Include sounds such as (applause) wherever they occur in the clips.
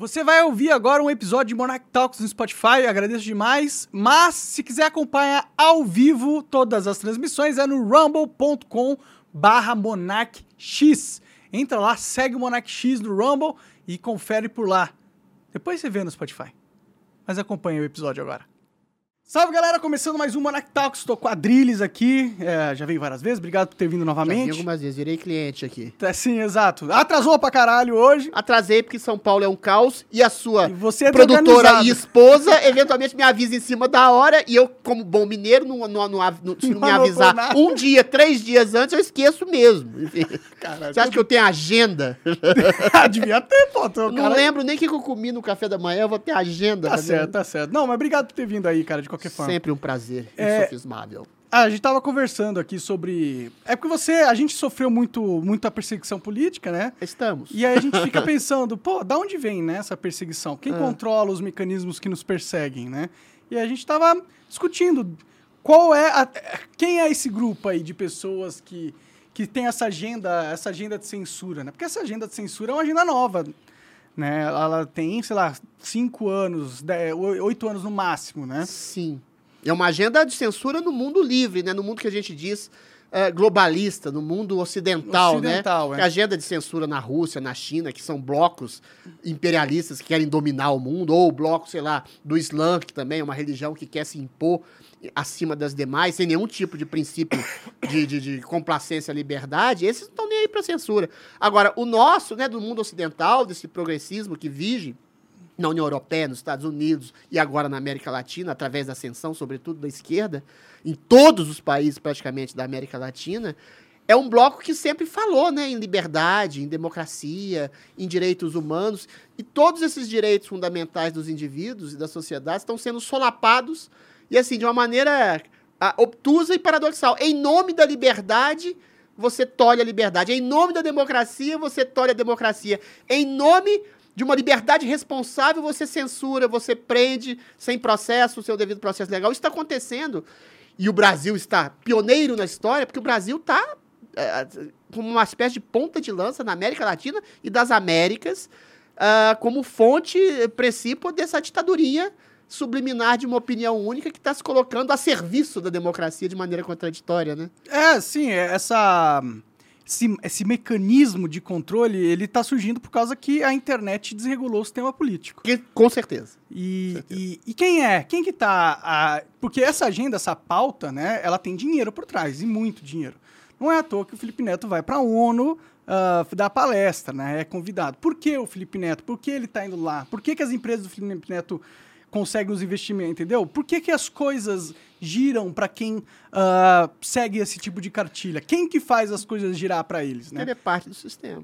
Você vai ouvir agora um episódio de Monarch Talks no Spotify, agradeço demais. Mas se quiser acompanhar ao vivo todas as transmissões é no rumble.com barra monarchx. Entra lá, segue o Monarch X no Rumble e confere por lá. Depois você vê no Spotify. Mas acompanha o episódio agora. Salve galera, começando mais um Monarch Talks, estou com a Adriles aqui, é, já veio várias vezes, obrigado por ter vindo Já novamente. vi algumas vezes, virei cliente aqui. É, sim, exato. Atrasou pra caralho hoje. Atrasei porque São Paulo é um caos e a sua E você é produtora e esposa eventualmente me avisa em cima da hora e eu, como bom mineiro, não, não, não, não- se não me avisar um dia, três dias antes, eu esqueço mesmo. Enfim. Caralho, Você acha que eu tenho agenda? (laughs) Devia ter, pô. Tô, não lembro nem o que eu comi no café da manhã, eu vou ter agenda. Tá tá certo, tá certo. Não, mas obrigado por ter vindo aí, cara, de qualquer forma. Sempre um prazer, É, insofismável. Ah, a gente tava conversando aqui sobre. É porque você. A gente sofreu muito, muita perseguição política, né? Estamos. E aí a gente fica (laughs) pensando, pô, da onde vem né, essa perseguição? Quem controla os mecanismos que nos perseguem, né? E a gente tava discutindo qual é a- quem é esse grupo aí de pessoas que, que tem essa agenda, essa agenda de censura, né? Porque essa agenda de censura é uma agenda nova, né? Ela, tem, sei lá, cinco anos, dez, oito anos no máximo, né? Sim. É uma agenda de censura no mundo livre, né? No mundo que a gente diz eh, globalista, no mundo ocidental, Ocidental, né? é. A agenda de censura na Rússia, na China, que são blocos imperialistas que querem dominar o mundo, ou o bloco, sei lá, do Islã, que também é uma religião que quer se impor acima das demais, sem nenhum tipo de princípio de, de, de complacência à liberdade, esses não estão nem aí para censura. Agora, o nosso, né, do mundo ocidental, desse progressismo que vige na União Europeia, nos Estados Unidos e agora na América Latina, através da ascensão, sobretudo da esquerda, em todos os países praticamente da América Latina, é um bloco que sempre falou né, em liberdade, em democracia, em direitos humanos, e todos esses direitos fundamentais dos indivíduos e da sociedade estão sendo solapados, e assim, de uma maneira ah, obtusa e paradoxal. Em nome da liberdade, você tolhe a liberdade. Em nome da democracia, você tolhe a democracia. Em nome de uma liberdade responsável, você censura, você prende sem processo, o seu devido processo legal. Isso está acontecendo. E o Brasil está pioneiro na história, porque o Brasil está é, como uma espécie de ponta de lança na América Latina e das Américas, ah, como fonte, eh, princípio dessa ditadurinha subliminar de uma opinião única que está se colocando a serviço da democracia de maneira contraditória, né? É, sim, é, essa. Esse, esse mecanismo de controle, ele tá surgindo por causa que a internet desregulou o sistema político. Que, com certeza. E, e, e quem é? Quem que tá. a- porque essa agenda, essa pauta, né, ela tem dinheiro por trás, e muito dinheiro. Não é à toa que o Felipe Neto vai pra ONU ah, dar palestra, né? É convidado. Por que o Felipe Neto? Por que ele tá indo lá? Por que, que as empresas do Felipe Neto conseguem os investimentos, entendeu? Por que, que as coisas giram pra quem ah, segue esse tipo de cartilha? Quem que faz as coisas girar pra eles, né? Ele é parte do sistema.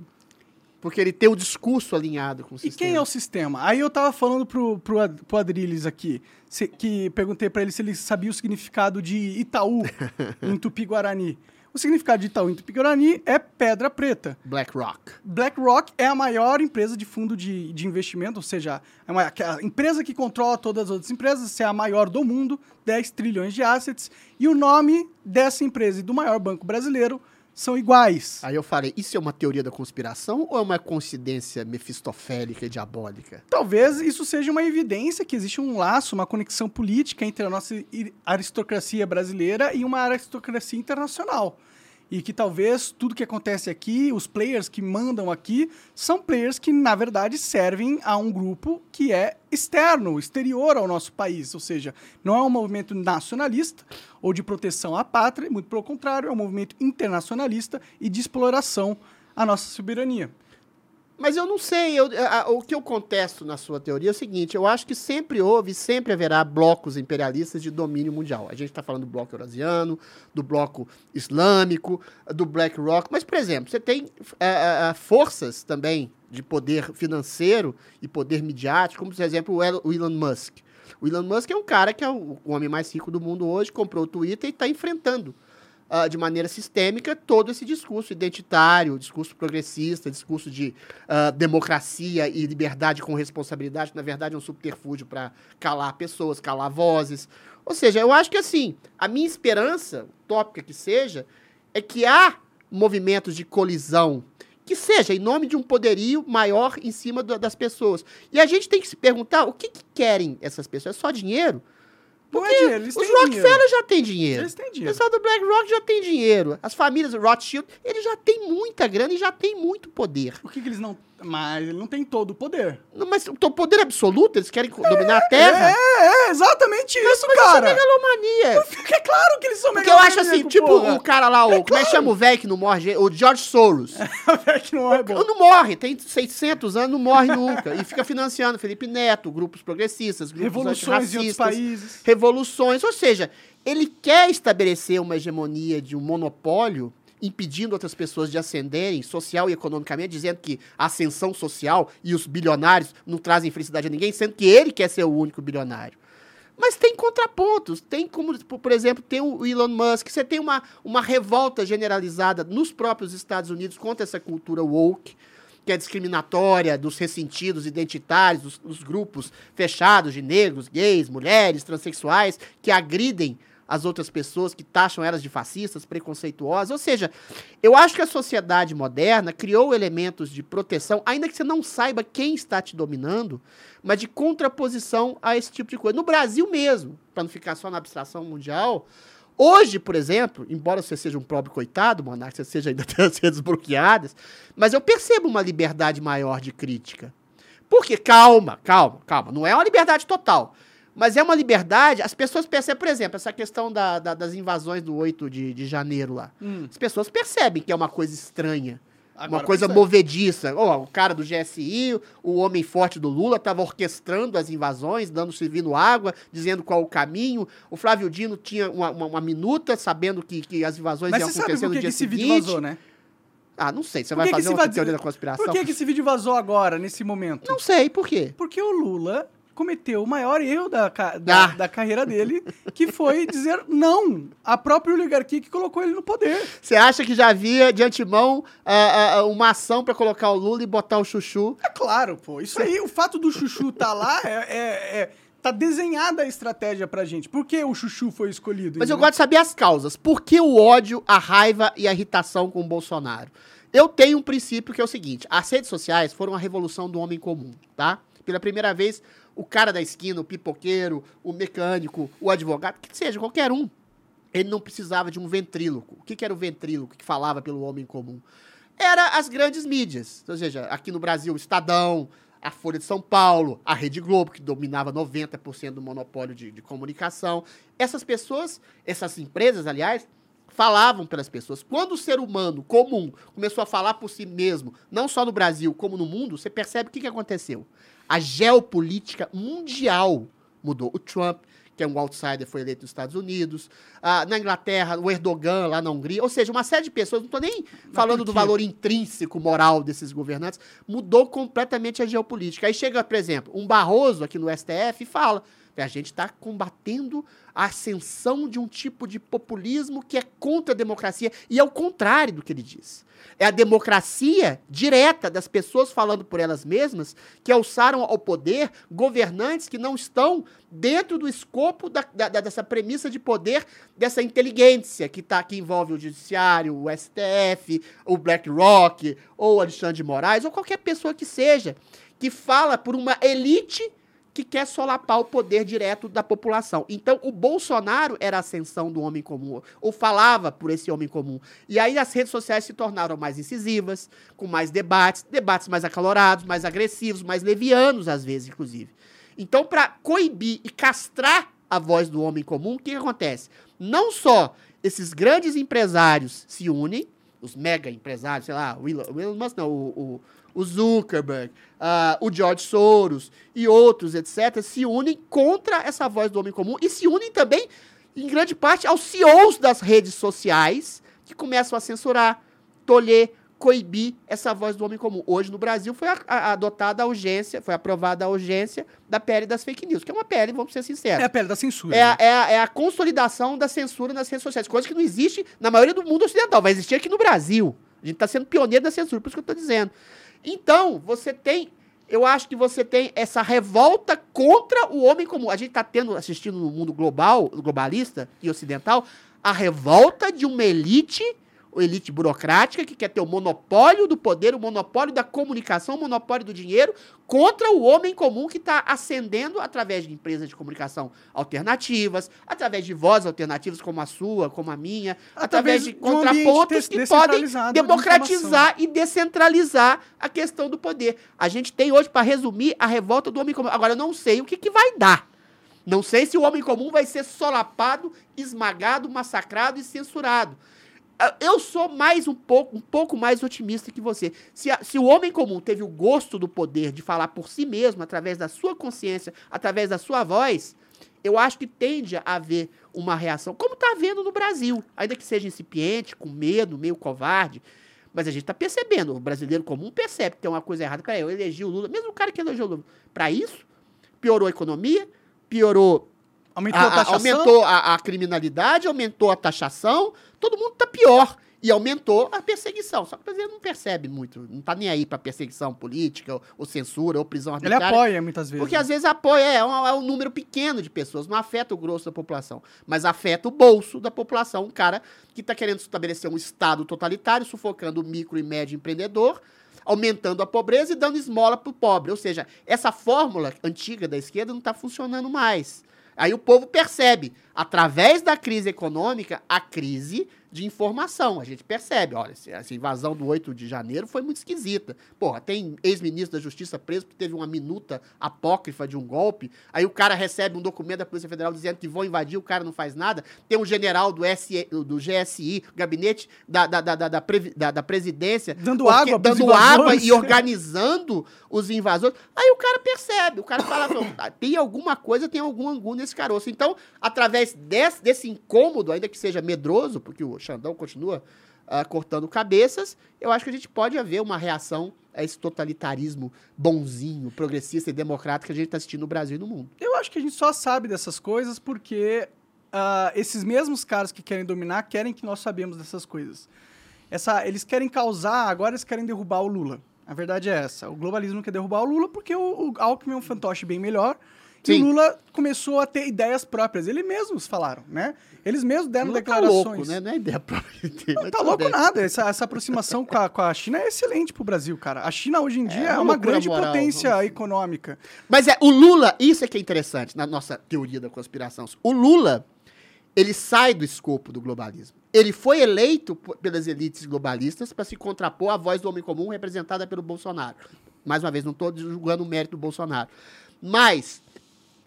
Porque ele tem o discurso alinhado com o E sistema. quem é o sistema? Aí eu tava falando pro, pro, pro Adriles aqui, se- que perguntei pra ele se ele sabia o significado de Itaú (laughs) em Tupi-Guarani. O significado de Itaú em Tupi-Guarani é pedra preta. BlackRock. BlackRock é a maior empresa de fundo de, de investimento, ou seja, é uma, que a empresa que controla todas as outras empresas, é a maior do mundo, 10 trilhões de assets, e o nome dessa empresa e do maior banco brasileiro são iguais. Aí eu falei, isso é uma teoria da conspiração ou é uma coincidência mefistofélica e diabólica? Talvez isso seja uma evidência que existe um laço, uma conexão política entre a nossa aristocracia brasileira e uma aristocracia internacional. E que talvez tudo que acontece aqui, os players que mandam aqui, são players que, na verdade, servem a um grupo que é externo, exterior ao nosso país. Ou seja, não é um movimento nacionalista ou de proteção à pátria, muito pelo contrário, é um movimento internacionalista e de exploração à nossa soberania. Mas eu não sei, eu- a- o que eu contesto na sua teoria é o seguinte, eu acho que sempre houve e sempre haverá blocos imperialistas de domínio mundial. A gente está falando do bloco eurasiano, do bloco islâmico, do BlackRock, mas, por exemplo, você tem é, é, forças também de poder financeiro e poder midiático, como, por exemplo, o El- o Elon Musk. O Elon Musk é um cara que é o homem mais rico do mundo hoje, comprou o Twitter e está enfrentando ah, de maneira sistêmica todo esse discurso identitário, discurso progressista, discurso de ah, democracia e liberdade com responsabilidade, que na verdade é um subterfúgio para calar pessoas, calar vozes. Ou seja, eu acho que assim, a minha esperança, tópica que seja, é que há movimentos de colisão que seja em nome de um poderio maior em cima do, das pessoas. E a gente tem que se perguntar o que, que querem essas pessoas? É só dinheiro? É Porque dinheiro, eles os têm dinheiro. Rockefeller já têm dinheiro. Eles têm O dinheiro. pessoal do BlackRock já tem dinheiro. As famílias Rothschild, eles já têm muita grana e já têm muito poder. Por que, que eles não. Mas ele não tem todo o poder. Não, Mas o poder absoluto, eles querem dominar a Terra? É, é exatamente isso, Mas isso é cara. megalomania. Fica claro que eles são Porque eu acho assim, tipo porra. o cara lá, o, como é que chama o velho que não morre? O George Soros. (laughs) que não é bom. Não morre, tem 600 anos, não morre nunca. E fica financiando Felipe Neto, grupos progressistas, grupos Revoluções em outros países. revoluções. Ou seja, ele quer estabelecer uma hegemonia de um monopólio, impedindo outras pessoas de ascenderem social e economicamente, dizendo que a ascensão social e os bilionários não trazem felicidade a ninguém, sendo que ele quer ser o único bilionário. Mas tem contrapontos. Tem como, por exemplo, tem o Elon Musk. Você tem uma, uma revolta generalizada nos próprios Estados Unidos contra essa cultura woke, que é discriminatória dos ressentidos identitários, dos, dos grupos fechados de negros, gays, mulheres, transexuais, que agridem as outras pessoas, que taxam elas de fascistas, preconceituosas. Ou seja, eu acho que a sociedade moderna criou elementos de proteção, ainda que você não saiba quem está te dominando, mas de contraposição a esse tipo de coisa. No Brasil mesmo, para não ficar só na abstração mundial, hoje, por exemplo, embora você seja um pobre coitado, Monarca, você seja ainda (laughs) tem as redes bloqueadas, mas eu percebo uma liberdade maior de crítica. Porque, calma, calma, calma, não é uma liberdade total. Mas é uma liberdade, as pessoas percebem, por exemplo, essa questão da- da- das invasões do 8 de, de janeiro lá. Hum. As pessoas percebem que é uma coisa estranha. Agora uma coisa percebe. movediça. Ó, o cara do GSI, o homem forte do Lula, estava orquestrando as invasões, dando servindo água, dizendo qual o caminho. O Flávio Dino tinha uma, uma- uma minuta, sabendo que, que as invasões Mas iam acontecer no que, que dia esse vídeo seguinte. vazou, né? Ah, não sei. Você vai que que fazer uma vazio- teoria da conspiração? Por que, que esse vídeo vazou agora, nesse momento? Não sei, por quê? Porque o Lula cometeu o maior erro da, da, Ah. da carreira dele, que foi dizer não à própria oligarquia que colocou ele no poder. Você acha que já havia de antemão ah, ah, uma ação para colocar o Lula e botar o Chuchu? É claro, pô. Isso aí, o fato do Chuchu tá lá, é, é- é- tá desenhada a estratégia pra gente. Por que o Chuchu foi escolhido? Mas eu gosto de saber as causas. Por que o ódio, a raiva e a irritação com o Bolsonaro? Eu tenho um princípio que é o seguinte: as redes sociais foram a revolução do homem comum, tá? Pela primeira vez, o cara da esquina, o pipoqueiro, o mecânico, o advogado, que seja, qualquer um, ele não precisava de um ventríloco. O que, que era o ventríloco que falava pelo homem comum? Era as grandes mídias. Ou seja, aqui no Brasil, o Estadão, a Folha de São Paulo, a Rede Globo, que dominava 90% do monopólio de, de comunicação. Essas pessoas, essas empresas, aliás, falavam pelas pessoas. Quando o ser humano comum começou a falar por si mesmo, não só no Brasil, como no mundo, você percebe o que, que aconteceu. A geopolítica mundial mudou. O Trump, que é um outsider, foi eleito nos Estados Unidos. Ah, na Inglaterra, o Erdogan, lá na Hungria. Ou seja, uma série de pessoas, não estou nem falando do valor intrínseco, moral desses governantes, mudou completamente a geopolítica. Aí chega, por exemplo, um Barroso aqui no STF e fala: a gente está combatendo a ascensão de um tipo de populismo que é contra a democracia. E é o contrário do que ele diz. É a democracia direta das pessoas falando por elas mesmas que alçaram ao poder governantes que não estão dentro do escopo da- da- dessa premissa de poder, dessa inteligência que, tá, que envolve o judiciário, o STF, o BlackRock, ou Alexandre de Moraes, ou qualquer pessoa que seja, que fala por uma elite que quer solapar o poder direto da população. Então, o Bolsonaro era a ascensão do homem comum, ou falava por esse homem comum. E aí as redes sociais se tornaram mais incisivas, com mais debates, debates mais acalorados, mais agressivos, mais levianos, às vezes, inclusive. Então, para coibir e castrar a voz do homem comum, o que, acontece? Não só esses grandes empresários se unem, os mega empresários, sei lá, o Elon, o Elon Musk, não, o, o, o Zuckerberg, ah, o George Soros e outros, etc., se unem contra essa voz do homem comum e se unem também, em grande parte, aos CEOs das redes sociais que começam a censurar, tolher, coibir essa voz do homem comum. Hoje, no Brasil, foi a- a- adotada a urgência, foi aprovada a urgência da PL das fake news, que é uma PL, vamos ser sinceros. É a pele da censura. É a, né? é, a, é a consolidação da censura nas redes sociais, coisa que não existe na maioria do mundo ocidental, vai existir aqui no Brasil. A gente está sendo pioneiro da censura, por isso que eu estou dizendo. Então, você tem, eu acho que você tem essa revolta contra o homem comum. A gente está tendo, assistindo no mundo global, globalista e ocidental, a revolta de uma elite elite burocrática que quer ter o monopólio do poder, o monopólio da comunicação, o monopólio do dinheiro, contra o homem comum que está ascendendo através de empresas de comunicação alternativas, através de vozes alternativas como a sua, como a minha, através, através de, de contrapontos que podem democratizar de e descentralizar a questão do poder. A gente tem hoje, para resumir, a revolta do homem comum. Agora, eu não sei o que, que vai dar. Não sei se o homem comum vai ser solapado, esmagado, massacrado e censurado. Eu sou mais um pouco, um pouco mais otimista que você. Se, a, se o homem comum teve o gosto do poder de falar por si mesmo, através da sua consciência, através da sua voz, eu acho que tende a haver uma reação, como está havendo no Brasil, ainda que seja incipiente, com medo, meio covarde. Mas a gente está percebendo, o brasileiro comum percebe que tem uma coisa errada. Peraí, eu elegi o Lula, mesmo o cara que elegeu o Lula, para isso, piorou a economia, piorou. Aumentou a, a taxação? Aumentou a, a, criminalidade, aumentou a taxação, todo mundo está pior. E aumentou a perseguição. Só que o brasileiro não percebe muito. Não está nem aí para perseguição política, ou, ou, censura, ou prisão arbitrária. Ele apoia muitas vezes. Porque às vezes apoia, é, é, um, é um número pequeno de pessoas. Não afeta o grosso da população. Mas afeta o bolso da população. Um cara que está querendo estabelecer um Estado totalitário, sufocando o micro e médio empreendedor aumentando a pobreza e dando esmola para o pobre. Ou seja, essa fórmula antiga da esquerda não está funcionando mais. Aí o povo percebe, através da crise econômica, a crise de informação. A gente percebe, olha, essa invasão do 8 de janeiro foi muito esquisita. Porra, tem ex-ministro da Justiça preso porque teve uma minuta apócrifa de um golpe. Aí o cara recebe um documento da Polícia Federal dizendo que vão invadir, o cara não faz nada. Tem um general do, SE, do GSI, gabinete da, da, da, da, da, da presidência, dando água, dando água e organizando os invasores. Aí o cara percebe, o cara fala, tem alguma coisa, tem algum angu nesse caroço. Então, através desse, desse incômodo, ainda que seja medroso, porque o Xandão continua uh, cortando cabeças, eu acho que a gente pode haver uma reação a esse totalitarismo bonzinho, progressista e democrático que a gente está assistindo no Brasil e no mundo. Eu acho que a gente só sabe dessas coisas porque uh, esses mesmos caras que querem dominar querem que nós sabemos dessas coisas. Essa, eles querem causar, agora eles querem derrubar o Lula. A verdade é essa. O globalismo quer derrubar o Lula porque o, o Alckmin é um fantoche bem melhor. Sim. E o Lula começou a ter ideias próprias. Eles mesmos falaram, né? Eles mesmos deram Lula declarações. Tá louco, né? Não é ideia própria dele. Não tá louco ideia. nada. Essa, essa aproximação com a, com a China é excelente pro Brasil, cara. A China hoje em dia é, é uma grande moral, potência vamos... econômica. Mas é, o Lula, isso é que é interessante na nossa teoria da conspiração. O Lula, ele sai do escopo do globalismo. Ele foi eleito pelas elites globalistas para se contrapor à voz do homem comum representada pelo Bolsonaro. Mais uma vez, não estou julgando o mérito do Bolsonaro. Mas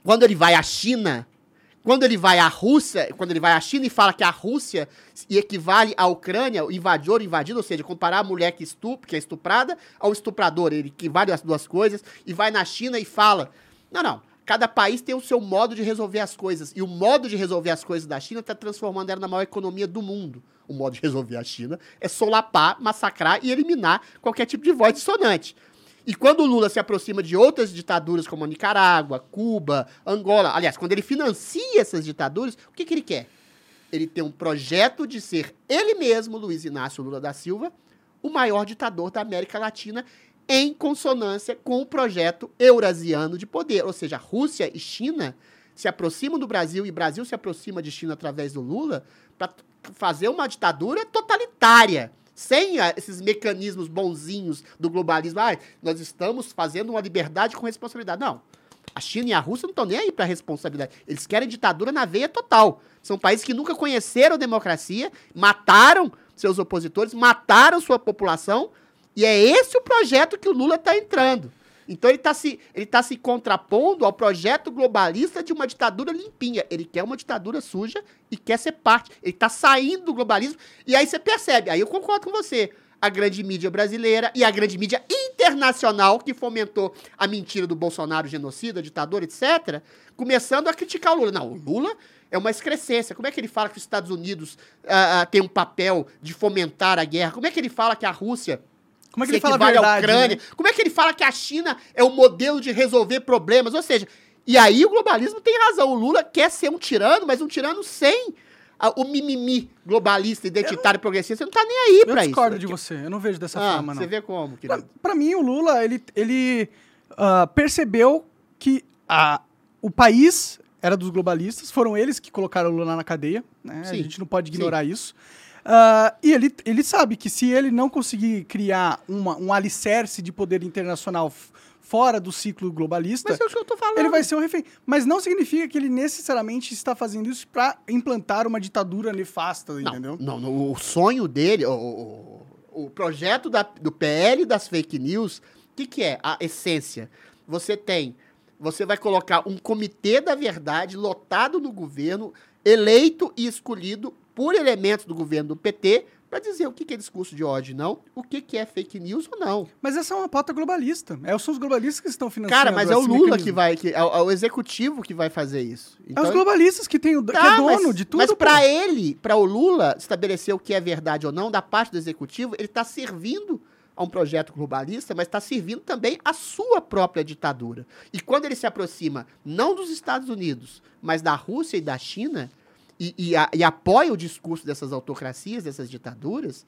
quando ele vai à China, quando ele vai à Rússia, quando ele vai à China e fala que a Rússia equivale à Ucrânia, o invador invadido, ou seja, comparar a mulher que, estupra, que é estuprada ao estuprador, ele equivale as duas coisas, e vai na China e fala: não, não, cada país tem o seu modo de resolver as coisas, e o modo de resolver as coisas da China está transformando ela na maior economia do mundo. O modo de resolver a China é solapar, massacrar e eliminar qualquer tipo de voz dissonante. E quando o Lula se aproxima de outras ditaduras como a Nicarágua, Cuba, Angola, aliás, quando ele financia essas ditaduras, o que, que ele quer? Ele tem um projeto de ser ele mesmo, Luiz Inácio Lula da Silva, o maior ditador da América Latina, em consonância com o projeto eurasiano de poder. Ou seja, Rússia e China se aproximam do Brasil e Brasil se aproxima de China através do Lula para fazer uma ditadura totalitária sem a, esses mecanismos bonzinhos do globalismo. Ah, nós estamos fazendo uma liberdade com responsabilidade. Não. A China e a Rússia não estão nem aí para responsabilidade. Eles querem ditadura na veia total. São países que nunca conheceram democracia, mataram seus opositores, mataram sua população. E é esse o projeto que o Lula está entrando. Então ele está se, ele tá se contrapondo ao projeto globalista de uma ditadura limpinha. Ele quer uma ditadura suja e quer ser parte. Ele está saindo do globalismo. E aí você percebe, aí eu concordo com você. A grande mídia brasileira e a grande mídia internacional que fomentou a mentira do Bolsonaro, genocida, ditador, etc., começando a criticar o Lula. Não, o Lula é uma excrescência. Como é que ele fala que os Estados Unidos uh, uh, tem um papel de fomentar a guerra? Como é que ele fala que a Rússia como é que ele fala a verdade? Ucrânia. Né? Como é que ele fala que a China é o modelo de resolver problemas? Ou seja, e aí o globalismo tem razão. O Lula quer ser um tirano, mas um tirano sem a, o mimimi globalista, identitário, e progressista. Você não tá nem aí pra isso. Eu discordo de você. Eu não vejo dessa ah, forma, não. Você vê como, querido? Pra, pra mim, o Lula, ele, ele uh, percebeu que a, o país era dos globalistas. Foram eles que colocaram o Lula na cadeia. Né? A gente não pode ignorar Sim. isso. Ah, e ele, ele sabe que se ele não conseguir criar uma, um alicerce de poder internacional fora do ciclo globalista, Mas é o que eu tô falando. ele vai ser um refém. Mas não significa que ele necessariamente está fazendo isso para implantar uma ditadura nefasta, Não, entendeu? não, não, o sonho dele, o, o, o projeto da- do PL das fake news, o que, que é? A essência. Você tem, você vai colocar um comitê da verdade lotado no governo, eleito e escolhido por elementos do governo do PT, para dizer o que, é discurso de ódio, não, o que, é fake news ou não. Mas essa é uma pauta globalista. É, são os globalistas que estão financiando Cara, mas é o Lula mecanismo. que vai, que, é, o, é o executivo que vai fazer isso. É os globalistas que, tem o, que é Tá, dono mas, de tudo. Mas pô. pra ele, pra o Lula estabelecer o que é verdade ou não da parte do executivo, ele tá servindo a um projeto globalista, mas está servindo também a sua própria ditadura. E quando ele se aproxima não dos Estados Unidos, mas da Rússia e da China, e, e, a- e apoia o discurso dessas autocracias, dessas ditaduras,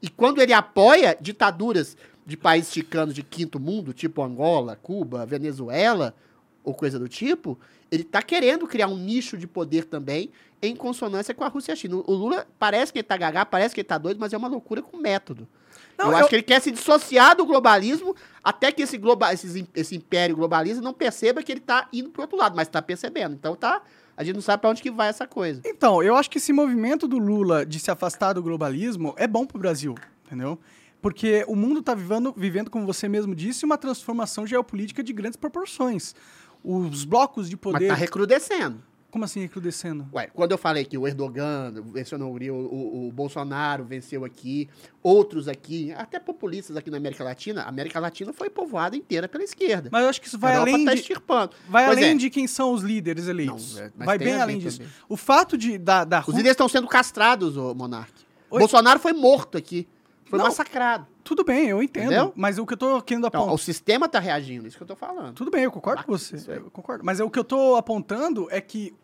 e quando ele apoia ditaduras de países chicanos de quinto mundo, tipo Angola, Cuba, Venezuela, ou coisa do tipo, ele está querendo criar um nicho de poder também em consonância com a Rússia e a China. O Lula parece que ele tá gagá, parece que ele tá doido, mas é uma loucura com método. Não, eu, eu- acho que ele quer se dissociar do globalismo até que esse, globa, esse império globalista não perceba que ele tá indo pro outro lado, mas tá percebendo. Então tá. A gente não sabe para onde que vai essa coisa. Então, eu acho que esse movimento do Lula de se afastar do globalismo é bom pro Brasil, entendeu? Porque o mundo está vivendo, vivendo, como você mesmo disse, uma transformação geopolítica de grandes proporções. Os blocos de Mas poder. tá recrudescendo. Como assim recrudescendo? Ué, quando eu falei que o Erdogan venceu na Hungria, o, o- o Bolsonaro venceu aqui, outros aqui, até populistas aqui na América Latina, a América Latina foi povoada inteira pela esquerda. Mas eu acho que isso vai além tá de. extirpando. Vai Pois além é, de quem são os líderes eleitos. Não, é, vai bem além disso. também. O fato de da, da Os líderes estão sendo castrados, ô Monark. Oi? Bolsonaro foi morto aqui. Foi Não. massacrado. Tudo bem, eu entendo. Entendeu? Mas o que eu tô querendo apontar. o sistema tá reagindo, isso que eu tô falando. Tudo bem, eu concordo Ah, com você. Eu concordo. Mas é, o que eu tô apontando é que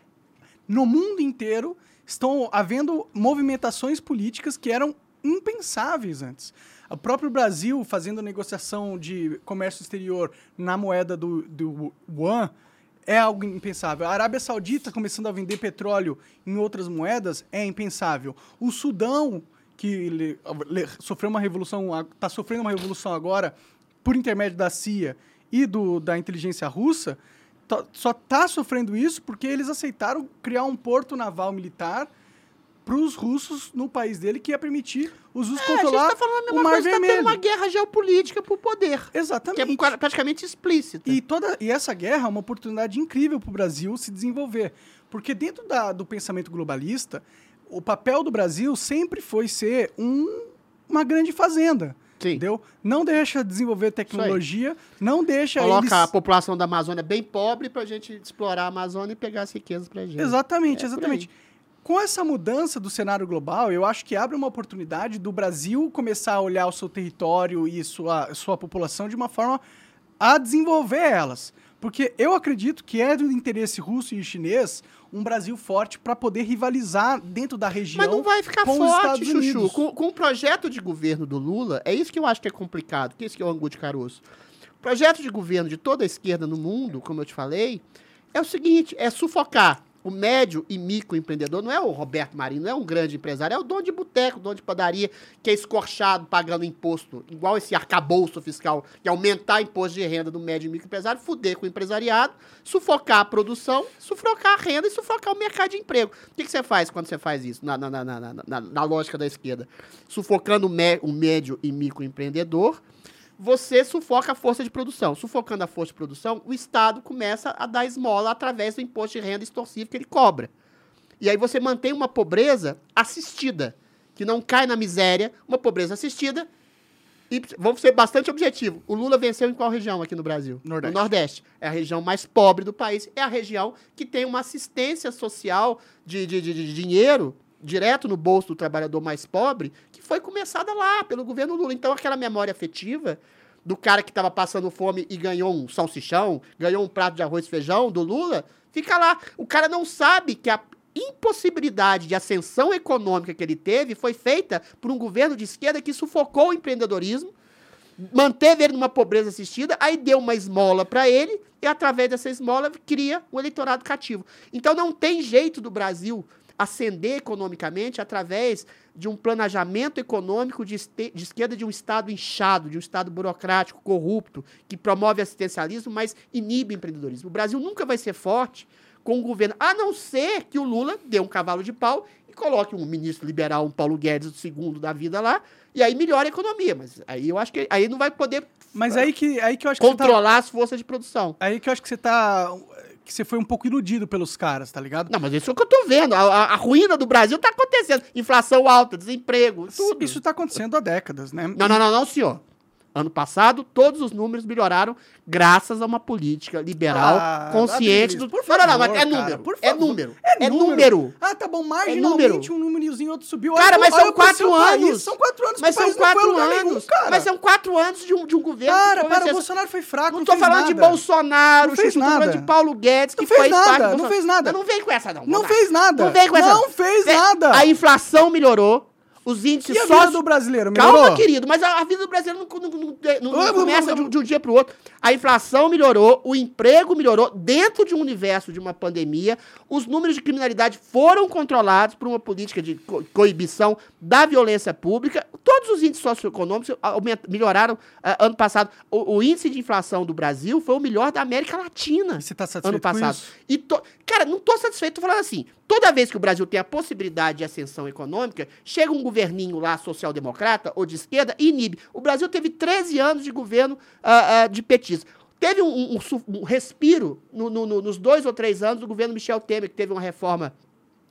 no mundo inteiro estão havendo movimentações políticas que eram impensáveis antes. O próprio Brasil fazendo negociação de comércio exterior na moeda do, do yuan é algo impensável. A Arábia Saudita começando a vender petróleo em outras moedas é impensável. O Sudão, que le- le- sofreu uma revolução, está sofrendo uma revolução agora por intermédio da CIA e do, da inteligência russa, tá- só está sofrendo isso porque eles aceitaram criar um porto naval militar para os russos no país dele que ia permitir os russos É, a gente controlar tá falando a o mesma Mar coisa, tá tendo Vermelho. uma guerra geopolítica por poder. Que Exatamente. é pra- praticamente explícita. E, toda, e essa guerra é uma oportunidade incrível para o Brasil se desenvolver. Porque dentro da- do pensamento globalista, o papel do Brasil sempre foi ser um- uma grande fazenda. Sim. Entendeu? Não deixa desenvolver tecnologia, não deixa Coloca eles... a população da Amazônia bem pobre pra gente explorar a Amazônia e pegar as riquezas pra gente. Exatamente, É, exatamente. Com essa mudança do cenário global, eu acho que abre uma oportunidade do Brasil começar a olhar o seu território e sua, sua população de uma forma a desenvolver elas. Porque eu acredito que é do interesse russo e chinês um Brasil forte para poder rivalizar dentro da região. Mas não vai ficar forte, Chuchu. Com, com o projeto de governo do Lula, é isso que eu acho que é complicado, que é isso que é o angu de caroço. O projeto de governo de toda a esquerda no mundo, como eu te falei, é o seguinte, é sufocar o médio e microempreendedor, não é o Roberto Marinho, não é um grande empresário, é o dono de boteco, dono de padaria, que é escorchado pagando imposto, igual esse arcabouço fiscal, que é aumentar imposto de renda do médio e microempresário, fuder com o empresariado, sufocar a produção, sufocar a renda e sufocar o mercado de emprego. O que, que você faz quando você faz isso, na, na, na, na, lógica da esquerda? Sufocando o, mé- o médio e microempreendedor, você sufoca a força de produção. Sufocando a força de produção, o Estado começa a dar esmola através do imposto de renda extorsivo que ele cobra. E aí você mantém uma pobreza assistida, que não cai na miséria, uma pobreza assistida. E vamos ser bastante objetivo. O Lula venceu em qual região aqui no Brasil? Nordeste. No Nordeste. É a região mais pobre do país. É a região que tem uma assistência social de, de, de- de dinheiro direto no bolso do trabalhador mais pobre, que foi começada lá pelo governo Lula. Então, aquela memória afetiva do cara que estava passando fome e ganhou um salsichão, ganhou um prato de arroz e feijão do Lula, fica lá. O cara não sabe que a impossibilidade de ascensão econômica que ele teve foi feita por um governo de esquerda que sufocou o empreendedorismo, manteve ele numa pobreza assistida, aí deu uma esmola para ele e através dessa esmola cria um eleitorado cativo. Então não tem jeito do Brasil ascender economicamente através de um planejamento econômico de, de esquerda de um Estado inchado, de um Estado burocrático, corrupto, que promove assistencialismo, mas inibe empreendedorismo. O Brasil nunca vai ser forte com o governo, a não ser que o Lula dê um cavalo de pau e coloque um ministro liberal, um Paulo Guedes segundo da vida lá, e aí melhora a economia. Mas aí eu acho que aí não vai poder Mas aí que, aí que eu acho que tá, controlar as forças de produção. aí que eu acho que você tá que você foi um pouco iludido pelos caras, tá ligado? Não, mas isso é o que eu tô vendo. A, a- a ruína do Brasil tá acontecendo. Inflação alta, desemprego, tudo. Isso tá acontecendo há décadas, né? Não, não, não, não, senhor. Ano passado, todos os números melhoraram graças a uma política liberal Ah, consciente do. por não, não, não, favor, é cara, número. por é favor. número. É É número. número. Ah, tá bom, marginalmente um númerozinho outro subiu. Cara, Olha mas olha são quatro país, anos. São quatro anos Mas são não quatro anos. nenhum, cara. Mas são quatro anos de um, de um governo. Cara, para, o Bolsonaro foi fraco, Não não tô falando de nada. Bolsonaro, Não fez nada. de Paulo Guedes, que Não fez nada, não fez nada. Não vem com essa, não. Não fez nada. Não vem com essa, Não fez Vem- nada. A inflação melhorou, os índices E a vida sócio... do brasileiro, melhorou? Calma, querido, mas a, a vida do brasileiro não, não- não- não- Vamos, começa de, um- de um dia para o outro. A inflação melhorou, o emprego melhorou dentro de um universo de uma pandemia. Os números de criminalidade foram controlados por uma política de co- coibição da violência pública. Todos os índices socioeconômicos melhoraram ah, ano passado. O, o índice de inflação do Brasil foi o melhor da América Latina Você tá ano satisfeito com passado. E to- Cara, não tô satisfeito, tô falando assim. Toda vez que o Brasil tem a possibilidade de ascensão econômica, chega um governinho lá social-democrata ou de esquerda e inibe. O Brasil teve 13 anos de governo ah, ah, de petismo. Teve um, um um respiro no- no- no- nos dois ou três anos do governo Michel Temer, que teve uma reforma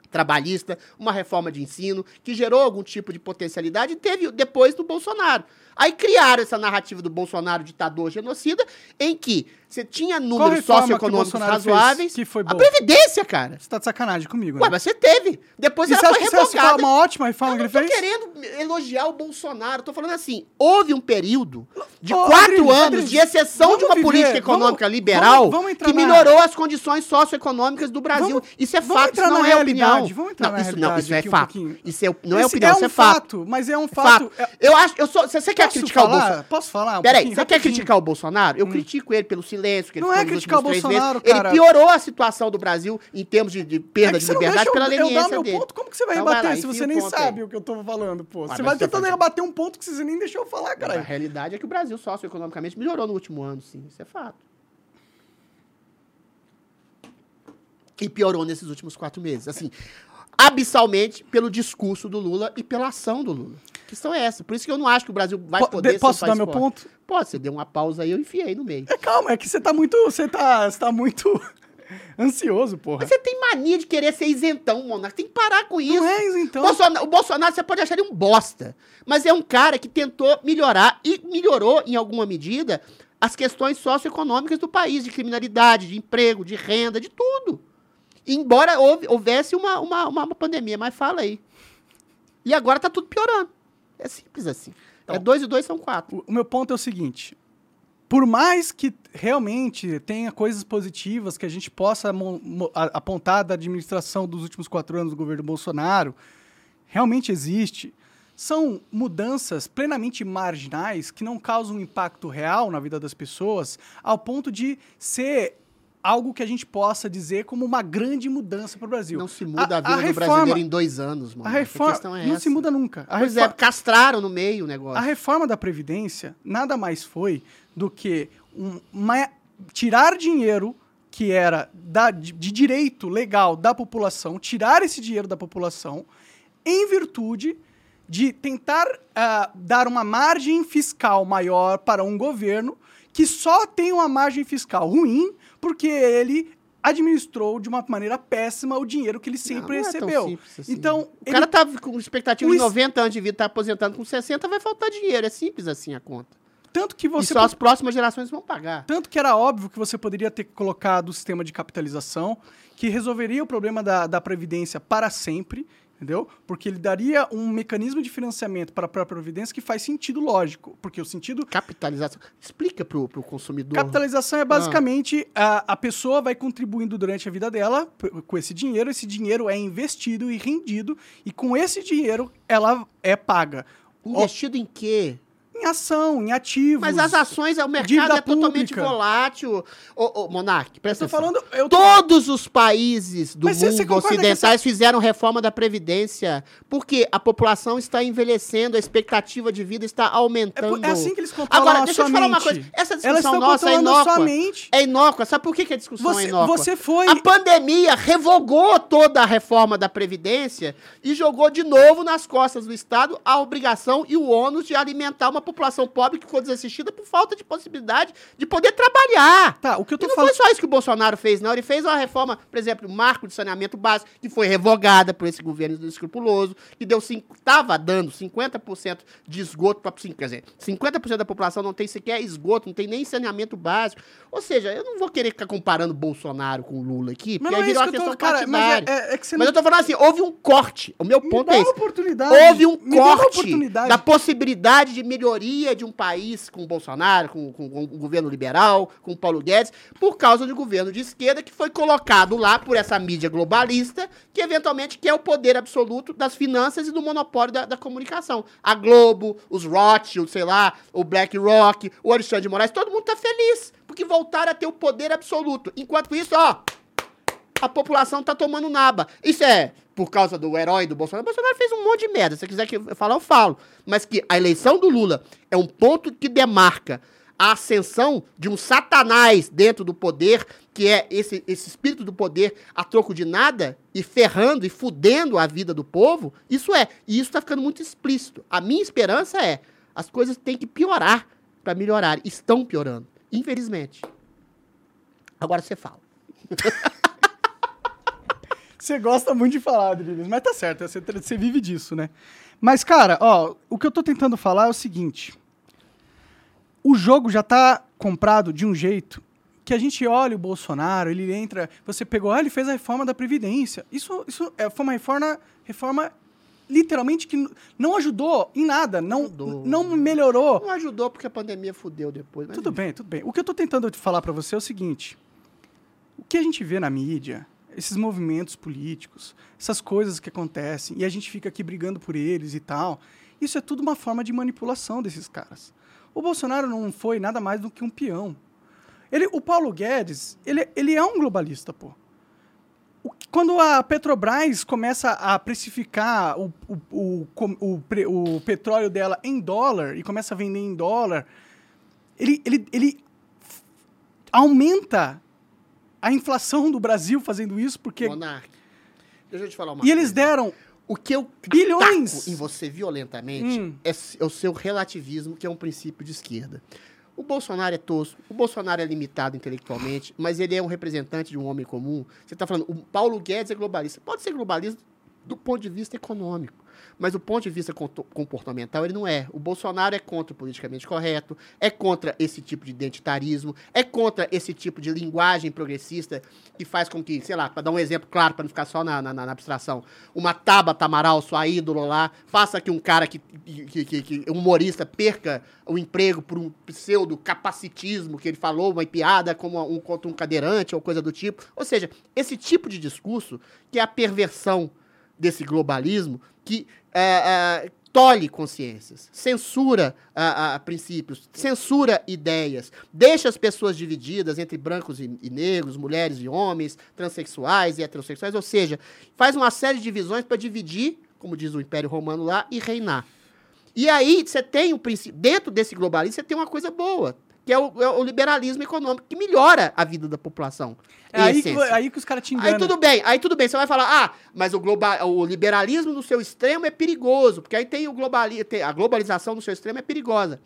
trabalhista, uma reforma de ensino, que gerou algum tipo de potencialidade, e teve depois do Bolsonaro. Aí criaram essa narrativa do Bolsonaro ditador genocida, em que você tinha números socioeconômicos razoáveis. que foi a? Previdência, cara. Você tá de sacanagem comigo, Ué, né? mas você teve. Depois E ela você foi revogada. uma ótima reforma Eu que não ele tô fez? querendo elogiar o Bolsonaro. Tô falando assim, houve um período de Ô, quatro Adriles, anos Adriles, de exceção de uma viver, política econômica vamos- liberal vamos- vamos que na- melhorou as condições socioeconômicas do Brasil. Isso é fato, isso não na é opinião. vamos entrar não, na isso não, isso é um fato. pouquinho. isso é, não é Esse opinião, é isso um é fato. Mas é um Fato. fato. É- Eu acho, eu sou, se você quer Posso criticar o falar? Bolsonaro, Posso falar? Um Peraí, você quer criticar o Bolsonaro? Eu critico ele pelo silêncio que ele Não é criticar o Bolsonaro, meses. cara. Ele piorou a situação do Brasil em termos de, de perda É de liberdade pela eu, eu dar leniência meu dele. ponto, como que você vai Então vai rebater lá, se você o nem ponto aí. sabe o que eu tô falando, pô? Você vai tentando rebater um ponto que você nem deixou eu falar, A caralho. realidade é que o Brasil socioeconomicamente melhorou no último ano, sim. Isso é fato. E piorou nesses últimos quatro meses. Assim, abissalmente pelo discurso do Lula e pela ação do Lula. A questão é essa. Por isso que eu não acho que o Brasil vai Po- poder de- posso dar meu ponto? Pode, você deu uma pausa aí, eu enfiei no meio. É, calma, é que você tá muito. Você tá, você tá muito (laughs) ansioso, porra. Mas você tem mania de querer ser isentão, Monarca. Tem que parar com isso. Não é isso, então. Bolsonaro- o Bolsonaro, você pode achar ele um bosta, mas é um cara que tentou melhorar e melhorou, em alguma medida, as questões socioeconômicas do país, de criminalidade, de emprego, de renda, de tudo. Embora houve- houvesse uma, uma, uma, pandemia, mas fala aí. E agora tá tudo piorando. É simples assim. é Então, dois e dois são quatro. O meu ponto é o seguinte: por mais que realmente tenha coisas positivas que a gente possa apontar da administração dos últimos quatro anos do governo Bolsonaro, realmente existe. São mudanças plenamente marginais que não causam um impacto real na vida das pessoas, ao ponto de ser algo que a gente possa dizer como uma grande mudança para o Brasil. Não se muda a, vida do reforma- brasileiro em dois anos, mano. A reforma é não essa. se muda nunca. A Pois reforma- é, castraram no meio o negócio. a reforma da Previdência nada mais foi do que um- uma- tirar dinheiro que era da- de, de direito legal da população, tirar esse dinheiro da população, em virtude de tentar ah, dar uma margem fiscal maior para um governo que só tem uma margem fiscal ruim porque ele administrou de uma maneira péssima o dinheiro que ele sempre Não, não é recebeu. simples assim. Então, O ele cara tá com expectativa de es- 90 anos de vida, tá aposentando com 60, vai faltar dinheiro. É simples assim a conta. tanto que E você só as próximas gerações vão pagar. Tanto que era óbvio que você poderia ter colocado o sistema de capitalização, que resolveria o problema da, da Previdência para sempre, entendeu? Porque ele daria um mecanismo de financiamento para a própria Previdência que faz sentido lógico. Porque o sentido. Capitalização. Explica pro, pro consumidor. Capitalização é basicamente a, a pessoa vai contribuindo durante a vida dela com esse dinheiro, esse dinheiro é investido e rendido, e com esse dinheiro ela é paga. Investido em quê? Em ação, em ativos. Mas as ações, o mercado é totalmente pública. volátil. Ô, ô Monark, presta Eu tô atenção. falando. Eu tô- Todos os países do Mas você- você mundo que ocidentais fizeram reforma da Previdência. Porque a população está envelhecendo, a expectativa de vida está É, aumentando. por- é assim que eles controlam Agora, deixa eu te falar uma mente. coisa. Essa discussão nossa é inócua. É inócua. Sabe por que, que a discussão é Você, inócua? você foi. A pandemia revogou toda a reforma da Previdência e jogou de novo nas costas do Estado a obrigação e o ônus de alimentar uma população pobre que ficou desassistida por falta de possibilidade de poder trabalhar. Tá, o que eu E tô não falando. foi só isso que o Bolsonaro fez, não. Ele fez uma reforma, por exemplo, o marco de saneamento básico, que foi revogada por esse governo escrupuloso, que deu estava dando 50% de esgoto para quer dizer, 50% da população não tem sequer esgoto, não tem nem saneamento básico. Ou seja, eu não vou querer ficar comparando Bolsonaro com Lula aqui, Mas porque aí é virou isso uma questão tô. Cara, mas partidária. é, é- é que Mas eu tô falando assim, houve um corte. O meu Me ponto dá é esse. oportunidade. Houve um Me corte oportunidade. da possibilidade de melhoria de um país com Bolsonaro, com, com, com o governo liberal, com Paulo Guedes, por causa do governo de esquerda que foi colocado lá por essa mídia globalista, que eventualmente quer o poder absoluto das finanças e do monopólio da, da comunicação. A Globo, os Rothschild, sei lá, o BlackRock, o Alexandre de Moraes, todo mundo tá feliz, porque voltaram a ter o poder absoluto. Enquanto isso, ó, a população tá tomando naba. Isso é por causa do herói do Bolsonaro. O Bolsonaro fez um monte de merda. Se quiser que eu falar, eu falo. Mas que a eleição do Lula é um ponto que demarca a ascensão de um satanás dentro do poder, que é esse, esse espírito do poder a troco de nada, e ferrando e fudendo a vida do povo, isso é. E isso tá ficando muito explícito. A minha esperança é, as coisas têm que piorar para melhorar. Estão piorando, infelizmente. Agora você fala. (laughs) Você gosta muito de falar, Adriles, mas tá certo, você, você vive disso, né? Mas, cara, ó, o que eu tô tentando falar é o seguinte. O jogo já tá comprado de um jeito que a gente olha o Bolsonaro, ele entra, você pegou, ah, ele fez a reforma da Previdência. Isso, isso é, foi uma reforma, reforma literalmente que não ajudou em nada, não, Ajudou. não melhorou. Não ajudou porque a pandemia fudeu depois. Tudo bem, tudo bem. O que eu tô tentando te falar para você é o seguinte: o que a gente vê na mídia, esses movimentos políticos, essas coisas que acontecem, e a gente fica aqui brigando por eles e tal, isso é tudo uma forma de manipulação desses caras. O Bolsonaro não foi nada mais do que um peão. Ele, o Paulo Guedes, ele, ele é um globalista, pô. O quando a Petrobras começa a precificar o, o, o, o, o petróleo dela em dólar e começa a vender em dólar, ele, ele, ele aumenta a inflação do Brasil fazendo isso, porque. Monark, deixa eu te falar uma E eles coisa. deram. O que eu bilhões. em você violentamente Hum. é, é o seu relativismo, que é um princípio de esquerda. O Bolsonaro é tosco, o Bolsonaro é limitado intelectualmente, mas ele é um representante de um homem comum. Você está falando, o Paulo Guedes é globalista. Pode ser globalista do ponto de vista econômico, mas do ponto de vista comportamental ele não é. O Bolsonaro é contra o politicamente correto, é contra esse tipo de identitarismo, é contra esse tipo de linguagem progressista que faz com que, sei lá, para dar um exemplo claro, para não ficar só na, na, na abstração, uma Tabata Amaral, sua ídolo lá, faça que um cara que, que, que, que um humorista perca o emprego por um pseudo capacitismo que ele falou, uma piada como um contra um cadeirante ou coisa do tipo. Ou seja, esse tipo de discurso que é a perversão desse globalismo que é, é, tolhe consciências, censura ah, princípios, censura ideias, deixa as pessoas divididas entre brancos e, e negros, mulheres e homens, transexuais e heterossexuais, ou seja, faz uma série de divisões para dividir, como diz o Império Romano lá, e reinar. E aí você tem o princípio, dentro desse globalismo, você tem uma coisa boa, que é o, é o liberalismo econômico, que melhora a vida da população. É aí que, aí que os caras te enganam. Aí tudo bem, aí tudo bem. Você vai falar, ah, mas o, globa, o liberalismo no seu extremo é perigoso, porque aí tem o globali, tem- a globalização no seu extremo é perigosa.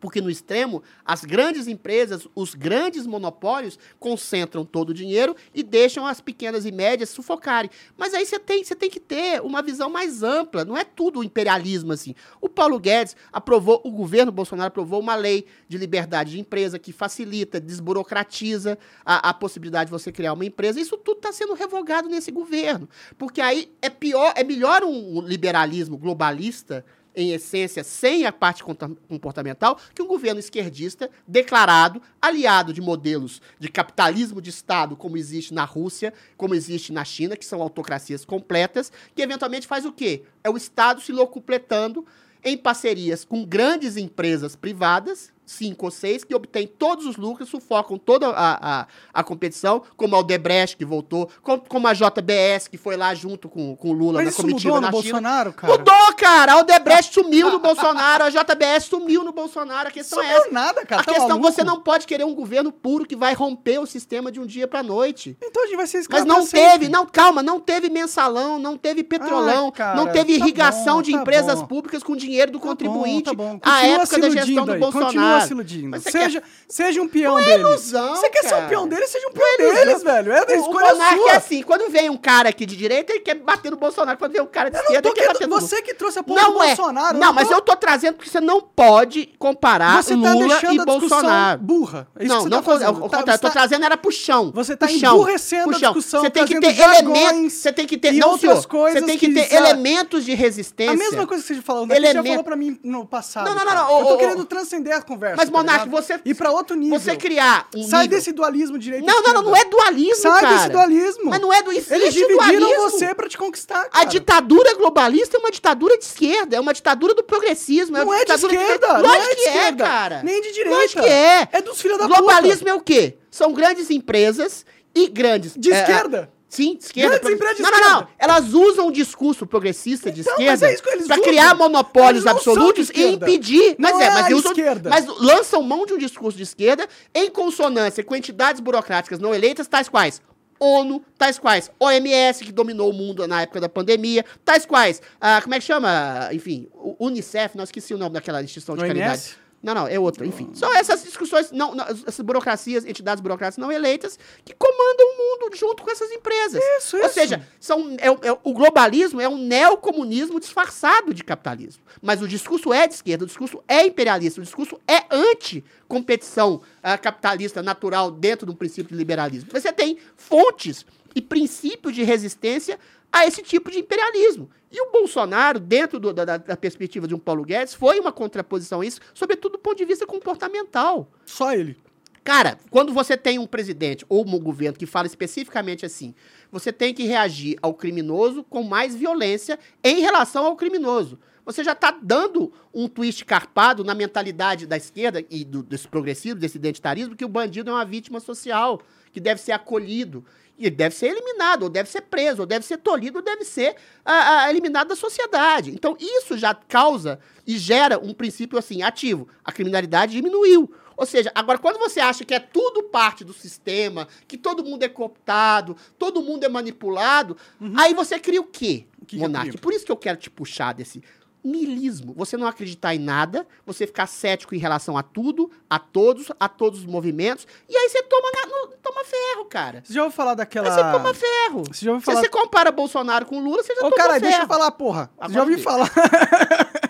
Porque no extremo, as grandes empresas, os grandes monopólios concentram todo o dinheiro e deixam as pequenas e médias sufocarem. Mas aí você tem, você tem que ter uma visão mais ampla, não é tudo imperialismo assim. O Paulo Guedes aprovou, o governo Bolsonaro aprovou uma lei de liberdade de empresa que facilita, desburocratiza a, a possibilidade de você criar uma empresa. Isso tudo está sendo revogado nesse governo. Porque aí é pior, é melhor um liberalismo globalista em essência, sem a parte comportamental, que um governo esquerdista declarado, aliado de modelos de capitalismo de Estado, como existe na Rússia, como existe na China, que são autocracias completas, que eventualmente faz o quê? É o Estado se locupletando em parcerias com grandes empresas privadas, cinco ou seis, que obtêm todos os lucros, sufocam toda a, a, a competição, como a Odebrecht, que voltou, como, como a JBS, que foi lá junto com, com o Lula Mas na comitiva mudou na no China. Bolsonaro, cara? Mudou, cara! A Odebrecht sumiu no Bolsonaro, a JBS sumiu no Bolsonaro. A questão é essa. Sumiu nada, cara. A tá questão, maluco? você não pode querer um governo puro que vai romper o sistema de um dia pra noite. Então a gente vai ser Mas não sempre. teve, não, calma, não teve mensalão, não teve petrolão, Ai, cara, não teve tá irrigação bom, de tá empresas bom. públicas com dinheiro do Tá contribuinte. bom, tá bom. A Continua época da gestão do aí, Continua Bolsonaro. se iludindo. Mas você Seja, seja um peão Não é ilusão, Você quer ser um peão deles? Seja um peão é deles, velho. É da O, o escolha monarca sua. é assim, quando vem um cara aqui de direita, ele quer bater no Bolsonaro. Quando vem um cara de esquerda, ele quer querendo... bater no Você que trouxe a porra do Não é. Bolsonaro. Não, mas eu tô trazendo porque você não pode comparar Você tá Lula e Bolsonaro. burra. É isso não, que você não, tá fazendo. ao Tá- contrário, eu tô tá- trazendo era pro chão. Você tá emburrecendo a discussão, Você tem que ter elementos, você tem que ter, não, senhor, você coisas tem que ter elementos de resistência. A mesma coisa que você falou, né? que Você já falou pra mim no passado. Não, não, não, Eu tô querendo transcender a conversa. Mas, tá Monark, você- Ir pra outro nível. Você criar um Sai nível- desse dualismo direito Não, não, não, não é dualismo, Sai cara. desse dualismo. Mas não é do Eles dividiram dualismo. você pra te conquistar, A cara. ditadura globalista é uma ditadura de esquerda, é uma ditadura do progressismo. Não uma é de esquerda, não Lógico é de que é, esquerda. cara. Nem de direita. Lógico que é. É dos filhos da puta. Globalismo é o quê? São grandes empresas e grandes... De é, esquerda? Sim, de esquerda. Grandes empresas de não, não, não. Elas usam o discurso progressista de Então, esquerda é usam. criar monopólios não absolutos e impedir. Não mas é, é mas, a usam, mas lançam mão de um discurso de esquerda em consonância com entidades burocráticas não eleitas, tais quais ONU, tais quais OMS, que dominou o mundo na época da pandemia, tais quais, ah, como é que chama? Enfim, Unicef, não esqueci o nome daquela instituição de OMS? caridade. Não, não, é outra. Enfim, são essas discussões, não, não, essas burocracias, entidades burocráticas não eleitas que comandam o mundo junto com essas empresas. Isso, Ou isso. seja, são, é, o- é o- globalismo é um neocomunismo disfarçado de capitalismo. Mas o discurso é de esquerda, o discurso é imperialista, o discurso é anti-competição ah, capitalista natural dentro de um princípio de liberalismo. Você tem fontes e princípios de resistência a esse tipo de imperialismo. E o Bolsonaro, dentro do- da, da perspectiva de um Paulo Guedes, foi uma contraposição a isso, sobretudo do ponto de vista comportamental. Só ele. Cara, quando você tem um presidente ou um governo que fala especificamente assim, você tem que reagir ao criminoso com mais violência em relação ao criminoso. Você já está dando um twist carpado na mentalidade da esquerda e do, desse progressismo, desse identitarismo, que o bandido é uma vítima social, que deve ser acolhido. E ele deve ser eliminado, ou deve ser preso, ou deve ser tolhido, ou deve ser ah, ah, eliminado da sociedade. Então, isso já causa e gera um princípio assim, ativo. A criminalidade diminuiu. Ou seja, agora quando você acha que é tudo parte do sistema, que todo mundo é cooptado, todo mundo é manipulado, aí você cria o quê, Uhum. que Monark? crio? Por isso que eu quero te puxar desse niilismo. Você não acreditar em nada, você ficar cético em relação a tudo, a todos, a todos os movimentos, e aí você toma, na- no- toma ferro, cara. Você já ouviu falar daquela... Aí você toma ferro. Você já ouviu Se falar... você compara Bolsonaro com Lula, você já Ô, tomou cara, ferro. deixa eu falar, porra. Você já ouviu falar... (laughs)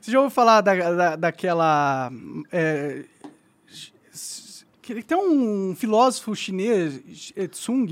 Você já ouviu falar da, da- daquela... É, tem um filósofo chinês, Tsung...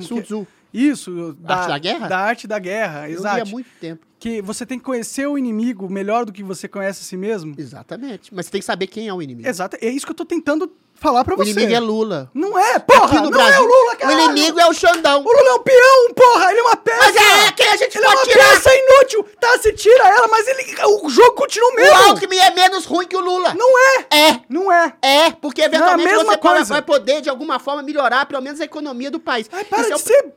Sun é? Tzu. Isso, Arte da guerra? Da arte da guerra, Eu exato. li há muito tempo. Que você tem que conhecer o inimigo melhor do que você conhece a si mesmo. Exatamente. Mas você tem que saber quem é o inimigo. Exato, é isso que eu tô tentando falar pra O você. inimigo é Lula. Não é, porra! Não Brasil, é o Lula, o caralho! inimigo é o Xandão. O Lula é um peão, porra! Ele é uma peça! Mas é, quem a gente Ele é uma pode tirar? peça inútil! Tá, se tira ela, mas ele, o jogo continua o O mesmo! Alckmin é menos ruim que o Lula. Não é! É. Não é! É, porque eventualmente mesma você coisa. vai poder, de alguma forma, melhorar pelo menos a economia do país. Ai, para Esse é de o- ser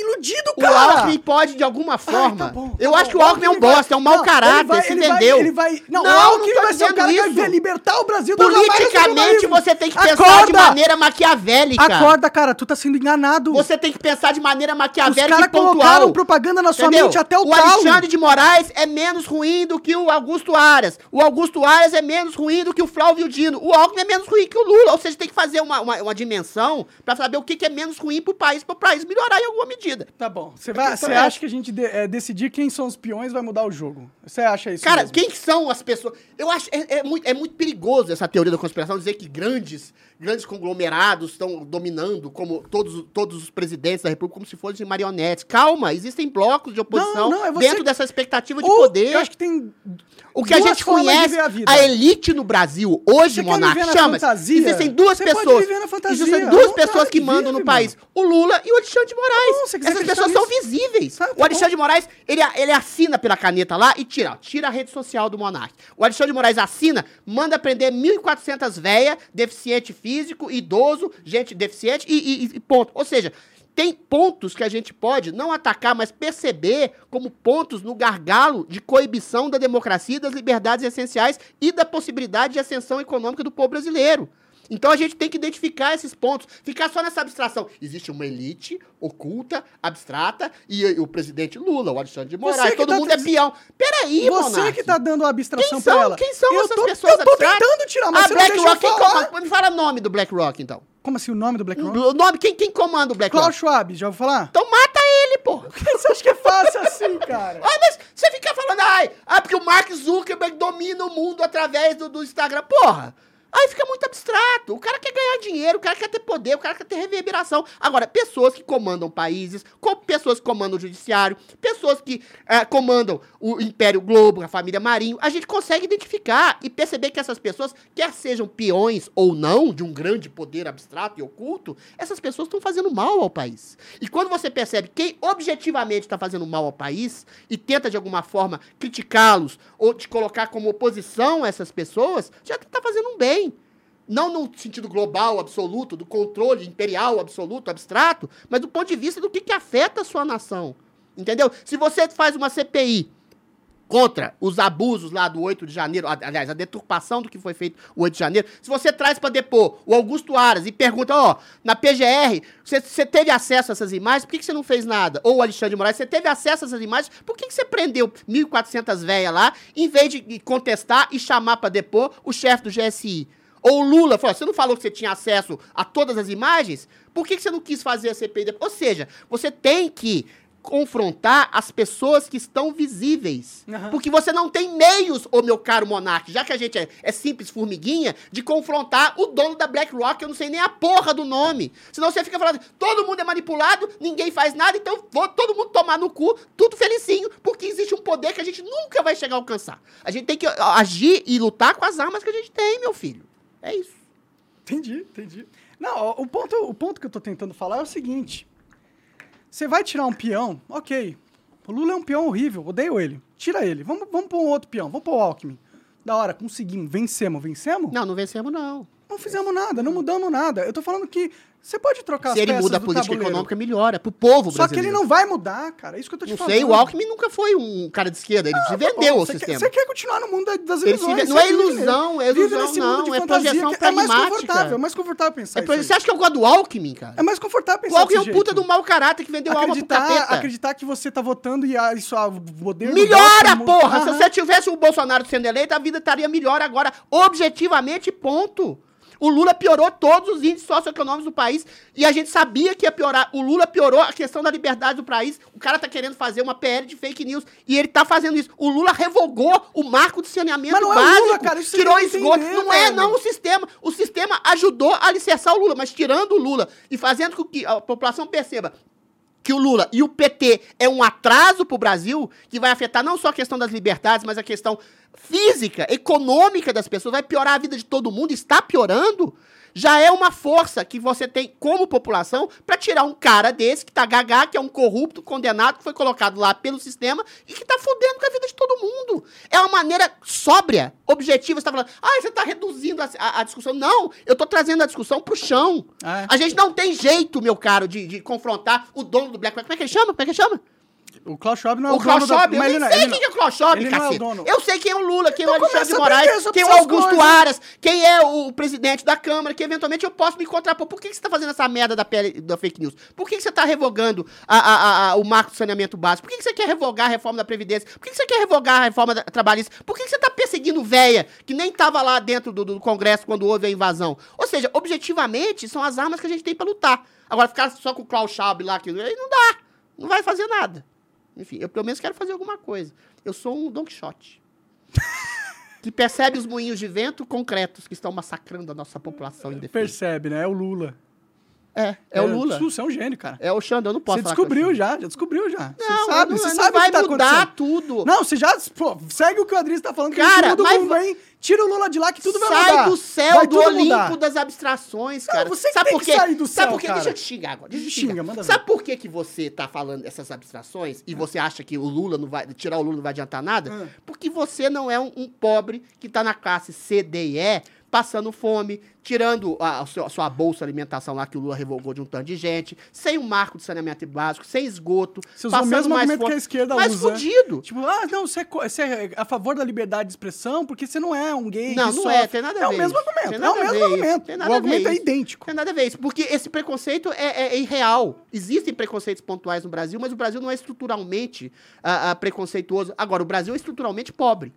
iludido, O cara! Alckmin pode, de alguma forma. tá bom, tá eu bom. acho que o Alckmin é um bosta, é um mau caráter, ele vai- se ele vai- vendeu. ele vai... Não, Não, o Alckmin vai ser o cara que isso. vai libertar o Brasil Politicamente, você tem que jornalismo. pensar de Acorda! maneira maquiavélica. Acorda, cara, tu tá sendo enganado. Você tem que pensar de maneira Os maquiavélica caras e pontual. colocaram propaganda na sua Entendeu? mente até o, o talo. Alexandre de Moraes é menos ruim do que o Augusto Aras. O Augusto Aras é menos ruim do que o Flávio Dino. O Alckmin é menos ruim que o Lula. Ou seja, tem que fazer uma, uma, uma dimensão pra saber o que, que é menos ruim pro país, pro país melhorar em alguma medida. Tá bom. Você vai- questão você é acha que a gente de- é, decidir quem são os peões vai mudar o jogo? Você acha isso Cara, mesmo? quem são as pessoas? Eu acho é, é muito, é muito perigoso essa teoria da conspiração dizer que grandes, grandes conglomerados estão dominando como todos, todos os presidentes da República como se fossem marionetes. Calma, existem blocos de oposição Não, não, é você dentro dessa expectativa de Ou, poder. Eu acho que tem O que a gente conhece, a a, elite no Brasil, hoje, na chama? Existem duas Você pessoas. Existem duas pessoas que mandam vive, no país. O Lula e o Alexandre de Moraes. Não, Essas pessoas são visíveis. Ah, tá o Alexandre de Moraes, ele, ele assina pela caneta lá e tira, tira a rede social do Monark. O Alexandre de Moraes assina, manda prender 1.400 véia, deficiente físico, idoso, gente deficiente e, e- e ponto. Ou seja, tem pontos que a gente pode não atacar, mas perceber como pontos no gargalo de coibição da democracia das liberdades essenciais e da possibilidade de ascensão econômica do povo brasileiro. Então a gente tem que identificar esses pontos, ficar só nessa abstração. Existe uma elite oculta, abstrata, e, e o presidente Lula, o Alexandre de Moraes, todo tá mundo é peão. Peraí, Você Monark. que tá dando a abstração Quem pra são? ela. Quem são eu essas tô, pessoas Eu tô abstratas? tentando tirar, mas Ah, você não deixa eu BlackRock, comanda? Me fala o nome do BlackRock, então. Como assim, o nome do BlackRock? O nome, quem, quem comanda o BlackRock? Klaus Schwab, já ouviu falar? Então mata ele, (laughs) porra. Você acha que é fácil assim, cara? Ah, mas você fica falando, ai, ah, porque o Mark Zuckerberg domina o mundo através do, do Instagram. Porra! Aí fica muito abstrato. O cara quer ganhar dinheiro, o cara quer ter poder, o cara quer ter reverberação. Agora, pessoas que comandam países, co- pessoas que comandam o judiciário, pessoas que eh, comandam o Império Globo, a família Marinho, a gente consegue identificar e perceber que essas pessoas, quer sejam peões ou não, de um grande poder abstrato e oculto, essas pessoas estão fazendo mal ao país. E quando você percebe quem objetivamente está fazendo mal ao país e tenta de alguma forma criticá-los ou te colocar como oposição a essas pessoas, já está fazendo um bem. Não no sentido global, absoluto, do controle imperial, absoluto, abstrato, mas do ponto de vista do que, que afeta a sua nação. Entendeu? Se você faz uma CPI contra os abusos lá do 8 de janeiro, aliás, a deturpação do que foi feito o 8 de janeiro, se você traz para depor o Augusto Aras e pergunta, ó, na PGR, você, teve acesso a essas imagens, por que, você não fez nada? Ou o Alexandre de Moraes, você teve acesso a essas imagens, por que, você prendeu 1.400 velhas lá, em vez de contestar e chamar para depor o chefe do GSI? Ou o Lula, falou, você não falou que você tinha acesso a todas as imagens? Por que, que você não quis fazer a CPI? Ou seja, você tem que confrontar as pessoas que estão visíveis. Aham. Porque você não tem meios, ô meu caro monarca, já que a gente é, é simples formiguinha, de confrontar o dono da BlackRock, eu não sei nem a porra do nome. Senão você fica falando, todo mundo é manipulado, ninguém faz nada, então vou todo mundo tomar no cu, tudo felicinho, porque existe um poder que a gente nunca vai chegar a alcançar. A gente tem que agir e lutar com as armas que a gente tem, meu filho. É isso. Entendi, entendi. Não, o ponto, o ponto que eu tô tentando falar é o seguinte. Você vai tirar um peão, ok. O Lula é um peão horrível, odeio ele. Tira ele. Vamos, vamos pôr um outro peão, vamos pôr o Alckmin. Da hora, conseguimos, vencemos, vencemos? Não, não vencemos, não. Não fizemos nada, não mudamos nada. Eu tô falando que você pode trocar Se as ele peças muda a política tabuleiro. econômica, melhora. Pro povo Só que ele brasileiro. não vai mudar, cara. É isso que eu tô te Não falando. sei, o Alckmin nunca foi um cara de esquerda, ele se vendeu Bom, ao quer- sistema. Você quer continuar no mundo da- das Ele se ilusões. não é vive ilusão, é ilusão, nesse mundo não, de é projeção que É mais pragmática. confortável, é mais confortável pensar É aí. Você acha que eu gosto do Alckmin, cara? É mais confortável O pensar Alckmin é um puta do mau caráter que vendeu alma pro acreditar, capeta. acreditar que você tá votando e a, isso, a, o poder Melhora, porra! Se você tivesse o Bolsonaro sendo eleito, a vida estaria melhor agora, objetivamente, ponto. O Lula piorou todos os índices socioeconômicos do país e a gente sabia que ia piorar. O Lula piorou a questão da liberdade do país. O cara tá querendo fazer uma PL de fake news e ele tá fazendo isso. O Lula revogou o marco de saneamento Mas não é o básico. Lula, cara, isso tirou esgoto. entender, não é, não, o sistema. O sistema ajudou a alicerçar o Lula, mas tirando o Lula e fazendo com que a população perceba que o Lula e o PT é um atraso para o Brasil, que vai afetar não só a questão das liberdades, mas a questão física, econômica das pessoas, vai piorar a vida de todo mundo, está piorando, já é uma força que você tem como população para tirar um cara desse que tá gagá, que é um corrupto, condenado, que foi colocado lá pelo sistema e que tá fudendo com a vida de todo mundo. É uma maneira sóbria, objetiva. Você tá falando, ah, você tá reduzindo a, a- a discussão. Não, eu tô trazendo a discussão pro chão. É. A gente não tem jeito, meu caro, de, de confrontar o dono do BlackRock. Como é que ele chama? Como é que ele chama? O Klaus Schwab não é o, o Klaus dono da- Schwab, eu mas nem não- sei quem não- é o Klaus Schwab, ele não é o cacete. dono. Eu sei quem é o Lula, quem é o Então Alexandre de Moraes, quem é o Augusto coisas. Aras, quem é o presidente da Câmara, que eventualmente eu posso me contrapor. Por que, que você tá fazendo essa merda da, pele, da fake news? Por que, que você tá revogando a- a- a- o marco do saneamento básico? Por que, que você quer revogar a reforma da Previdência? Por que, que você quer revogar a reforma da- trabalhista? Por que, que você tá perseguindo véia, que nem tava lá dentro do, do Congresso quando houve a invasão? Ou seja, objetivamente, são as armas que a gente tem pra lutar. Agora, ficar só com o Klaus Schwab lá, que aí não dá. Não vai fazer nada. Enfim, eu pelo menos quero fazer alguma coisa. Eu sou um Don Quixote. (laughs) que percebe os moinhos de vento concretos que estão massacrando a nossa população indefesa. Percebe, né? É o Lula. É, é o Lula. Você é um gênio, cara. É o Xandão, eu não posso Você descobriu já, já descobriu já. Você Não, sabe, não, você não sabe vai o que tá mudar tudo. Não, você já. Pô, segue o que o Adriano tá falando, que Cara, todo mas vem, tira o Lula de lá que tudo vai Sai mudar. do céu, Vai do tudo Olimpo mudar. das abstrações, cara. você Sabe tem por que quê? sair do Sabe céu, por quê? cara. Deixa eu te xingar agora. Deixa eu te Xinga, xingar. manda ver. Sabe por que, que você tá falando essas abstrações e você acha que o Lula não vai. Tirar o Lula não vai adiantar nada? Hum. Porque você não é um, um pobre que tá na classe C, D e E, passando fome, tirando a, a sua, a sua bolsa alimentação lá que o Lula revogou de um tanto de gente, sem um marco de saneamento básico, sem esgoto, Você usou o mesmo mais argumento fome, que a esquerda mais usa. fudido. Tipo, ah, não, você é, você é a favor da liberdade de expressão porque você não é um gay. Não, não sofre. é, tem nada a É ver o mesmo isso. argumento, é o mesmo argumento. O argumento é idêntico. Tem nada a ver isso, porque esse preconceito é, é- é irreal. Existem preconceitos pontuais no Brasil, mas o Brasil não é estruturalmente ah, ah, preconceituoso. Agora, o Brasil é estruturalmente pobre.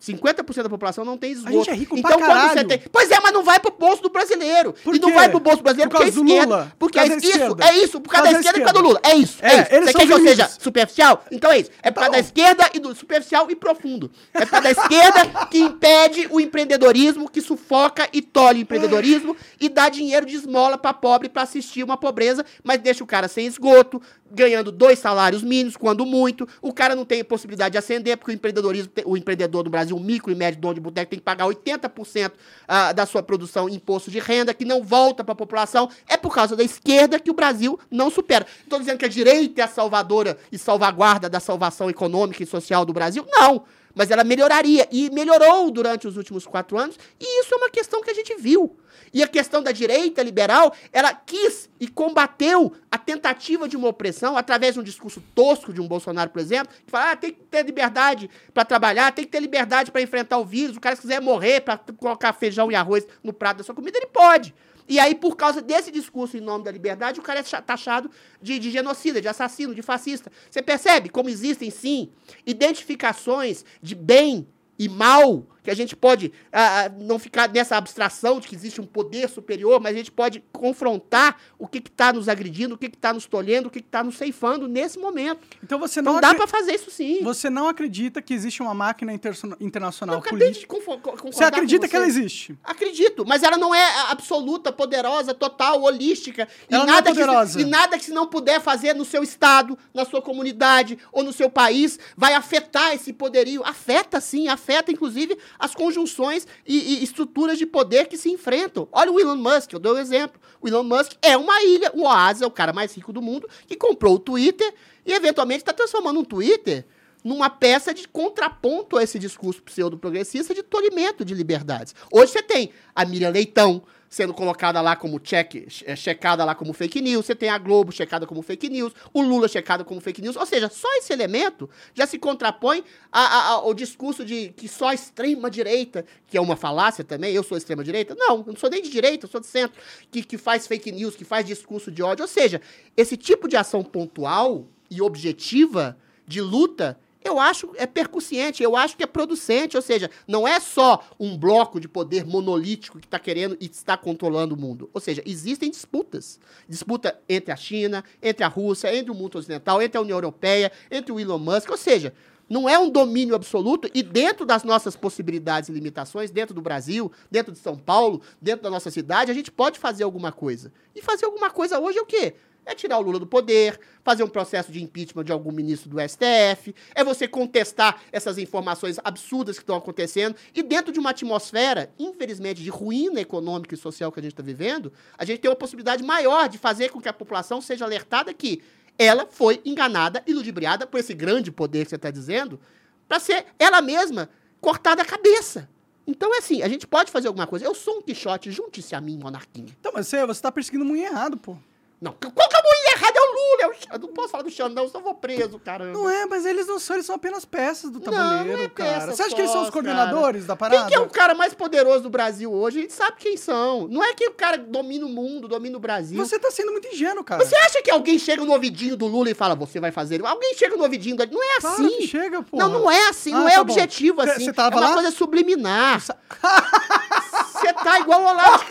50% da população não tem esgoto. gente é rico pra então, quando você caralho. tem. Pois é, mas não vai pro bolso do brasileiro. Por e não vai pro bolso do brasileiro Por porque é causa esquerda. Lula, Porque por é causa isso, esquerda. é isso, por causa da esquerda e por causa do Lula. É isso. É, É, isso. Você quer que eu seja superficial? Então é isso. É por causa Então- da esquerda e do superficial e profundo. É por causa da esquerda que impede o empreendedorismo, que sufoca e tolhe o empreendedorismo e dá dinheiro de esmola pra pobre pra assistir uma pobreza, mas deixa o cara sem esgoto, ganhando dois salários mínimos, quando muito. O cara não tem possibilidade de ascender, porque o empreendedorismo, o empreendedor no Brasil, micro e médio dono de boteco, tem que pagar 80% ah, da sua produção em imposto de renda, que não volta para a população. É por causa da esquerda que o Brasil não supera. Estou dizendo que a direita é a salvadora e salvaguarda da salvação econômica e social do Brasil? Não. Mas ela melhoraria. E melhorou durante os últimos quatro anos. E isso é uma questão que a gente viu. E a questão da direita liberal, ela quis e combateu a tentativa de uma opressão através de um discurso tosco de um Bolsonaro, por exemplo, que fala, ah, tem que ter liberdade para trabalhar, tem que ter liberdade para enfrentar o vírus, o cara se quiser morrer para colocar feijão e arroz no prato da sua comida, ele pode. E aí, por causa desse discurso em nome da liberdade, o cara é taxado de, de genocida, de assassino, de fascista. Você percebe como existem, sim, identificações de bem e mal, que a gente pode ah, ah, não ficar nessa abstração de que existe um poder superior, mas a gente pode confrontar o que está nos agredindo, o que está nos tolhendo, o que está nos ceifando nesse momento. Então você Então não, dá para fazer isso sim. você não acredita que existe uma máquina interso- internacional de política. concordar Você acredita com que ela existe? Acredito, mas ela não é absoluta, poderosa, total, holística. E Ela não é nada, poderosa. Que, e nada que se não puder fazer no seu estado, na sua comunidade ou no seu país vai afetar esse poderio. Afeta sim, afeta inclusive as conjunções e, e estruturas de poder que se enfrentam. Olha o Elon Musk, eu dou um exemplo. O Elon Musk é uma ilha, um oásis, é o cara mais rico do mundo, que comprou o Twitter e eventualmente está transformando um Twitter numa peça de contraponto a esse discurso pseudo-progressista de tolimento de liberdades. Hoje você tem a Miriam Leitão sendo colocada lá como check, é, checada lá como fake news, você tem a Globo checada como fake news, o Lula checado como fake news, ou seja, só esse elemento já se contrapõe a- a- ao discurso de que só a extrema-direita, que é uma falácia também, eu sou extrema-direita, não, eu não sou nem de direita, eu sou de centro, que, que faz fake news, que faz discurso de ódio, ou seja, esse tipo de ação pontual e objetiva de luta, eu acho é percussiente, eu acho que é producente, ou seja, não é só um bloco de poder monolítico que está querendo e está controlando o mundo. Ou seja, existem disputas. Disputa entre a China, entre a Rússia, entre o mundo ocidental, entre a União Europeia, entre o Elon Musk, ou seja, não é um domínio absoluto e dentro das nossas possibilidades e limitações, dentro do Brasil, dentro de São Paulo, dentro da nossa cidade, a gente pode fazer alguma coisa. E fazer alguma coisa hoje é o quê? É tirar o Lula do poder, fazer um processo de impeachment de algum ministro do STF, é você contestar essas informações absurdas que estão acontecendo. E dentro de uma atmosfera, infelizmente, de ruína econômica e social que a gente está vivendo, a gente tem uma possibilidade maior de fazer com que a população seja alertada que ela foi enganada e ludibriada por esse grande poder que você está dizendo, para ser ela mesma cortada a cabeça. Então é assim, a gente pode fazer alguma coisa. Eu sou um Quixote, junte-se a mim, monarquinha. Então, mas você, você tá perseguindo muito errado, pô. Não, qual que é errado? É o Lula, é o Eu não posso falar do Xandão, senão eu vou preso, caramba. Não é, mas eles não são, eles são apenas peças do Não, tabuleiro, não é cara. peça Você acha que eles são os coordenadores da Quem parada? que é o cara mais poderoso do Brasil hoje? A gente sabe quem são. Não é que o cara domina o mundo, domina o Brasil. Você tá sendo muito ingênuo, cara. Você acha que alguém chega no ouvidinho do Lula e fala, você vai fazer? Alguém chega no ouvidinho do... Não é Claro assim. que chega, pô. Não, não é assim, Ah, não é tá objetivo assim. cê tava é uma lá? coisa subliminar. Você (laughs) (laughs) tá igual o Olavo.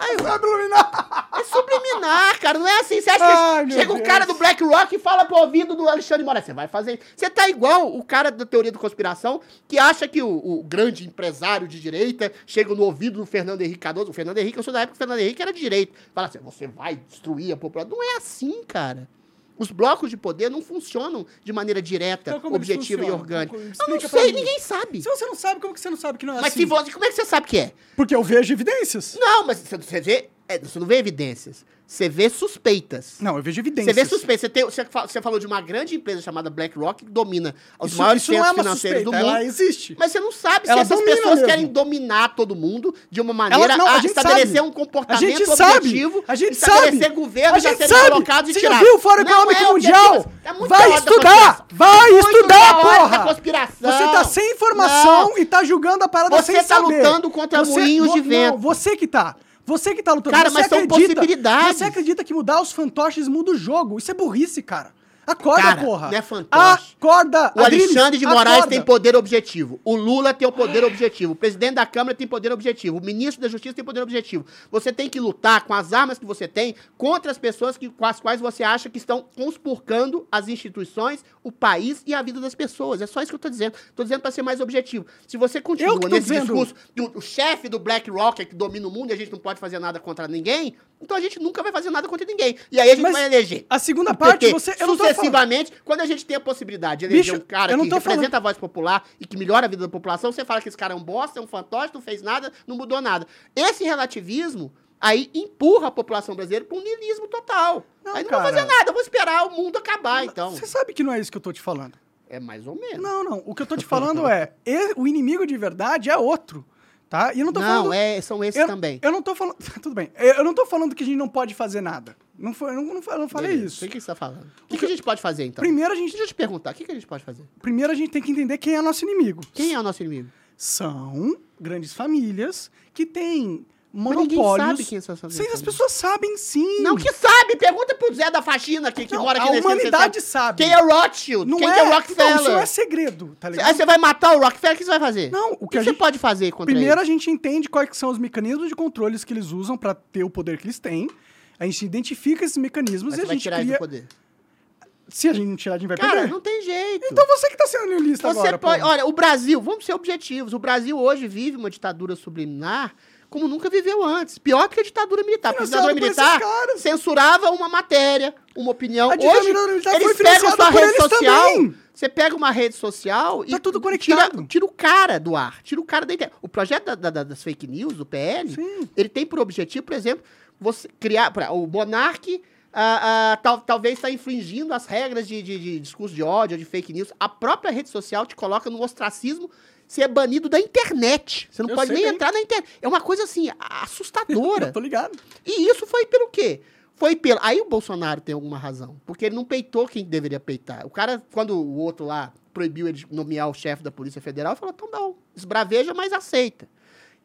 Aí, (laughs) Subliminar. é subliminar, cara. Não é assim. Você acha Ai, que chega um Deus. cara do Black Rock e fala pro ouvido do Alexandre de Moraes. Você vai fazer isso. Você tá igual o cara da teoria da conspiração que acha que o, o grande empresário de direita chega no ouvido do Fernando Henrique Cardoso. O Fernando Henrique, eu sou da época que o Fernando Henrique era de direita. Fala assim, você vai destruir a população. Não é assim, cara. Os blocos de poder não funcionam de maneira direta, Então, objetiva e orgânica. Como- Eu não sei, ninguém sabe. Se você não sabe, como que você não sabe que não é Mas assim? se você, como é que você sabe que é? Porque eu vejo evidências. Não, mas você, você vê. é, você não vê evidências. Você vê suspeitas. Não, eu vejo Você evidências. vê suspeitas. Você, tem- você fa- você falou de uma grande empresa chamada BlackRock que domina os Isso, maiores isso é centros uma financeiros suspeita, do mundo. ela existe. Mas você não sabe se Ela essas domina pessoas mesmo. querem dominar todo mundo de uma maneira não, a a, estabelecer sabe. um comportamento A gente sabe. objetivo, A gente estabelecer sabe. governos A gente serem sabe. colocados e Você já tirados. viu o Fórum Não Econômico é Mundial? É muito Vai estudar! Vai estudar, porra! Você tá sem informação Não. e tá julgando a parada Você sem tá saber. lutando contra moinhos de vento. Não, você que tá. Você que tá lutando. Cara, você mas são acredita, possibilidades. Você acredita que mudar os fantoches muda o jogo. Isso é burrice, cara. Acorda, Cara, porra. não é fantoche. Acorda. O Alexandre de Moraes acorda. tem poder objetivo. O Lula tem o poder objetivo. O presidente da Câmara tem poder objetivo. O ministro da Justiça tem poder objetivo. Você tem que lutar com as armas que você tem contra as pessoas que, com as quais você acha que estão conspurcando as instituições, o país e a vida das pessoas. É só isso que eu tô dizendo. Tô dizendo para ser mais objetivo. Se você continua nesse dizendo. discurso do o chefe do BlackRock é que domina o mundo e a gente não pode fazer nada contra ninguém, então a gente nunca vai fazer nada contra ninguém. E aí a gente Mas vai eleger. A segunda parte, PT, você. Eu não tô falando. sucessivamente, quando a gente tem a possibilidade de eleger Bicho, um cara que representa falando- a voz popular e que melhora a vida da população, você fala que esse cara é um bosta, é um fantoche, não fez nada, não mudou nada. Esse relativismo aí empurra a população brasileira para um niilismo total. Não, aí não cara. vou fazer nada, eu vou esperar o mundo acabar, então. Você sabe que não é isso que eu tô te falando. É mais ou menos. Não, não. O que eu tô te falando é. O inimigo de verdade é outro. Tá? E eu não tô Não, falando. é, são esses eu, também. Eu não tô falando. (laughs) Tudo bem. Eu não tô falando que a gente não pode fazer nada. Não, foi, não, não, não falei Beleza. isso. O que, que você está falando? O que, que a gente pode fazer, então? Primeiro a, gente, Deixa eu te perguntar, o que, que a gente pode fazer? primeiro a gente tem que entender quem é nosso inimigo. Quem é o nosso inimigo? São grandes famílias que têm Mas monopólios. ninguém sabe quem essas Sim, as pessoas sabem sim. Não, que sabe? Pergunta pro Zé da faxina aqui, que Não, mora aqui a nesse você humanidade sabe. Quem é Rothschild? Não Quem é, é Não, Rockefeller? isso não é segredo, tá ligado? Aí você vai matar o Rockefeller, o que você vai fazer? Não, o o que que, a você gente- pode fazer contra Primeiro a ele? gente entende quais são os mecanismos de controles que eles usam pra ter o poder que eles têm. A gente identifica esses mecanismos Mas e a vai gente tirar ele cria... do poder. Se a gente não tirar, a gente vai Cara, perder. não tem jeito. Então você que tá sendo niilista você agora, pode... pô. Olha, o Brasil, vamos ser objetivos. O Brasil hoje vive uma ditadura subliminar como nunca viveu antes. Pior que a ditadura militar. Porque a ditadura militar censurava uma matéria, uma opinião. A ditadura Hoje, militar eles foi pegam sua rede social. também. Você pega uma rede social e Tá tudo tira, conectado. tira o cara do ar, tira o cara da internet. O projeto da- da- das fake news, do PL, Sim. ele tem por objetivo, por exemplo, você criar. O Monark ah, ah, tal- talvez está infringindo as regras de, de- de discurso de ódio, de fake news. A própria rede social te coloca no ostracismo. Você é banido da internet. Você não Eu pode nem bem. entrar na internet. É uma coisa assim, assustadora. (laughs) Eu tô ligado. E isso foi pelo quê? Foi pelo. Aí o Bolsonaro tem alguma razão. Porque ele não peitou quem deveria peitar. O cara, quando o outro lá proibiu ele de nomear o chefe da Polícia Federal, falou: então não, esbraveja, mas aceita.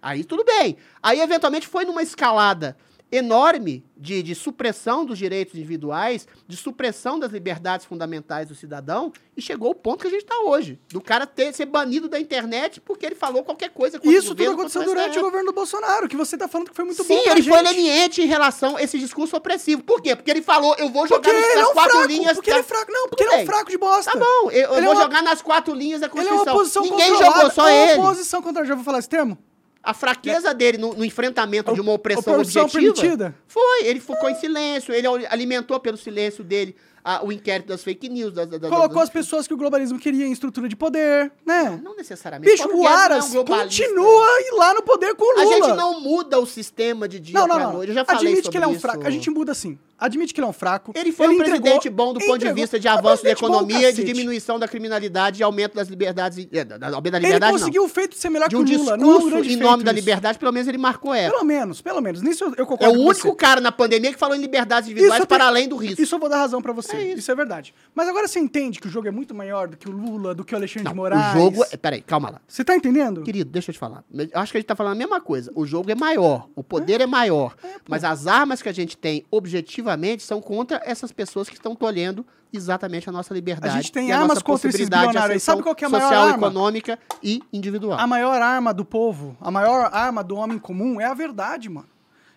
Aí tudo bem. Aí, eventualmente, foi numa escalada enorme de, de supressão dos direitos individuais, de supressão das liberdades fundamentais do cidadão, e chegou o ponto que a gente está hoje. Do cara ter, ser banido da internet porque ele falou qualquer coisa Isso tudo governo, aconteceu contra o durante o governo do Bolsonaro, que você tá falando que foi muito Sim, bom pra ele foi leniente em relação a esse discurso opressivo. Por quê? Porque ele falou, eu vou jogar Porque nas, ele é um quatro fraco, linhas. porque da- ele é fraco. Não, porque Tudo ele é um fraco de bosta. Tá bom, eu, eu Ele é vou uma- jogar nas quatro linhas da Ele é Constituição. uma oposição Ninguém jogou, só é uma ele. oposição contra... Já vou falar esse termo? A fraqueza dele no, no enfrentamento de uma opressão objetiva permitida. foi. Ele ficou em silêncio, ele alimentou pelo silêncio dele a- o inquérito das fake news. Das, das- Colocou das- as pessoas que o globalismo queria em estrutura de poder, né? Não necessariamente. Bicho, o Guedes não é um Aras continua lá no poder com o A Lula. gente não muda o sistema de dia Não, não, pra não. noite. Eu já falei Admite sobre que ele é um fraco. A gente muda assim. Admite que ele é um fraco. Ele foi um entregou- presidente bom do ponto de vista de É um avanço da bom, economia, de diminuição da criminalidade e aumento das liberdades. é, Da, da, da Ele liberdade, conseguiu o feito de ser melhor não. De que um o Lula. não é um grande em nome da isso. liberdade, pelo menos ele marcou ela. Pelo menos, pelo menos. Nisso eu, eu É concordo o com único você. cara na pandemia que falou em liberdades individuais para tenho- além do risco. Isso eu vou dar razão pra você. É isso. isso. é verdade. Mas agora você entende que o jogo é muito maior do que o Lula, do que o Alexandre Não, de Moraes. o jogo. é- Peraí, calma lá. Você tá entendendo? Querido, deixa eu te falar. Eu acho que a gente tá falando a mesma coisa. O jogo é maior, o poder é, maior. mas as armas que a gente tem são contra essas pessoas que estão tolhendo exatamente a nossa liberdade. A gente tem e a armas contra esses bilionários. Sabe qual que é a maior social, arma? econômica e individual. A maior arma do povo, a maior arma do homem comum é a verdade, mano.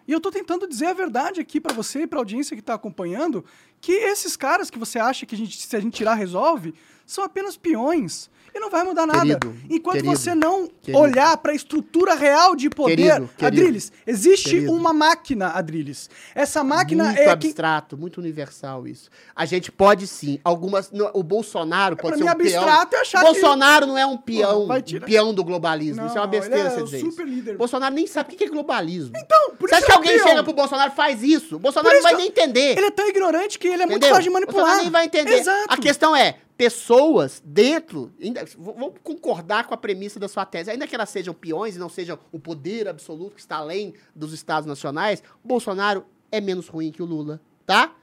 E eu tô tentando dizer a verdade aqui pra você e pra audiência que tá acompanhando, que esses caras que você acha que a gente, se a gente tirar resolve, são apenas peões. E não vai mudar nada. Querido, Enquanto querido, você não querido. olhar pra estrutura real de poder, Querido, Adriles, existe uma máquina, Adriles. Essa máquina muito é que abstrato, muito universal isso. A gente pode sim. Algumas. o Bolsonaro pode pra ser mim, um peão. abstrato é achar Bolsonaro não é um peão, vai um peão do globalismo. isso é uma Não, besteira ele é você dizer super isso. líder. Bolsonaro nem sabe o que é globalismo. Então, por Você isso acha que é alguém peão. chega pro Bolsonaro e faz isso? O Bolsonaro Por não isso vai que nem entender. Ele é tão ignorante que ele é muito Entendeu? fácil de manipular. Bolsonaro nem vai entender. Exato. A questão é, pessoas dentro, ainda- v- vamos concordar com a premissa da sua tese, ainda que elas sejam peões e não sejam o poder absoluto que está além dos estados nacionais, Bolsonaro é menos ruim que o Lula, tá?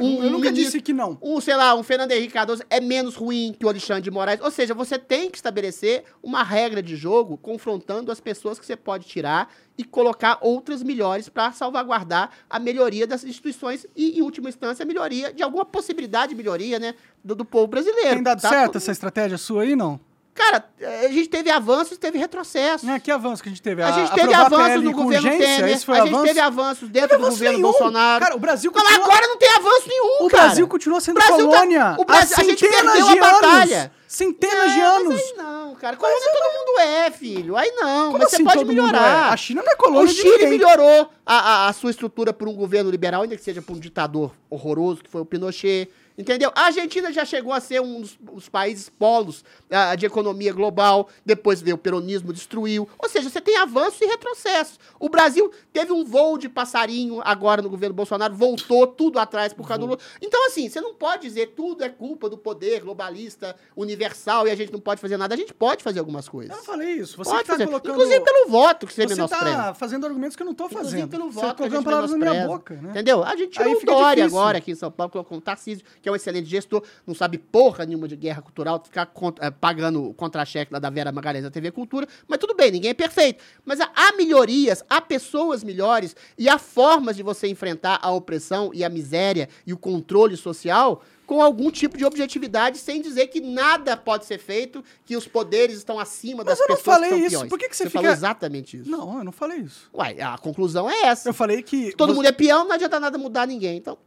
Um- eu nunca disse que não. um, sei lá, um Fernando Henrique Cardoso é menos ruim que o Alexandre de Moraes. Ou seja, você tem que estabelecer uma regra de jogo confrontando as pessoas que você pode tirar e colocar outras melhores para salvaguardar a melhoria das instituições e, em última instância, a melhoria de alguma possibilidade de melhoria, né, do, do povo brasileiro. Tem dado tá? certo essa estratégia sua aí, não? Cara, a gente teve avanços, teve retrocessos. É, que avanço que a gente teve? A gente teve avanços no governo Temer, a gente avanço? teve avanços dentro do governo nenhum. Bolsonaro. Cara, o Brasil Mas continua... agora não tem avanço nenhum, O cara. Brasil continua sendo Brasil tá- colônia. o Brasil- a gente perdeu a de anos. batalha. Centenas de anos. Mas aí não, cara. Colônia todo mundo é, filho. Aí não. Como mas assim você pode melhorar. é? A China não é O colônia de Chile melhorou a, a- a sua estrutura por um governo liberal, ainda que seja por um ditador horroroso, que foi o Pinochet. Entendeu? A Argentina já chegou a ser um dos, dos países polos ah, de economia global. Depois veio o peronismo, destruiu. Ou seja, você tem avanços e retrocessos. O Brasil teve um voo de passarinho agora no governo Bolsonaro, voltou tudo atrás por causa do Lula. Então, assim, você não pode dizer tudo é culpa do poder globalista, universal, e a gente não pode fazer nada. A gente pode fazer algumas coisas. Eu não falei isso. Você pode tá fazer. colocando... Inclusive pelo voto que você, Você menospreza. tá fazendo argumentos que eu não tô Inclusive fazendo. pelo Você voto tá colocando palavras na minha boca, né? Entendeu? A gente tirou Aí o Dória difícil. agora aqui em São Paulo, colocou um Tarcísio, que é um excelente gestor, não sabe porra nenhuma de guerra cultural, ficar cont- eh, pagando o contra-cheque lá da Vera Magalhães da TV Cultura, mas tudo bem, ninguém é perfeito. Mas há, melhorias, há pessoas melhores e há formas de você enfrentar a opressão e a miséria e o controle social com algum tipo de objetividade, sem dizer que nada pode ser feito, que os poderes estão acima Mas das eu não pessoas falei isso. Por que que você falou fica- exatamente isso. Não, eu não falei isso. Uai, a conclusão é essa. Eu falei que... Se todo você- mundo é peão, não adianta nada mudar ninguém. Então,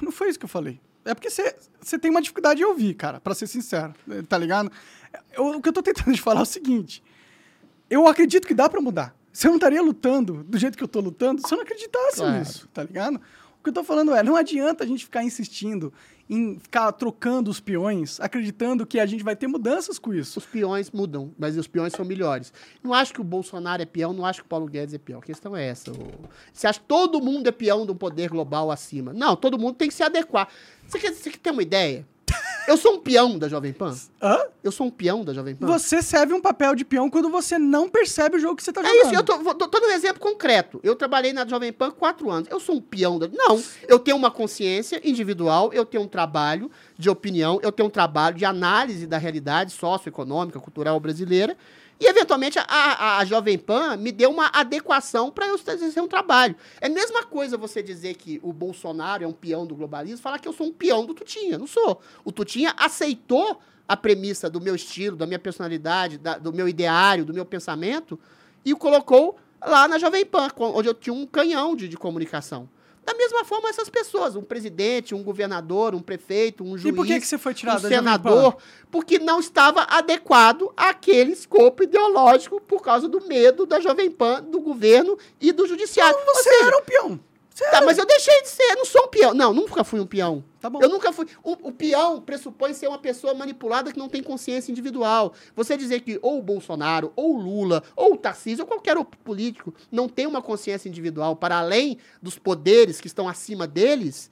Não foi isso que eu falei. É porque você tem uma dificuldade de ouvir, cara, pra ser sincero. Tá ligado? Eu- o que eu tô tentando te falar é o seguinte. Eu acredito que dá pra mudar. Se eu não estaria lutando do jeito que eu tô lutando, se eu não acreditasse Claro. nisso, tá ligado? O que eu tô falando é, não adianta a gente ficar insistindo em ficar trocando os peões, acreditando que a gente vai ter mudanças com isso. os peões mudam, mas os peões são melhores. Não acho que o Bolsonaro é peão, não acho que o Paulo Guedes é peão. A questão é essa. Você acha que todo mundo é peão de um poder global acima? Não, todo mundo tem que se adequar. Você quer, você quer ter uma ideia? Eu sou um peão da Jovem Pan? Hã? Eu sou um peão da Jovem Pan? Você serve um papel de peão quando você não percebe o jogo que você tá jogando. É isso, eu tô, vou- tô, tô dando um exemplo concreto. Eu trabalhei na Jovem Pan quatro anos. Eu sou um peão da. Não, eu tenho uma consciência individual, eu tenho um trabalho de opinião, eu tenho um trabalho de análise da realidade socioeconômica, cultural brasileira. E, eventualmente, a, a, a Jovem Pan me deu uma adequação para eu exercer um trabalho. É a mesma coisa você dizer que o Bolsonaro é um peão do globalismo, falar que eu sou um peão do Tutinha. Não sou. O Tutinha aceitou a premissa do meu estilo, da minha personalidade, da- do meu ideário, do meu pensamento, e o colocou lá na Jovem Pan, onde eu tinha um canhão de, de comunicação. Da mesma forma, essas pessoas, um presidente, um governador, um prefeito, um juiz, E por que, que você foi tirado um senador, porque não estava adequado àquele escopo ideológico por causa do medo da Jovem Pan, do governo e do judiciário. Ou Você seja, era um peão. Você Tá, mas eu deixei de ser, eu não sou um peão. Não, nunca fui um peão. Tá bom. Eu nunca fui. O, o peão pressupõe ser uma pessoa manipulada que não tem consciência individual. Você dizer que ou o Bolsonaro, ou o Lula, ou o Tarcísio, ou qualquer outro político não tem uma consciência individual para além dos poderes que estão acima deles,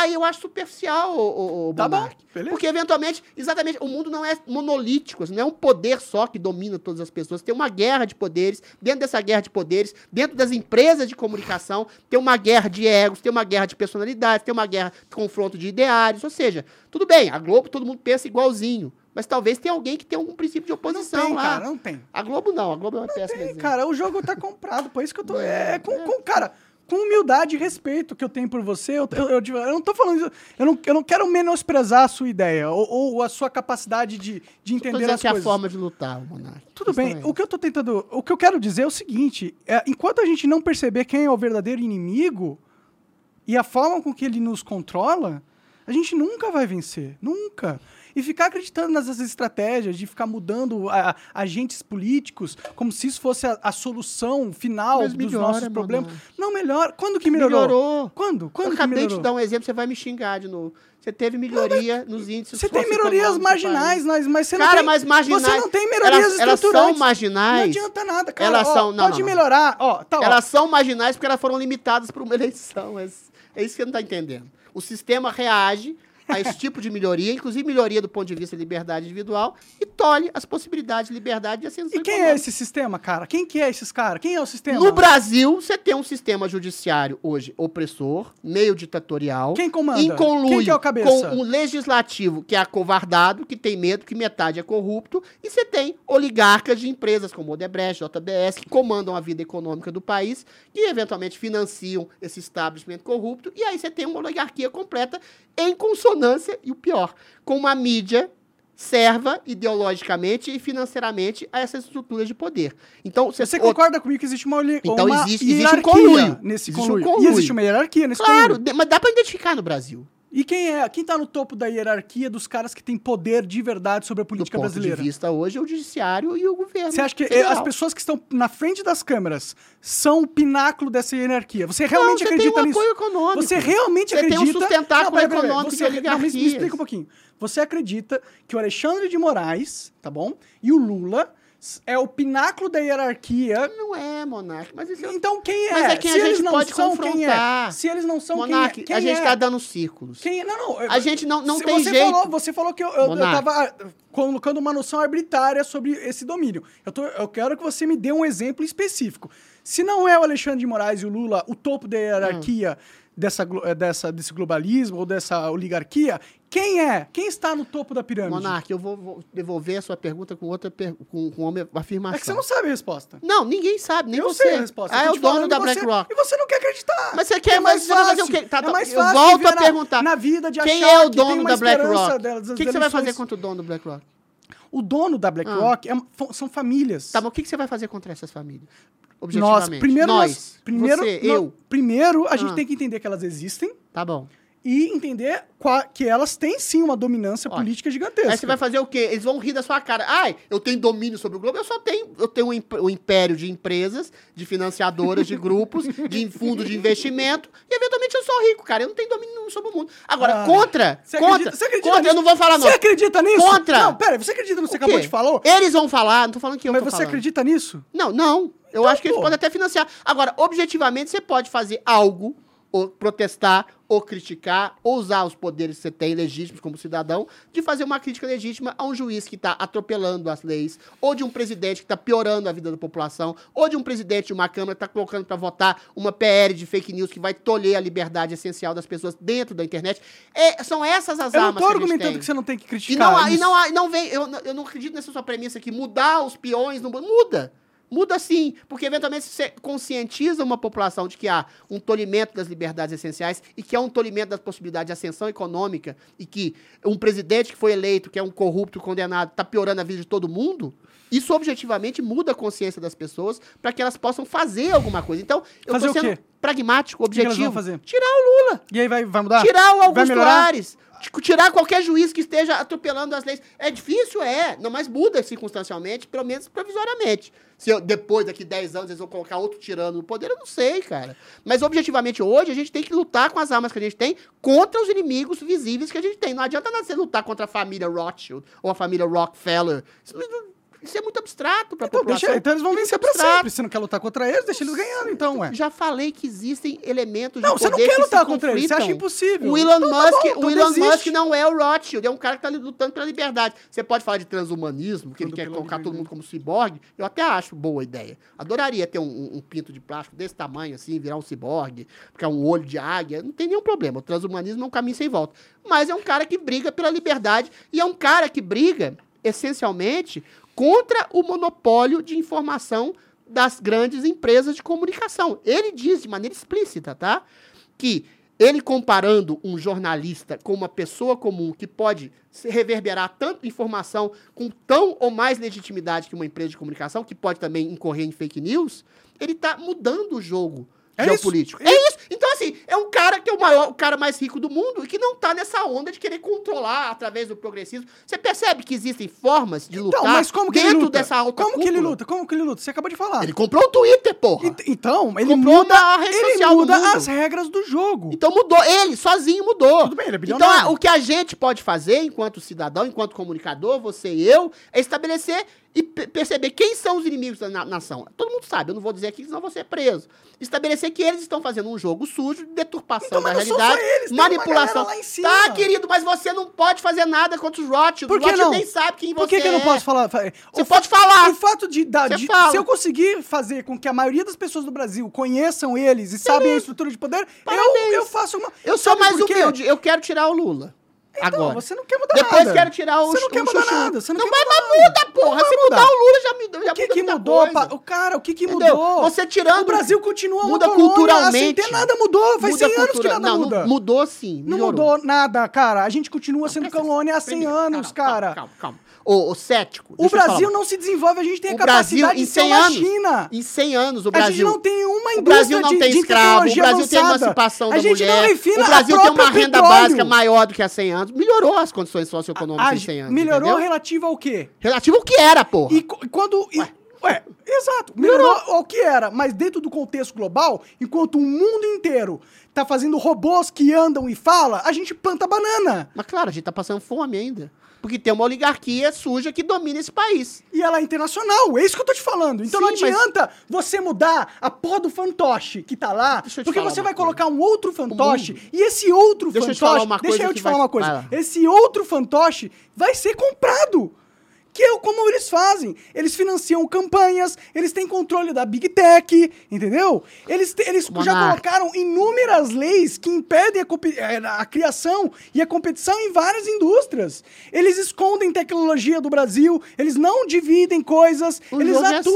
aí eu acho superficial, o, o, o Tá bom, beleza. Porque, eventualmente, exatamente, o mundo não é monolítico, assim, não é um poder só que domina todas as pessoas. Tem uma guerra de poderes. Dentro dessa guerra de poderes, dentro das empresas de comunicação, tem uma guerra de egos, tem uma guerra de personalidades, tem uma guerra de confronto de ideários. Ou seja, tudo bem, a Globo todo mundo pensa igualzinho. Mas talvez tenha alguém que tenha algum princípio de Não oposição tem, lá. cara, não tem. A Globo não, a Globo é uma péssima Tem, cara, o jogo tá comprado, por isso que eu tô. É, É, com, é. com- cara, com humildade e respeito que eu tenho por você, eu, eu, eu, eu não tô falando isso, eu não, eu não quero menosprezar a sua ideia ou, ou a sua capacidade de, de entender as que é coisas. a forma de lutar, Monark. Tudo bem, também. o que eu tô tentando. O que eu quero dizer é o seguinte: é, enquanto a gente não perceber quem é o verdadeiro inimigo e a forma com que ele nos controla, a gente nunca vai vencer. Nunca. E ficar acreditando nessas estratégias de ficar mudando a- agentes políticos como se isso fosse a, a solução final Mas dos melhora, nossos problemas. Manoel. Não, melhor. Quando que melhorou? Melhorou. Quando? Quando eu que acabei melhorou? de dar um exemplo, você vai me xingar de novo. Você teve melhoria nos índices Você tem melhorias marginais, mas, mas você não Cara, tem, mas marginais. Você não tem melhorias elas, elas são marginais. Não adianta nada, cara. Elas Ó, são- não, pode não, não. melhorar. Ó, tá, ó. Elas são marginais porque elas foram limitadas por uma (laughs) eleição. É, é isso que você não está entendendo. O sistema reage (laughs) a esse tipo de melhoria, inclusive melhoria do ponto de vista de liberdade individual, e tolhe as possibilidades de liberdade e ascensão E quem é econômica. esse sistema, cara? Quem que é esses caras? Quem é o sistema? No Brasil, você tem um sistema judiciário hoje opressor, meio ditatorial. Quem comanda? Em conluio Quem que é o cabeça? com um legislativo que é acovardado, que tem medo, que metade é corrupto, e você tem oligarcas de empresas como Odebrecht, JBS, que comandam a vida econômica do país, que eventualmente financiam esse establishment corrupto, e aí você tem uma oligarquia completa em consonância, e o pior, com uma mídia serva ideologicamente e financeiramente a essas estruturas de poder. Então, Você o- concorda comigo que existe uma, Então uma existe- existe um conluio. nesse Existe um conluio. conluio. E existe uma hierarquia nesse Claro, conluio. de- mas dá pra identificar no Brasil. E quem é? Quem tá no topo da hierarquia dos caras que têm poder de verdade sobre a Do política ponto brasileira? de vista hoje, é o judiciário e o governo. Você acha que federal. as pessoas que estão na frente das câmeras são o pináculo dessa hierarquia? Você realmente Não, você acredita tem um nisso? apoio econômico. Você realmente Você tem um acredita... sustentáculo peraí, econômico Você, de não, me, me explica um pouquinho. Você acredita que o Alexandre de Moraes, tá bom? E o Lula é o pináculo da hierarquia... Não é, Monark, mas isso é... Então quem é? Mas é quem Se a gente pode é? confrontar. Se eles não são, Monark, quem é? Quem a gente é? tá dando círculos. Quem é? Não, não. eu- A gente não, não Se tem você jeito. Falou, você falou que eu, eu, eu tava ah, colocando uma noção arbitrária sobre esse domínio. Eu, tô- eu quero que você me dê um exemplo específico. Se não é o Alexandre de Moraes e o Lula o topo da hierarquia dessa, glo- eh, dessa, desse globalismo ou dessa oligarquia, quem é? Quem está no topo da pirâmide? Monark, eu vou, vou devolver a sua pergunta com outra per... com, com uma afirmação. É que você não sabe a resposta. Não, ninguém sabe, nem eu você. sei a resposta. Ah, eu é o dono da BlackRock. E você não quer acreditar. Mas você quer, é mais vai fazer fácil. o quê? Tá, é tá, mais eu fácil volto viver a na- perguntar. Na vida de Quem é o dono da BlackRock? O que, que você vai fazer contra o dono do BlackRock? O dono da BlackRock é- fo- são famílias. Tá, mas o que, que você vai fazer contra essas famílias? Nós, Objetivamente. primeiro, Nós. nós, primeiro, você, eu. primeiro a gente Ah. tem que entender que elas existem Tá bom. E entender que elas têm sim uma dominância Olha, política gigantesca. Aí você vai fazer o quê? Eles vão rir da sua cara. Ai, eu tenho domínio sobre o globo. Eu só tenho, eu tenho um, imp- império de empresas, de financiadoras, de grupos, (laughs) de fundo de investimento. E eventualmente eu sou rico, cara. Eu não tenho domínio nenhum sobre o mundo. Agora, Ah. contra, Você contra, acredita, você acredita contra, eu não vou falar não. Você acredita nisso? Contra. Não, pera, você acredita no que você acabou de falar? Eles vão falar, não tô falando que eu Mas tô você falando. acredita nisso? Não, não. Eu Então, acho que eles pô. podem até financiar. Agora, objetivamente, você pode fazer algo, ou protestar, ou criticar, ou usar os poderes que você tem legítimos como cidadão, de fazer uma crítica legítima a um juiz que está atropelando as leis, ou de um presidente que está piorando a vida da população, ou de um presidente de uma Câmara que está colocando para votar uma PL de fake news que vai tolher a liberdade essencial das pessoas dentro da internet. É, são essas as Eu não armas tô que a gente argumentando tem. que você não tem que E criticar não, e não, há- e não vem, eu, não- eu não acredito nessa sua premissa que mudar os peões não muda. Muda sim, porque eventualmente você conscientiza uma população de que há um tolimento das liberdades essenciais e que há um tolimento das possibilidades de ascensão econômica e que um presidente que foi eleito, que é um corrupto condenado, está piorando a vida de todo mundo. Isso objetivamente muda a consciência das pessoas para que elas possam fazer alguma coisa. Então, eu Fazer o sendo pragmático, que objetivo. vão fazer? Tirar o Lula. E aí vai, vai mudar? Tirar o Augusto? Ares. Tipo, Tirar qualquer juiz que esteja atropelando as leis. É difícil, é. Não, mas muda circunstancialmente, pelo menos provisoriamente. Se eu- depois, daqui 10 anos, eles vão colocar outro tirano no poder, eu não sei, cara. Mas objetivamente hoje, a gente tem que lutar com as armas que a gente tem contra os inimigos visíveis que a gente tem. Não adianta nada você lutar contra a família Rothschild ou a família Rockefeller. Isso, não- isso é muito abstrato pra Então, população. deixa, então eles vão é vencer pra abstrato. sempre. Você não quer lutar contra eles, deixa eles ganhando, então, ué. Já falei que existem elementos Não, de você não poder quer que lutar se contra eles, você acha impossível. O Elon Então tá Musk, bom, então o Elon desiste. Musk não é o Rothschild, é um cara que está lutando pela liberdade. Você pode falar de transhumanismo, que ele quer colocar todo mundo como ciborgue. Eu até acho boa ideia. Adoraria ter um, um- um pinto de plástico desse tamanho, assim, virar um ciborgue, ficar um olho de águia. Não tem nenhum problema. O transhumanismo é um caminho sem volta. Mas é um cara que briga pela liberdade e é um cara que briga, essencialmente, contra o monopólio de informação das grandes empresas de comunicação. Ele diz de maneira explícita, tá? Que ele comparando um jornalista com uma pessoa comum que pode reverberar tanto informação com tão ou mais legitimidade que uma empresa de comunicação, que pode também incorrer em fake news, ele está mudando o jogo É geopolítico. isso. É isso. Então, assim, é um cara que é o maior, o cara mais rico do mundo e que não tá nessa onda de querer controlar através do progressismo. Você percebe que existem formas de lutar Então, mas como que dentro ele luta? dessa alta como que ele cúpula? luta? Como que ele luta? Você acabou de falar. Ele comprou o Twitter, porra. Ent- Então, ele Comprou muda, da rede ele social do muda as regras do jogo. Então mudou, ele sozinho mudou. Tudo bem, ele é então bilionário. a- o que a gente pode fazer enquanto cidadão, enquanto comunicador, você e eu, é estabelecer e pe- perceber quem são os inimigos da na- nação. Todo mundo sabe, eu não vou dizer aqui, senão vou ser preso. Estabelecer que eles estão fazendo um jogo sujo, de deturpação Então, da realidade, só eles, manipulação. galera lá em cima. Tá, querido, mas você não pode fazer nada contra os Rothschild. Por que Rothschild não? nem sabe quem Por você que, que eu não é. posso falar? Fa- Você o pode fa- falar. O fato de, da- Você de- se eu conseguir fazer com que a maioria das pessoas do Brasil conheçam eles e sabem a estrutura de poder, eu, eu faço uma. Eu sou mais por humilde, eu quero tirar o Lula. Então, agora. você não quer mudar Depois nada. quero tirar o Você não o quer mudar chuchu. nada. Você não, não quer vai, mudar mas muda, porra. Não Se mudar o Lula, já, me- já O que, muda que mudou? pa- O cara, o que, que Entendeu? mudou? Você tirando- O Brasil continua muda colônia, culturalmente. Assim, tem nada mudou. Faz Muda 100 anos cultura- que nada não, muda. Mudou sim. Não melhorou. mudou nada, cara. A gente continua sendo Presta- colônia há 100 primeiro, anos, cara. Calma, calma. Ô, cético. O Brasil não se desenvolve, a gente tem a O Brasil, capacidade de ser 100 uma anos, China. em 100 anos, o A gente Brasil... não tem uma O indústria Brasil não tem escravo, o Brasil tem emancipação da mulher, o Brasil tem uma renda básica maior do que há 100 anos. Melhorou as condições socioeconômicas A em gente 100 anos, melhorou entendeu? relativo ao quê? Relativo ao que era, porra. E quando. e- ué, exato. Melhorou ao que era, mas dentro do contexto global, enquanto o mundo inteiro tá fazendo robôs que andam e falam, a gente planta banana. Mas claro, a gente tá passando fome ainda. Porque tem uma oligarquia suja que domina esse país. E ela é internacional, é isso que eu tô te falando. Então não Sim, mas- adianta você mudar a porra do fantoche que tá lá, eu porque você vai coisa. colocar um outro fantoche, e esse outro Deixa eu fantoche... falar uma deixa eu te falar vai- uma coisa. Esse outro fantoche vai ser comprado. Que é como eles fazem. Eles financiam campanhas, eles têm controle da Big Tech, entendeu? Eles, te- eles já colocaram inúmeras leis que impedem a, eh, a criação e a competição em várias indústrias. Eles escondem tecnologia do Brasil, eles não dividem coisas, O eles jogo é assim.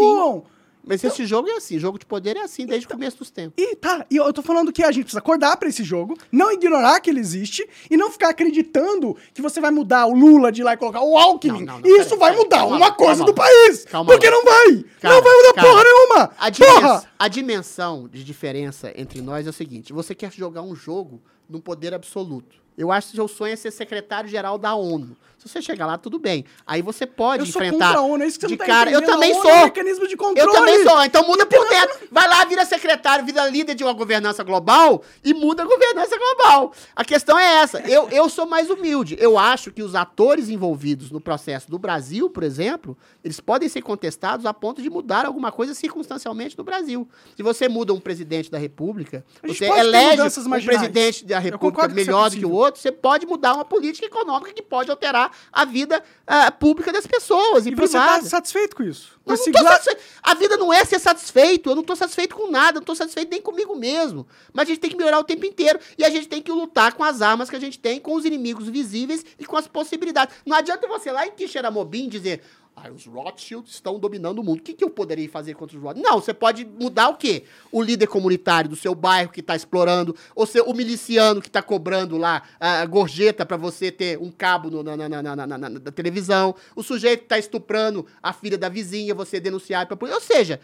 Mas esse jogo é assim, jogo de poder é assim desde o começo dos tempos. E tá, e eu tô falando que a gente precisa acordar pra esse jogo, não ignorar que ele existe e não ficar acreditando que você vai mudar o Lula de lá e colocar o Alckmin. Não, não, não, e isso vai mudar calma uma coisa calma do país. Calma porque não vai. Cara, não vai mudar cara, porra nenhuma. A, Porra! a dimensão de diferença entre nós é o seguinte: você quer jogar um jogo num poder absoluto. Eu acho que seu sonho é ser secretário-geral da ONU. Se você chegar lá, tudo bem. Aí você pode Eu sou enfrentar. contra a ONU, é isso que você de não tá cara. Eu também A ONU sou. é um mecanismo de controle. Eu também sou. Então muda por dentro. Vai lá, vira secretário, vira líder de uma governança global e muda a governança global. A questão é essa. Eu, eu sou mais humilde. Eu acho que os atores envolvidos no processo do Brasil, por exemplo, eles podem ser contestados a ponto de mudar alguma coisa circunstancialmente no Brasil. Se você muda um presidente da República, você elege um marginais. presidente da República que é melhor do que o possível. Outro, você pode mudar uma política econômica que pode alterar a vida ah, pública das pessoas e, E você privada. tá satisfeito com isso? Eu não tô satisfeito. A vida não é ser satisfeito. Eu não tô satisfeito com nada. Eu não tô satisfeito nem comigo mesmo. Mas a gente tem que melhorar o tempo inteiro. E a gente tem que lutar com as armas que a gente tem, com os inimigos visíveis e com as possibilidades. Não adianta você lá em Quixeramobim dizer. Ah, os Rothschild estão dominando o mundo. O que, que eu poderia fazer contra os Rothschild? Não, você pode mudar o quê? O líder comunitário do seu bairro que está explorando, ou seu, o miliciano que está cobrando lá a gorjeta para você ter um cabo no- na, na, na, na, televisão, o sujeito que está estuprando a filha da vizinha, você denunciar para. Ou seja,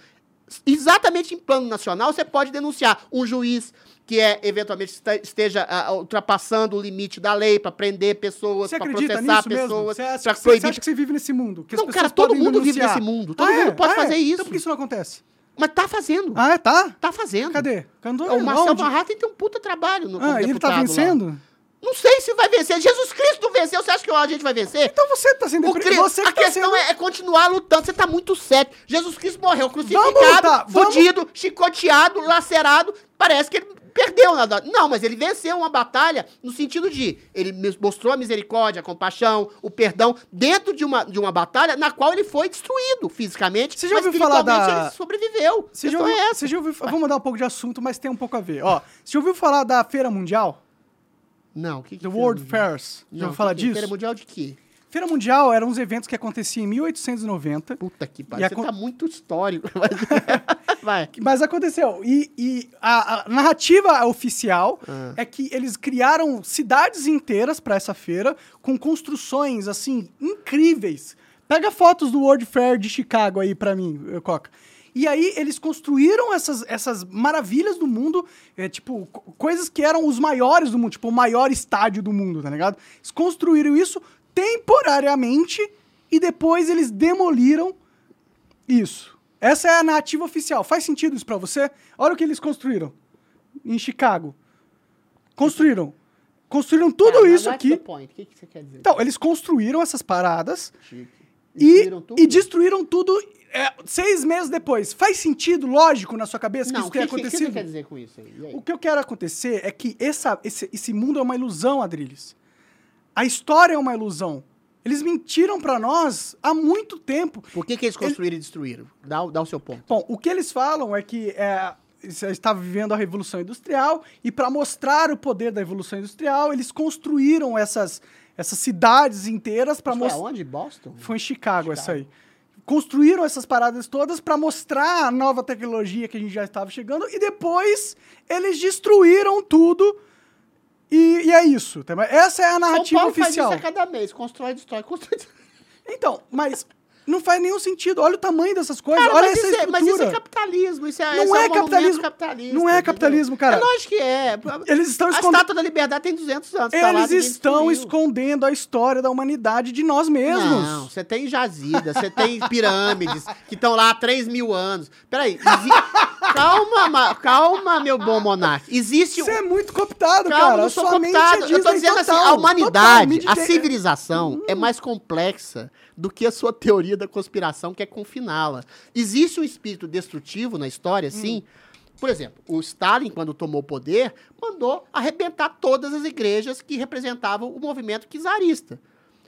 exatamente em plano nacional, você pode denunciar um juiz que é eventualmente este- esteja ah, ultrapassando o limite da lei para prender pessoas, para processar pessoas, Você acha, para que, você proibir. acha que você vive nesse mundo? Que Não, cara, todo mundo vive denunciar? nesse mundo. Todo Ah, mundo é? pode Ah, é? fazer isso. Então por que isso não acontece? Mas tá fazendo. Ah, é? Tá? Tá fazendo. Cadê? Cadê? O Marcelo Onde? Van Hatten tem um puta trabalho no Ah, como ele tá deputado lá. Não sei se vai vencer. Jesus Cristo venceu. Você acha que a gente vai vencer? Então você tá sendo... O impre- Cri- você que a tá questão sendo... é, é continuar lutando. Você tá muito sério. Jesus Cristo morreu crucificado, lutar, vamos- fudido, chicoteado, lacerado. Parece que ele perdeu. nada. Não, mas ele venceu uma batalha no sentido de... Ele mostrou a misericórdia, a compaixão, o perdão dentro de uma, de uma batalha na qual ele foi destruído fisicamente. Você já ouviu falar da- ele sobreviveu. Você já questão ouviu, é essa. você já ouviu, vamos mudar um pouco de assunto, mas tem um pouco a ver. Ó, você já ouviu falar da Feira Mundial? Não, o que que The World? Fairs? Já Não, ouviu falar que que- disso? Feira mundial de quê? Feira Mundial eram uns eventos que aconteciam em 1890. Puta que pariu. Você con- tá muito histórico. (laughs) (laughs) Vai. Mas aconteceu. E, e a, a narrativa oficial Ah. é que eles criaram cidades inteiras para essa feira, com construções, assim, incríveis. Pega fotos do World Fair de Chicago aí pra mim, Coca. E aí eles construíram essas, essas maravilhas do mundo, é, tipo, co- coisas que eram os maiores do mundo, tipo, o maior estádio do mundo, tá ligado? Eles construíram isso temporariamente e depois eles demoliram isso. Essa é a narrativa oficial. Faz sentido isso pra você? Olha o que eles construíram em Chicago. Construíram. Construíram tudo isso aqui. point? O que, que você quer dizer? Então, eles construíram essas paradas Chique. e, Destruíram tudo? e destruíram tudo é, seis meses depois. Faz sentido, lógico, na sua cabeça que Não, isso o que, tenha que, que acontecido? você quer dizer com isso aí? Aí? O que eu quero acontecer é que essa, esse, esse mundo é uma ilusão, Adrilles. A história é uma ilusão. Eles mentiram pra nós há muito tempo. Por que, que eles construíram e destruíram? Dá, o- dá o seu ponto. Bom, o que eles falam é que é, você estava vivendo a Revolução Industrial e para mostrar o poder da Revolução Industrial, eles construíram essas, essas cidades inteiras para mostrar... aonde? Boston? Foi em Chicago, Chicago. essa aí. Construíram essas paradas todas para mostrar a nova tecnologia que a gente já estava chegando e depois eles destruíram tudo e, e é isso. tá? Essa é a São narrativa Paulo faz oficial. isso a cada mês. Constrói, destrói, constrói. destrói. Então, mas não faz nenhum sentido. Olha o tamanho dessas coisas, Cara, olha mas, essa isso é, mas isso é estrutura. capitalismo. Isso é, Não isso é um capitalismo. capitalista, Não é capitalismo, cara. É lógico que é. Eles estão A escondendo. Estátua da Liberdade tem 200 anos. tá lá, Eles estão escondendo a história da humanidade de nós mesmos. Não, você tem jazidas, você tem pirâmides que estão lá há 3 mil anos. Peraí, exi- (laughs) calma, ma- calma, meu bom monarca. Existe Você um. é muito cooptado, Calma, cara. não sou mente cooptado. é Eu tô dizendo assim, total, a humanidade, total, a civilização é mais complexa do que a sua teoria da conspiração, que é confiná-la. Existe um espírito destrutivo na história, sim. Por exemplo, o Stalin, quando tomou o poder, mandou arrebentar todas as igrejas que representavam o movimento czarista.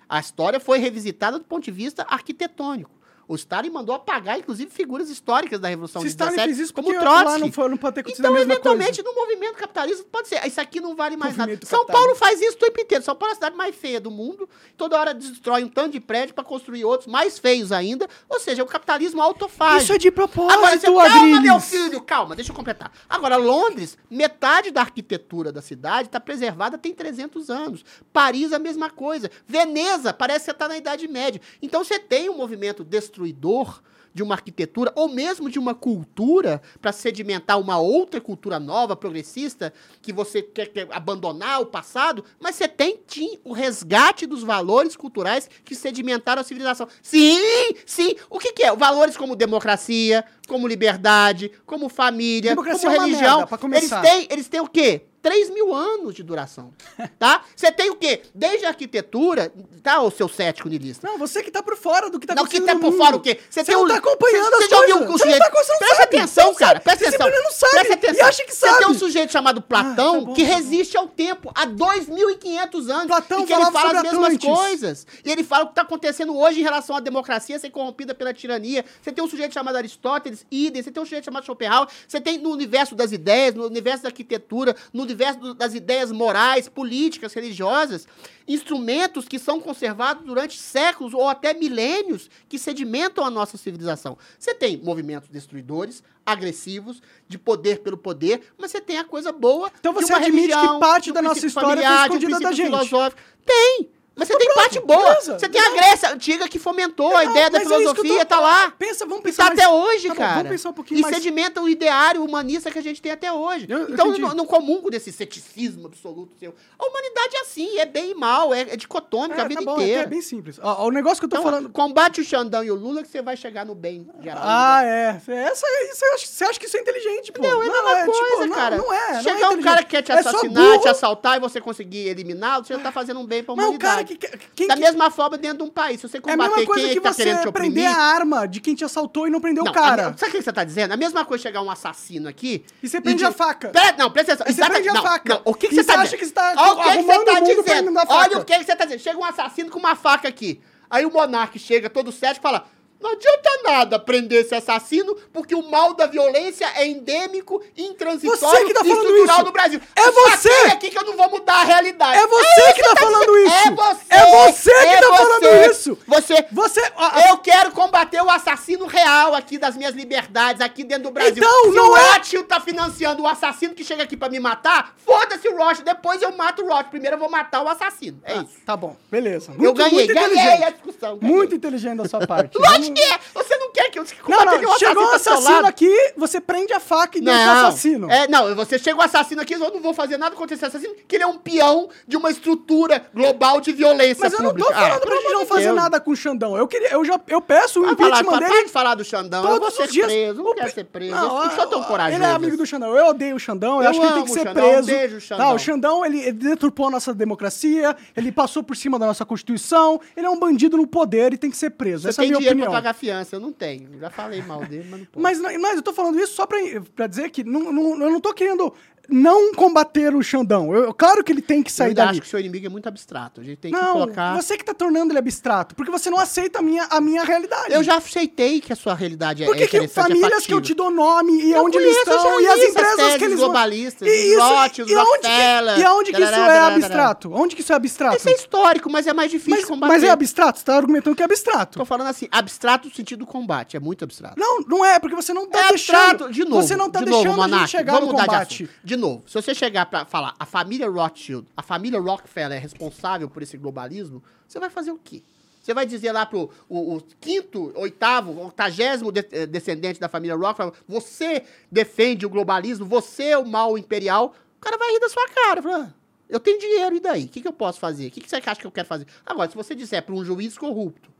A história foi revisitada do ponto de vista arquitetônico. O Stalin mandou apagar, inclusive, figuras históricas da Revolução Se de Stalin 17, fez isso, como Trotsky. lá não, foi, não pode ter acontecido Então, a mesma eventualmente, coisa. no movimento capitalista, pode ser. Isso aqui não vale mais nada. Movimento São capitalista. Paulo faz isso o tempo inteiro. São Paulo é a cidade mais feia do mundo. Toda hora destrói um tanto de prédio para construir outros mais feios ainda. Ou seja, o capitalismo autofágico. Isso é de propósito, Agora, você, calma, Adrilles. meu filho, calma, deixa eu completar. Agora, Londres, metade da arquitetura da cidade está preservada tem 300 anos. Paris, a mesma coisa. Veneza, parece que você está na Idade Média. Então, você tem um movimento destruidor de uma arquitetura, ou mesmo de uma cultura, para sedimentar uma outra cultura nova, progressista, que você quer, quer abandonar o passado, mas você tem sim, o resgate dos valores culturais que sedimentaram a civilização. Sim, sim. O que, que é? Valores como democracia, como liberdade, como família, Democracia como é religião. merda. Eles têm, eles têm o quê? 3 mil anos de duração, tá? Você tem o quê? Desde a arquitetura, tá, o seu cético niilista? Não, você que tá por fora do que tá Não, que acontecendo tá no por mundo. fora o quê? Você tem não um- tá acompanhando Você as coisas. um Você não sujeito... tá- você não Presta sabe, atenção, você não cara. sabe. Presta Você atenção. simplesmente não sabe Presta e atenção. acha que Você tem um sabe. sujeito chamado Platão Ah, tá bom, que tá resiste ao tempo há 2.500 anos. Platão e que ele fala as mesmas Atlantis. coisas. E ele fala o que está acontecendo hoje em relação à democracia ser corrompida pela tirania. Você tem um sujeito chamado Aristóteles, idem. Você tem um sujeito chamado Schopenhauer. Você tem no universo das ideias, no universo da arquitetura, no universo do- das ideias morais, políticas, religiosas, instrumentos que são conservados durante séculos ou até milênios que sedimentam a nossa civilização. Você tem movimentos destruidores, agressivos, de poder pelo poder, mas você tem a coisa boa. Então você admite religião, que parte da nossa história foi familiar, um escondida da gente. filosófico. Tem! Mas você Então tem pronto, parte boa. beleza, Você tem a. Grécia antiga que fomentou a Não, ideia da é filosofia, tô- tá lá. Pensa, vamos E pensar tá mais- até hoje, Tá bom, cara. Vamos pensar um pouquinho e mais. sedimenta o ideário humanista que a gente tem até hoje. Eu- eu então, não, não comungo desse ceticismo absoluto seu. A humanidade é assim, é bem e mal, é, é dicotômica É, a vida tá bom, inteira. É bem simples. Ó, o negócio que eu tô Então, falando... combate o Xandão e o Lula que você vai chegar no bem geral. Ah, é. Essa, isso, você acha que isso é inteligente, pô? Não, é a mesma tipo, coisa, não, cara. Não é. não Chegar é um cara que quer te É assassinar, te assaltar e você conseguir eliminá-lo, você já tá fazendo um bem pra humanidade. Que... Quem da que- mesma forma dentro de um país. Se você É a combater mesma coisa quem é que que tá você querendo te prender a arma de quem te assaltou e não prendeu Não, o cara. a- sabe o que você tá dizendo? A mesma coisa chegar um assassino aqui... E você prende de- a faca. Pera, não, presta atenção. E você prende a não, faca. Não, o que, que E você você tá acha dizendo? que você tá Olha o que, você tá dizendo. Olha o que, que você tá dizendo. Chega um assassino com uma faca aqui. Aí o monarca chega todo cético e fala... Não adianta nada prender esse assassino, porque o mal da violência é endêmico, intransitório Você que tá e falando estrutural isso. no Brasil. É você. aqui que eu não vou mudar a realidade. É você que tá falando dizendo. isso. É você. É você que é tá você. falando isso. Você... Você. Eu quero combater o assassino real aqui das minhas liberdades, aqui dentro do Brasil. Então, Se não o é- Rothschild tá financiando o assassino que chega aqui pra me matar, foda-se o Rothschild. Depois eu mato o Rothschild. Primeiro eu vou matar o assassino. É isso. Tá bom, beleza. eu ganhei, muito ganhei a discussão. ganhei. Muito inteligente da sua parte. Lógico que é. Você não quer que eu Não, não, chegou um assassino aqui, você prende a faca e deixa o Não, assassino. É, não, você chega o assassino aqui, eu não vou fazer nada contra esse assassino, que ele é um peão de uma estrutura global de violência Mas eu não tô pública. falando Ah, pra gente não fazer Deus. nada com o Xandão. Eu queria, eu já, eu peço o falar, impeachment para dele. de falar do Xandão, eu Todos vou os ser dias. preso, não O quero ser preso, Não, eu sou tão corajoso. Ele é amigo do Xandão. Eu odeio o Xandão. Eu, Eu acho que ele tem que o ser Xandão. preso. Um beijo, Xandão. Tá, o Xandão, ele, ele deturpou a nossa democracia, ele passou por cima da nossa Constituição, ele é um bandido no poder e tem que ser preso. Você Essa é a minha opinião. Pagar fiança, eu não tenho. Já falei mal dele, mas não (laughs) posso. Mas, mas eu tô falando isso só pra, pra dizer que não, não- eu não tô querendo não combater o Xandão. Eu, claro que ele tem que eu sair ainda dali. acho que o seu inimigo é muito abstrato. A gente tem que Não, colocar... você que tá tornando ele abstrato, porque você não aceita a minha, a minha realidade. Eu já aceitei que a sua realidade é Por que, que interessante, é famílias que eu te dou nome e Eu onde eles conheço, eu estão e as empresas que eles globalistas, E isso- Rothschild, e onde que, e aonde que isso é abstrato? Onde que isso é abstrato? Isso é histórico, mas é mais difícil mas, combater. mas é abstrato? Você tá argumentando que é abstrato. Tô falando assim, abstrato no sentido do combate, é muito abstrato. Não, não é, porque você não tá é deixando. abstrato, de novo. você não tá de deixando novo, a gente Monark, chegar vamos no combate. De novo, se você chegar pra falar a família Rothschild, a família Rockefeller é responsável por esse globalismo, você vai fazer o quê? Você vai dizer lá pro o, o quinto, oitavo, octagésimo de- eh, descendente da família Rockefeller, você defende o globalismo, você é o mal imperial, o cara vai rir da sua cara. Fala, "Ah, eu tenho dinheiro, e daí? O que, que eu posso fazer? O que, que você acha que eu quero fazer? Agora, se você disser para um juiz corrupto,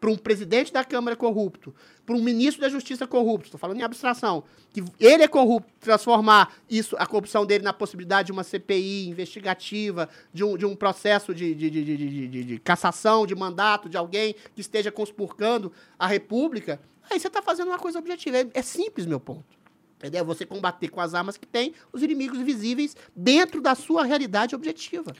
para um presidente da Câmara corrupto, para um ministro da Justiça corrupto, estou falando em abstração, que ele é corrupto, transformar isso, a corrupção dele na possibilidade de uma CPI investigativa, de um, de um processo de, de, de, de, de- de- cassação de mandato de alguém que esteja conspurcando a República, aí você está fazendo uma coisa objetiva. É, é simples, meu ponto. Entendeu? Você combater com as armas que tem os inimigos visíveis dentro da sua realidade objetiva.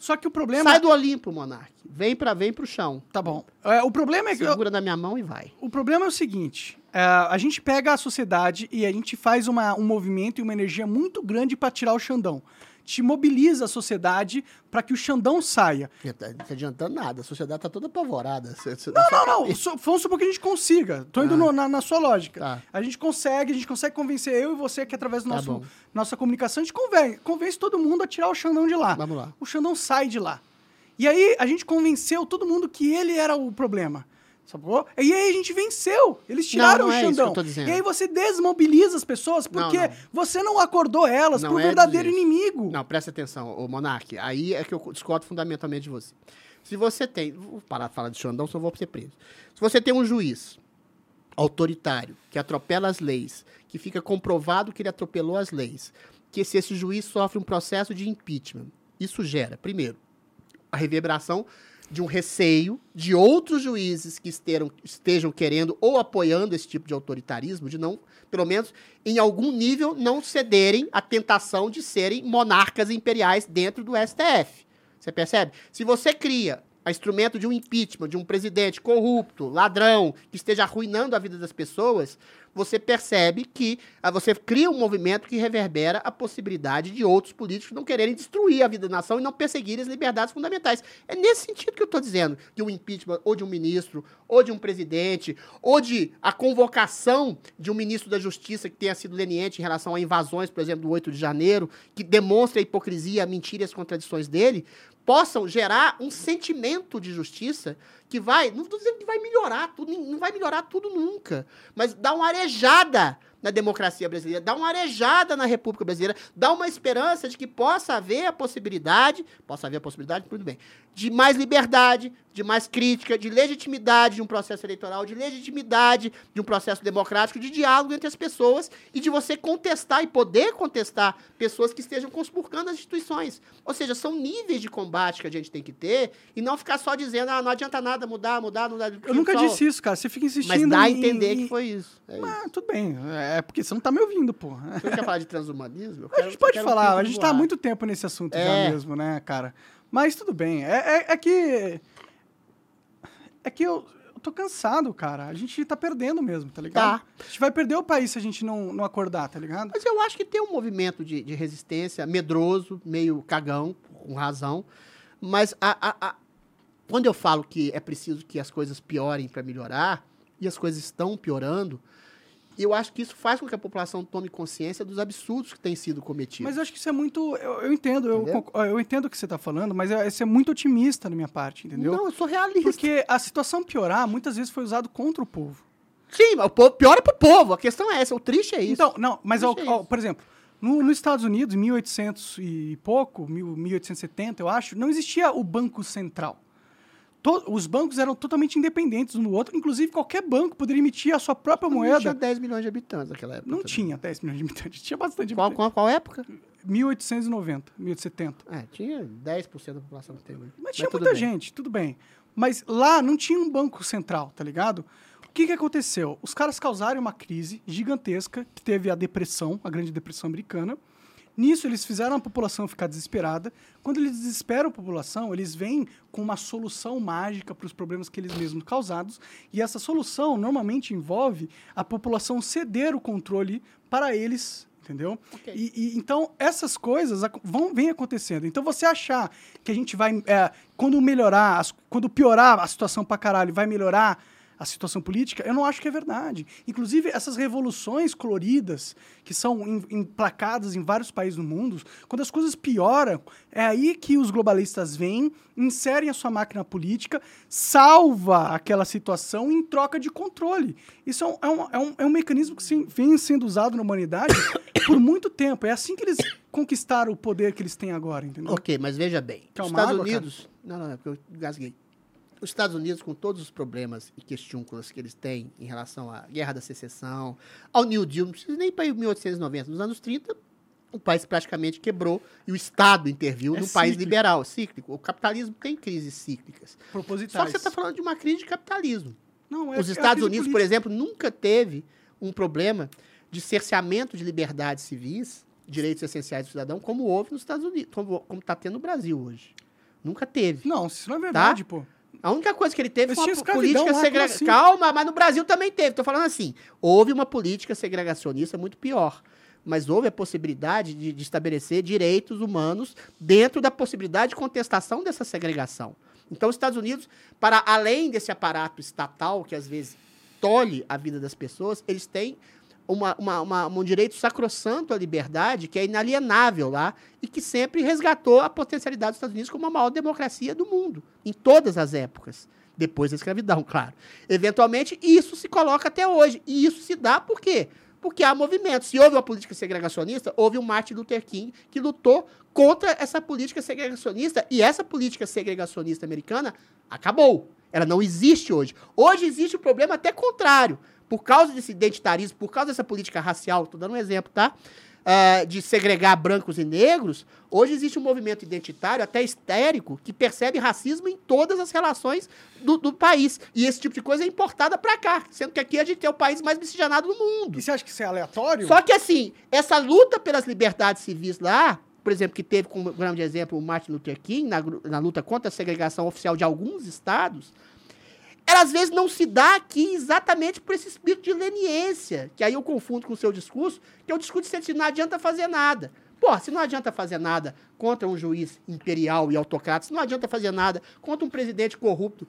Só que o problema. Sai do Olimpo, Monark. Vem para vem pro chão. Tá bom. É, o problema é que. Segura na minha mão e vai. O problema é o seguinte: é, a gente pega a sociedade e a gente faz uma, um movimento e uma energia muito grande pra tirar o Xandão. Te mobiliza a sociedade pra que o Xandão saia. Não tá não tá adiantando nada. A sociedade tá toda apavorada. Você- você- Não, não, não. So, vamos supor que a gente consiga. Tô indo Ah. no- na, na sua lógica. Tá. A gente consegue, a gente consegue convencer eu e você que através do Tá nosso bom. nossa comunicação a gente convence, convence todo mundo a tirar o Xandão de lá. Vamos lá. O Xandão sai de lá. E aí a gente convenceu todo mundo que ele era o problema. Sacou? E aí a gente venceu. Eles tiraram não é o que Xandão. dizendo. E aí você desmobiliza as pessoas porque Não, não. você não acordou elas Não pro é verdadeiro inimigo. Não, presta atenção, ô Monark. Aí é que eu discordo fundamentalmente de você. Se você tem. Vou parar de falar de Xandão, eu vou ser preso. Se você tem um juiz autoritário que atropela as leis, que fica comprovado que ele atropelou as leis, que se esse juiz sofre um processo de impeachment, isso gera, primeiro, a reverberação de um receio de outros juízes que estejam, estejam querendo ou apoiando esse tipo de autoritarismo, de não, pelo menos em algum nível, não cederem à tentação de serem monarcas imperiais dentro do STF. Você percebe? Se você cria instrumento de um impeachment, de um presidente corrupto, ladrão, que esteja arruinando a vida das pessoas, você percebe que ah, você cria um movimento que reverbera a possibilidade de outros políticos não quererem destruir a vida da nação e não perseguirem as liberdades fundamentais. É nesse sentido que eu estou dizendo que o impeachment ou de um ministro, ou de um presidente, ou de a convocação de um ministro da Justiça que tenha sido leniente em relação a invasões, por exemplo, do 8 de janeiro, que demonstra a hipocrisia, a mentira e as contradições dele, possam gerar um sentimento de justiça que vai, não estou dizendo que vai melhorar tudo, não vai melhorar tudo nunca, mas dá uma arejada na democracia brasileira, dá uma arejada na República Brasileira, dá uma esperança de que possa haver a possibilidade, possa haver a possibilidade, tudo bem, de mais liberdade, de mais crítica, de legitimidade de um processo eleitoral, de legitimidade de um processo democrático, de diálogo entre as pessoas e de você contestar e poder contestar pessoas que estejam conspurcando as instituições. Ou seja, são níveis de combate que a gente tem que ter e não ficar só dizendo, ah, não adianta nada mudar, mudar, mudar. Eu nunca só- disse isso, cara. Você fica insistindo Mas dá a entender que foi isso. É isso. Ah, tudo bem. É porque você não tá me ouvindo, pô. Você não quer falar de transhumanismo? Eu A quero- gente pode quero falar, a gente tá há muito tempo nesse assunto É. já mesmo, né, cara? Mas tudo bem. É, é, é que. É que eu. eu tô cansado, cara. A gente tá perdendo mesmo, tá ligado? Tá. A gente vai perder o país se a gente não, não acordar, tá ligado? Mas eu acho que tem um movimento de, de resistência medroso, meio cagão, com razão. Mas a, a- a- quando eu falo que é preciso que as coisas piorem para melhorar, e as coisas estão piorando, eu acho que isso faz com que a população tome consciência dos absurdos que têm sido cometidos. Mas eu acho que isso é muito. Eu, eu entendo, eu, eu entendo o que você tá falando, mas é- isso é muito otimista da minha parte, entendeu? Não, eu sou realista. Porque a situação piorar muitas vezes foi usado contra o povo. Sim, mas o povo, pior é pro povo. A questão é essa. O triste é isso. Então, não, mas, ó, Deixa ó, isso. por exemplo, no- nos Estados Unidos, em 1800 e pouco, mil- 1870, eu acho, não existia o Banco Central. To- os bancos eram totalmente independentes um do outro, inclusive qualquer banco poderia emitir a sua própria Não moeda. tinha 10 milhões de habitantes naquela época. Não também. tinha 10 milhões de habitantes, (laughs) tinha bastante Qual, habitantes. qual, qual época? 1890, 1870. É, tinha 10% da população que tem hoje. Mas tinha muita bem. gente, tudo bem. Mas lá não tinha um banco central, tá ligado? O que, que aconteceu? Os caras causaram uma crise gigantesca, que teve a depressão, a grande depressão americana. Nisso, eles fizeram a população ficar desesperada. Quando eles desesperam a população, eles vêm com uma solução mágica para os problemas que eles mesmos causados. E essa solução normalmente envolve a população ceder o controle para eles, entendeu? Ok. E, e, então, essas coisas vão, vêm acontecendo. Então, você achar que a gente vai, é, quando melhorar, as- quando piorar a situação pra caralho, vai melhorar a situação política, eu não acho que é verdade. Inclusive, essas revoluções coloridas que são em- emplacadas em vários países do mundo, quando as coisas pioram, é aí que os globalistas vêm, inserem a sua máquina política, salva aquela situação em troca de controle. Isso é um, é um, é um, é mecanismo que sim, vem sendo usado na humanidade (coughs) por muito tempo. É assim que eles conquistaram o poder que eles têm agora, entendeu? Ok, mas veja bem. Uma Estados água, cara? Unidos. Não, não, é porque eu gasguei. Os Estados Unidos, com todos os problemas e questúnculas que eles têm em relação à Guerra da Secessão, ao New Deal, não precisa nem para 1890, nos anos 30, o país praticamente quebrou e o Estado interviu É num país liberal, cíclico. O capitalismo tem crises cíclicas. Só Propositais. que você está falando de uma crise de capitalismo. Não, é- Os é Estados crise Unidos, por política. exemplo, nunca teve um problema de cerceamento de liberdades civis, direitos essenciais do cidadão, como houve nos Estados Unidos, como está tendo no Brasil hoje. Nunca teve. Não, isso não é verdade, pô. A única coisa que ele teve foi uma política segregacionista. assim? Calma, mas no Brasil também teve. Tô falando assim, houve uma política segregacionista muito pior. Mas houve a possibilidade de, de estabelecer direitos humanos dentro da possibilidade de contestação dessa segregação. Então, os Estados Unidos, para além desse aparato estatal que às vezes tolhe a vida das pessoas, eles têm uma, uma- uma- um direito sacrossanto à liberdade que é inalienável lá e que sempre resgatou a potencialidade dos Estados Unidos como a maior democracia do mundo, em todas as épocas. Depois da escravidão, claro. Eventualmente, isso se coloca até hoje. E isso se dá por quê? Porque há movimentos. Se houve uma política segregacionista, houve um Martin Luther King que lutou contra essa política segregacionista. E essa política segregacionista americana acabou. Ela não existe hoje. Hoje existe o problema até contrário. Por causa desse identitarismo, por causa dessa política racial, estou dando um exemplo, tá? Ah, de segregar brancos e negros, hoje existe um movimento identitário, até histérico, que percebe racismo em todas as relações do, do país. E esse tipo de coisa é importada para cá, sendo que aqui a gente é o país mais miscigenado do mundo. E você acha que isso é aleatório? Só que assim, essa luta pelas liberdades civis lá, por exemplo, que teve como grande exemplo o Martin Luther King, na, na luta contra a segregação oficial de alguns estados, ela às vezes não se dá aqui exatamente por esse espírito de leniência, que aí eu confundo com o seu discurso, que é o discurso de não adianta fazer nada. Pô, se não adianta fazer nada contra um juiz imperial e autocrata, se não adianta fazer nada contra um presidente corrupto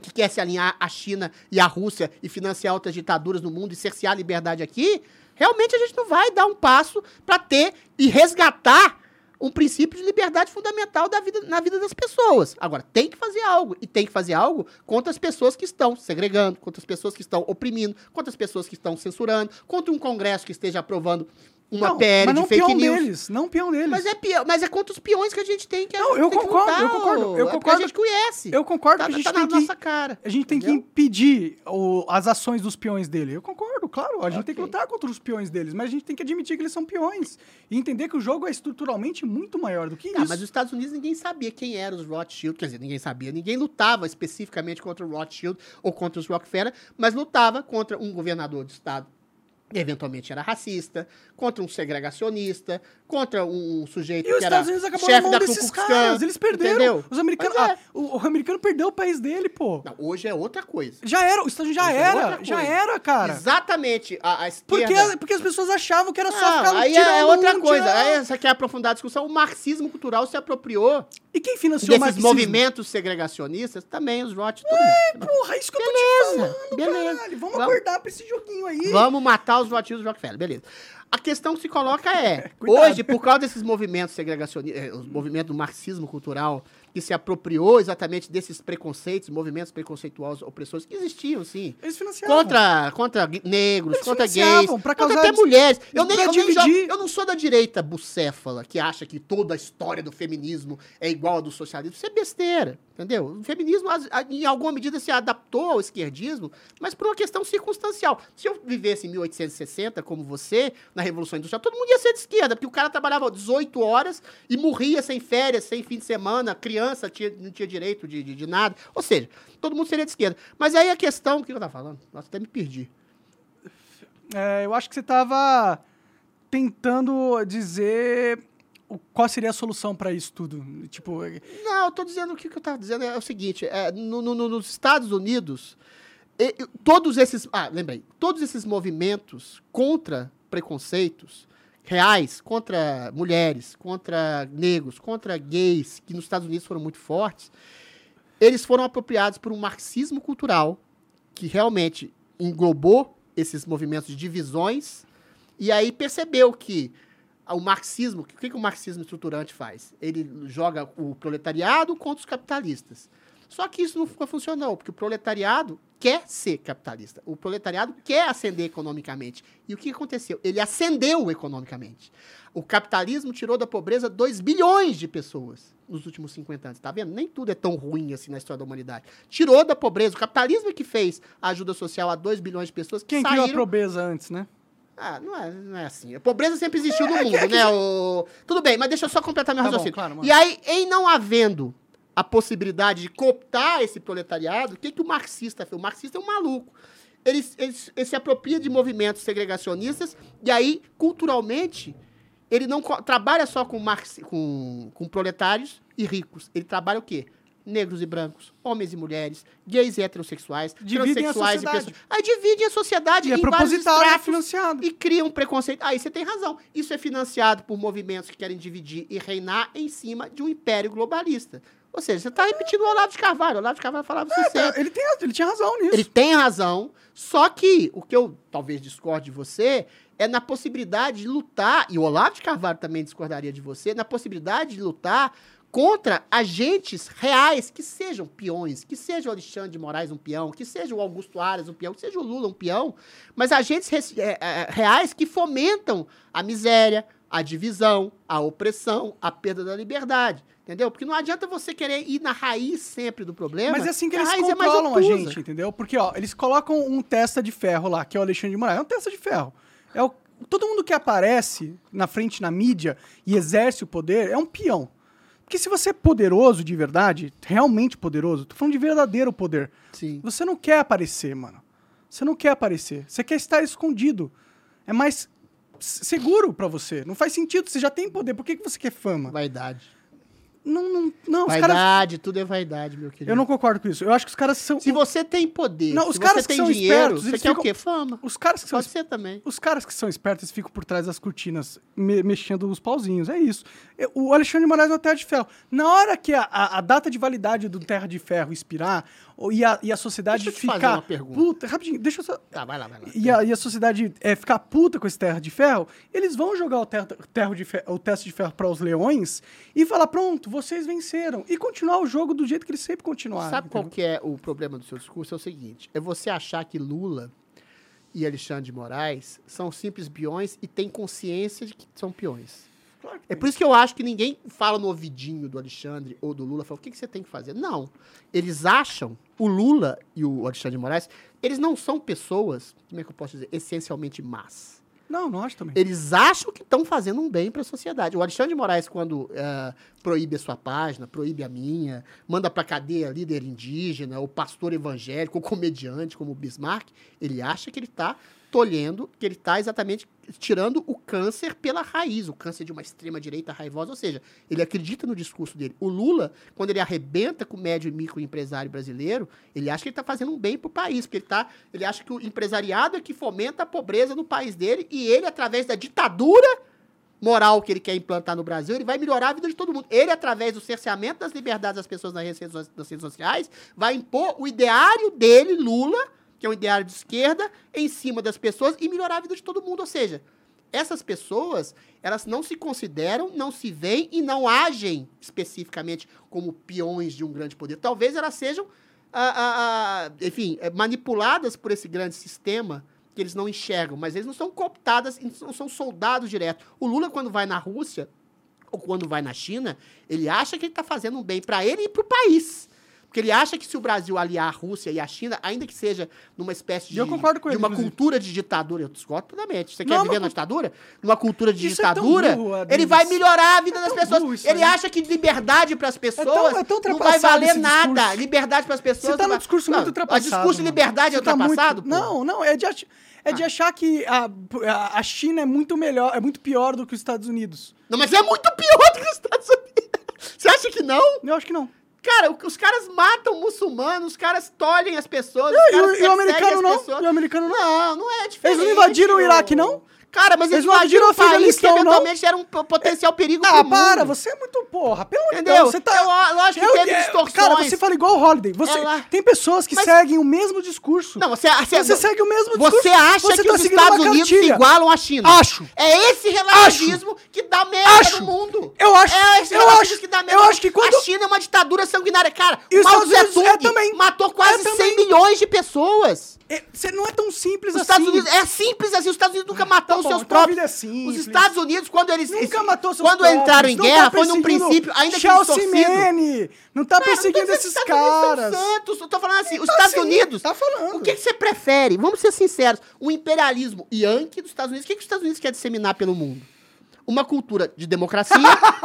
que quer se alinhar à China e à Rússia e financiar outras ditaduras no mundo e cercear a liberdade aqui, realmente a gente não vai dar um passo para ter e resgatar um princípio de liberdade fundamental da vida, na vida das pessoas. Agora, tem que fazer algo. E tem que fazer algo contra as pessoas que estão segregando, contra as pessoas que estão oprimindo, contra as pessoas que estão censurando, contra um Congresso que esteja aprovando uma não, PL mas de não fake peão news. deles, não peão deles. Mas é, pior, mas é contra os peões que a gente tem que Não, eu que concordo, lutar, eu concordo, eu. É concordo. a gente conhece. Eu concordo tá, que a gente tá tem na que nossa cara. A gente tem que entendeu? impedir o- as ações dos peões dele. Eu concordo, claro. A gente tem que lutar contra os peões deles, mas a gente tem que admitir que eles são peões. E entender que o jogo é estruturalmente muito maior do que Tá, isso. mas os Estados Unidos ninguém sabia quem eram os Rothschild, quer dizer, ninguém sabia, ninguém lutava especificamente contra o Rothschild ou contra os Rockefeller, mas lutava contra um governador de estado eventualmente era racista, contra um segregacionista, contra um sujeito E os que era Estados Unidos acabou na chefe da desses caras. Eles perderam. entendeu? Os americanos, é. ah, o, o americano perdeu o país dele, pô. Não, hoje é outra coisa. Já era, os Estados Unidos já Hoje é era. outra já era, cara. Exatamente. A, a Porque, esquerda... porque as pessoas achavam que era só Não, ficar aí tirando é outra coisa. tirando- Aí você quer aprofundar a discussão. O marxismo cultural se apropriou E quem financiou desses movimentos segregacionistas, também os Roth, todo mundo. Porra, é isso que eu tô te Beleza, falando, beleza. caralho. Vamos, Vamos- acordar pra esse joguinho aí. Vamos matar os Rothschilds e Rockefeller, beleza. A questão que se coloca é, (laughs) hoje, por causa desses movimentos segregacionistas, eh, os movimentos do marxismo cultural, que se apropriou exatamente desses preconceitos, movimentos preconceituosos, opressores, que existiam, sim. Eles financiavam. Contra, contra negros, Eles contra gays, pra contra até mulheres. Eu, nem, eu, nem dividir. eu não sou da direita bucéfala, que acha que toda a história do feminismo é igual a do socialismo. Isso é besteira, entendeu? O feminismo, em alguma medida, se adaptou ao esquerdismo, mas por uma questão circunstancial. Se eu vivesse em 1860, como você, na Revolução Industrial, todo mundo ia ser de esquerda, porque o cara trabalhava 18 horas e morria sem férias, sem fim de semana, criança tinha, não tinha direito de, de, de nada. Ou seja, todo mundo seria de esquerda. Mas aí a questão... O que eu tava falando? Nossa, até me perdi. É, eu acho que você tava tentando dizer qual seria a solução pra isso tudo. Tipo, é- Não, eu tô dizendo o que, que eu tava dizendo é o seguinte: é, no- no- no- nos Estados Unidos, todos esses. Ah, lembrei. Todos esses movimentos contra preconceitos reais, contra mulheres, contra negros, contra gays, que nos Estados Unidos foram muito fortes, eles foram apropriados por um marxismo cultural que realmente englobou esses movimentos de divisões e aí percebeu que o marxismo, o que, que o marxismo estruturante faz? Ele joga o proletariado contra os capitalistas. Só que isso nunca funcionou, porque o proletariado quer ser capitalista. O proletariado quer ascender economicamente. E o que aconteceu? Ele ascendeu economicamente. O capitalismo tirou da pobreza 2 bilhões de pessoas nos últimos 50 anos. Tá vendo? Nem tudo é tão ruim assim na história da humanidade. Tirou da pobreza. O capitalismo é que fez a ajuda social a 2 bilhões de pessoas que quem saíram... criou a pobreza antes, né? Ah, não é, não é assim. A pobreza sempre existiu no É, mundo, é que- né? O... Tudo bem, mas deixa eu só completar meu Tá bom, raciocínio. claro, mano. e aí, em não havendo a possibilidade de cooptar esse proletariado, o que, que o marxista fez? O marxista é um maluco. Ele, ele, ele se apropria de movimentos segregacionistas e aí, culturalmente, ele não trabalha só com, marxi, com, com proletários e ricos. Ele trabalha o quê? Negros e brancos, homens e mulheres, gays e heterossexuais, Dividem transexuais e pessoas. Aí dividem a sociedade E é proposital, é financiado. e cria um preconceito. Aí você tem razão. Isso é financiado por movimentos que querem dividir e reinar em cima de um império globalista. Ou seja, você está repetindo o Olavo de Carvalho. O Olavo de Carvalho falava isso sempre. É, ele, tem, ele tinha razão nisso. Ele tem razão, só que o que eu talvez discorde de você é na possibilidade de lutar, e o Olavo de Carvalho também discordaria de você, na possibilidade de lutar contra agentes reais que sejam peões, que seja o Alexandre de Moraes um peão, que seja o Augusto Aras um peão, que seja o Lula um peão, mas agentes é, é, reais que fomentam a miséria, a divisão, a opressão, a perda da liberdade. Entendeu? Porque não adianta você querer ir na raiz sempre do problema. Mas é assim que a eles é mais controlam a obtusa. gente, entendeu? Porque, ó, eles colocam um testa de ferro lá, que é o Alexandre de Moraes. É um testa de ferro. É o, todo mundo que aparece na frente na mídia e exerce o poder é um peão. Porque se você é poderoso de verdade, realmente poderoso, tô falando de verdadeiro poder, Sim. você não quer aparecer, mano. Você não quer aparecer. Você quer estar escondido. É mais seguro pra você. Não faz sentido. Você já tem poder. Por que, que você quer fama? Vaidade. Não, não, não. Os caras. Vaidade, tudo é vaidade, meu querido. Eu não concordo com isso. Eu acho que os caras são. Se você tem poder, Não, os caras você que são dinheiro, espertos, você eles quer ficam- o quê? Fama. Os caras que são Pode ser também. Os caras que são espertos, ficam por trás das cortinas, me- mexendo os pauzinhos. É isso. O Alexandre Moraes é o Terra de Ferro. Na hora que a, a- a data de validade do Terra de Ferro expirar, e a, e a sociedade Deixa eu te fazer ficar. uma pergunta. Puta, rapidinho, deixa eu só. Tá, vai lá, vai lá. E a, e a sociedade é, ficar puta com esse Terra de Ferro, eles vão jogar o, terra, terra de ferro, o teste de ferro para os leões e falar: pronto, vocês venceram. E continuar o jogo do jeito que eles sempre continuaram. Sabe qual entendeu? que é o problema do seu discurso? É o seguinte, é você achar que Lula e Alexandre de Moraes são simples peões e têm consciência de que são peões. Claro É por isso que eu acho que ninguém fala no ouvidinho do Alexandre ou do Lula, fala, o que, que você tem que fazer? Não. Eles acham, o Lula e o Alexandre de Moraes, eles não são pessoas, como é que eu posso dizer, essencialmente más. Não, não acho também. Eles acham que estão fazendo um bem para a sociedade. O Alexandre de Moraes, quando eh, proíbe a sua página, proíbe a minha, manda para cadeia líder indígena, o pastor evangélico, o comediante, como o Bismarck, ele acha que ele está tolhendo, que ele está exatamente tirando o câncer pela raiz, o câncer de uma extrema-direita raivosa, ou seja, ele acredita no discurso dele. O Lula, quando ele arrebenta com o médio e microempresário brasileiro, ele acha que ele está fazendo um bem para o país, porque ele, tá, ele acha que o empresariado é que fomenta a pobreza no país dele, e ele, através da ditadura moral que ele quer implantar no Brasil, ele vai melhorar a vida de todo mundo. Ele, através do cerceamento das liberdades das pessoas nas redes, nas redes sociais, vai impor o ideário dele, Lula, que é um ideário de esquerda, em cima das pessoas e melhorar a vida de todo mundo. Ou seja, essas pessoas, elas não se consideram, não se veem e não agem especificamente como peões de um grande poder. Talvez elas sejam, ah, ah, ah, enfim, eh, manipuladas por esse grande sistema que eles não enxergam, mas eles não são cooptadas, não são soldados direto. O Lula, quando vai na Rússia, ou quando vai na China, ele acha que ele está fazendo um bem para ele e para o país. Porque ele acha que se o Brasil aliar a Rússia e a China, ainda que seja numa espécie de, eu concordo com de ele, uma inclusive. cultura de ditadura, eu discordo plenamente. Você quer viver na ditadura? Numa cultura de Isso é tão ditadura, burro, ele vai melhorar a vida É das tão pessoas. Ele aí. acha que liberdade para as pessoas é tão não vai ultrapassado valer nada. Liberdade para as pessoas. Você tá num discurso Não, muito ultrapassado. O discurso de liberdade é Você tá muito- ultrapassado? Não, não, é de, ach- é de achar que a, a China é muito melhor, é muito pior do que os Estados Unidos. Não, mas é muito pior do que os Estados Unidos. (laughs) Você acha que não? Eu acho que não. Cara, o- os caras matam muçulmanos, os caras tolhem as pessoas. E, os o- caras e o perseguem americano as não? pessoas. E o americano não? Não, não é diferente. Eles não invadiram o. Iraque, não? Cara, mas eles, Eles não invadiram o país que não? eventualmente era um potencial perigo Ah, para, você é muito porra. Pelo amor de Entendeu? Deus, você tá... Eu- lógico que teve distorções. Cara, você fala igual o Holiday. Você, Ela- Tem pessoas que Mas- seguem o mesmo discurso. Não, você, você, Você segue o mesmo discurso. Você acha Você que tá os Estados Unidos se igualam à China? Acho. É esse relativismo que dá merda Acho. no mundo. Eu acho- É esse eu acho- que dá merda eu acho que quando- A China é uma ditadura sanguinária. Cara, E Mao Unidos Tse é também. matou quase É 100 também. milhões de pessoas. É, Você não é tão simples Os assim. Estados Unidos é simples assim, os Estados Unidos nunca matou os seus então próprios. é simples. Os Estados Unidos, quando eles Nunca matou seus quando entraram em não guerra, tá foi num princípio, ainda que Chelsea distorcido. Manning, não tá não perseguindo que esses os caras. santos, eu tô falando assim, os Tá Estados sim, Unidos. tá falando. O que, que você prefere? Vamos ser sinceros. O imperialismo yankee dos Estados Unidos. O que, que os Estados Unidos quer disseminar pelo mundo? Uma cultura de democracia,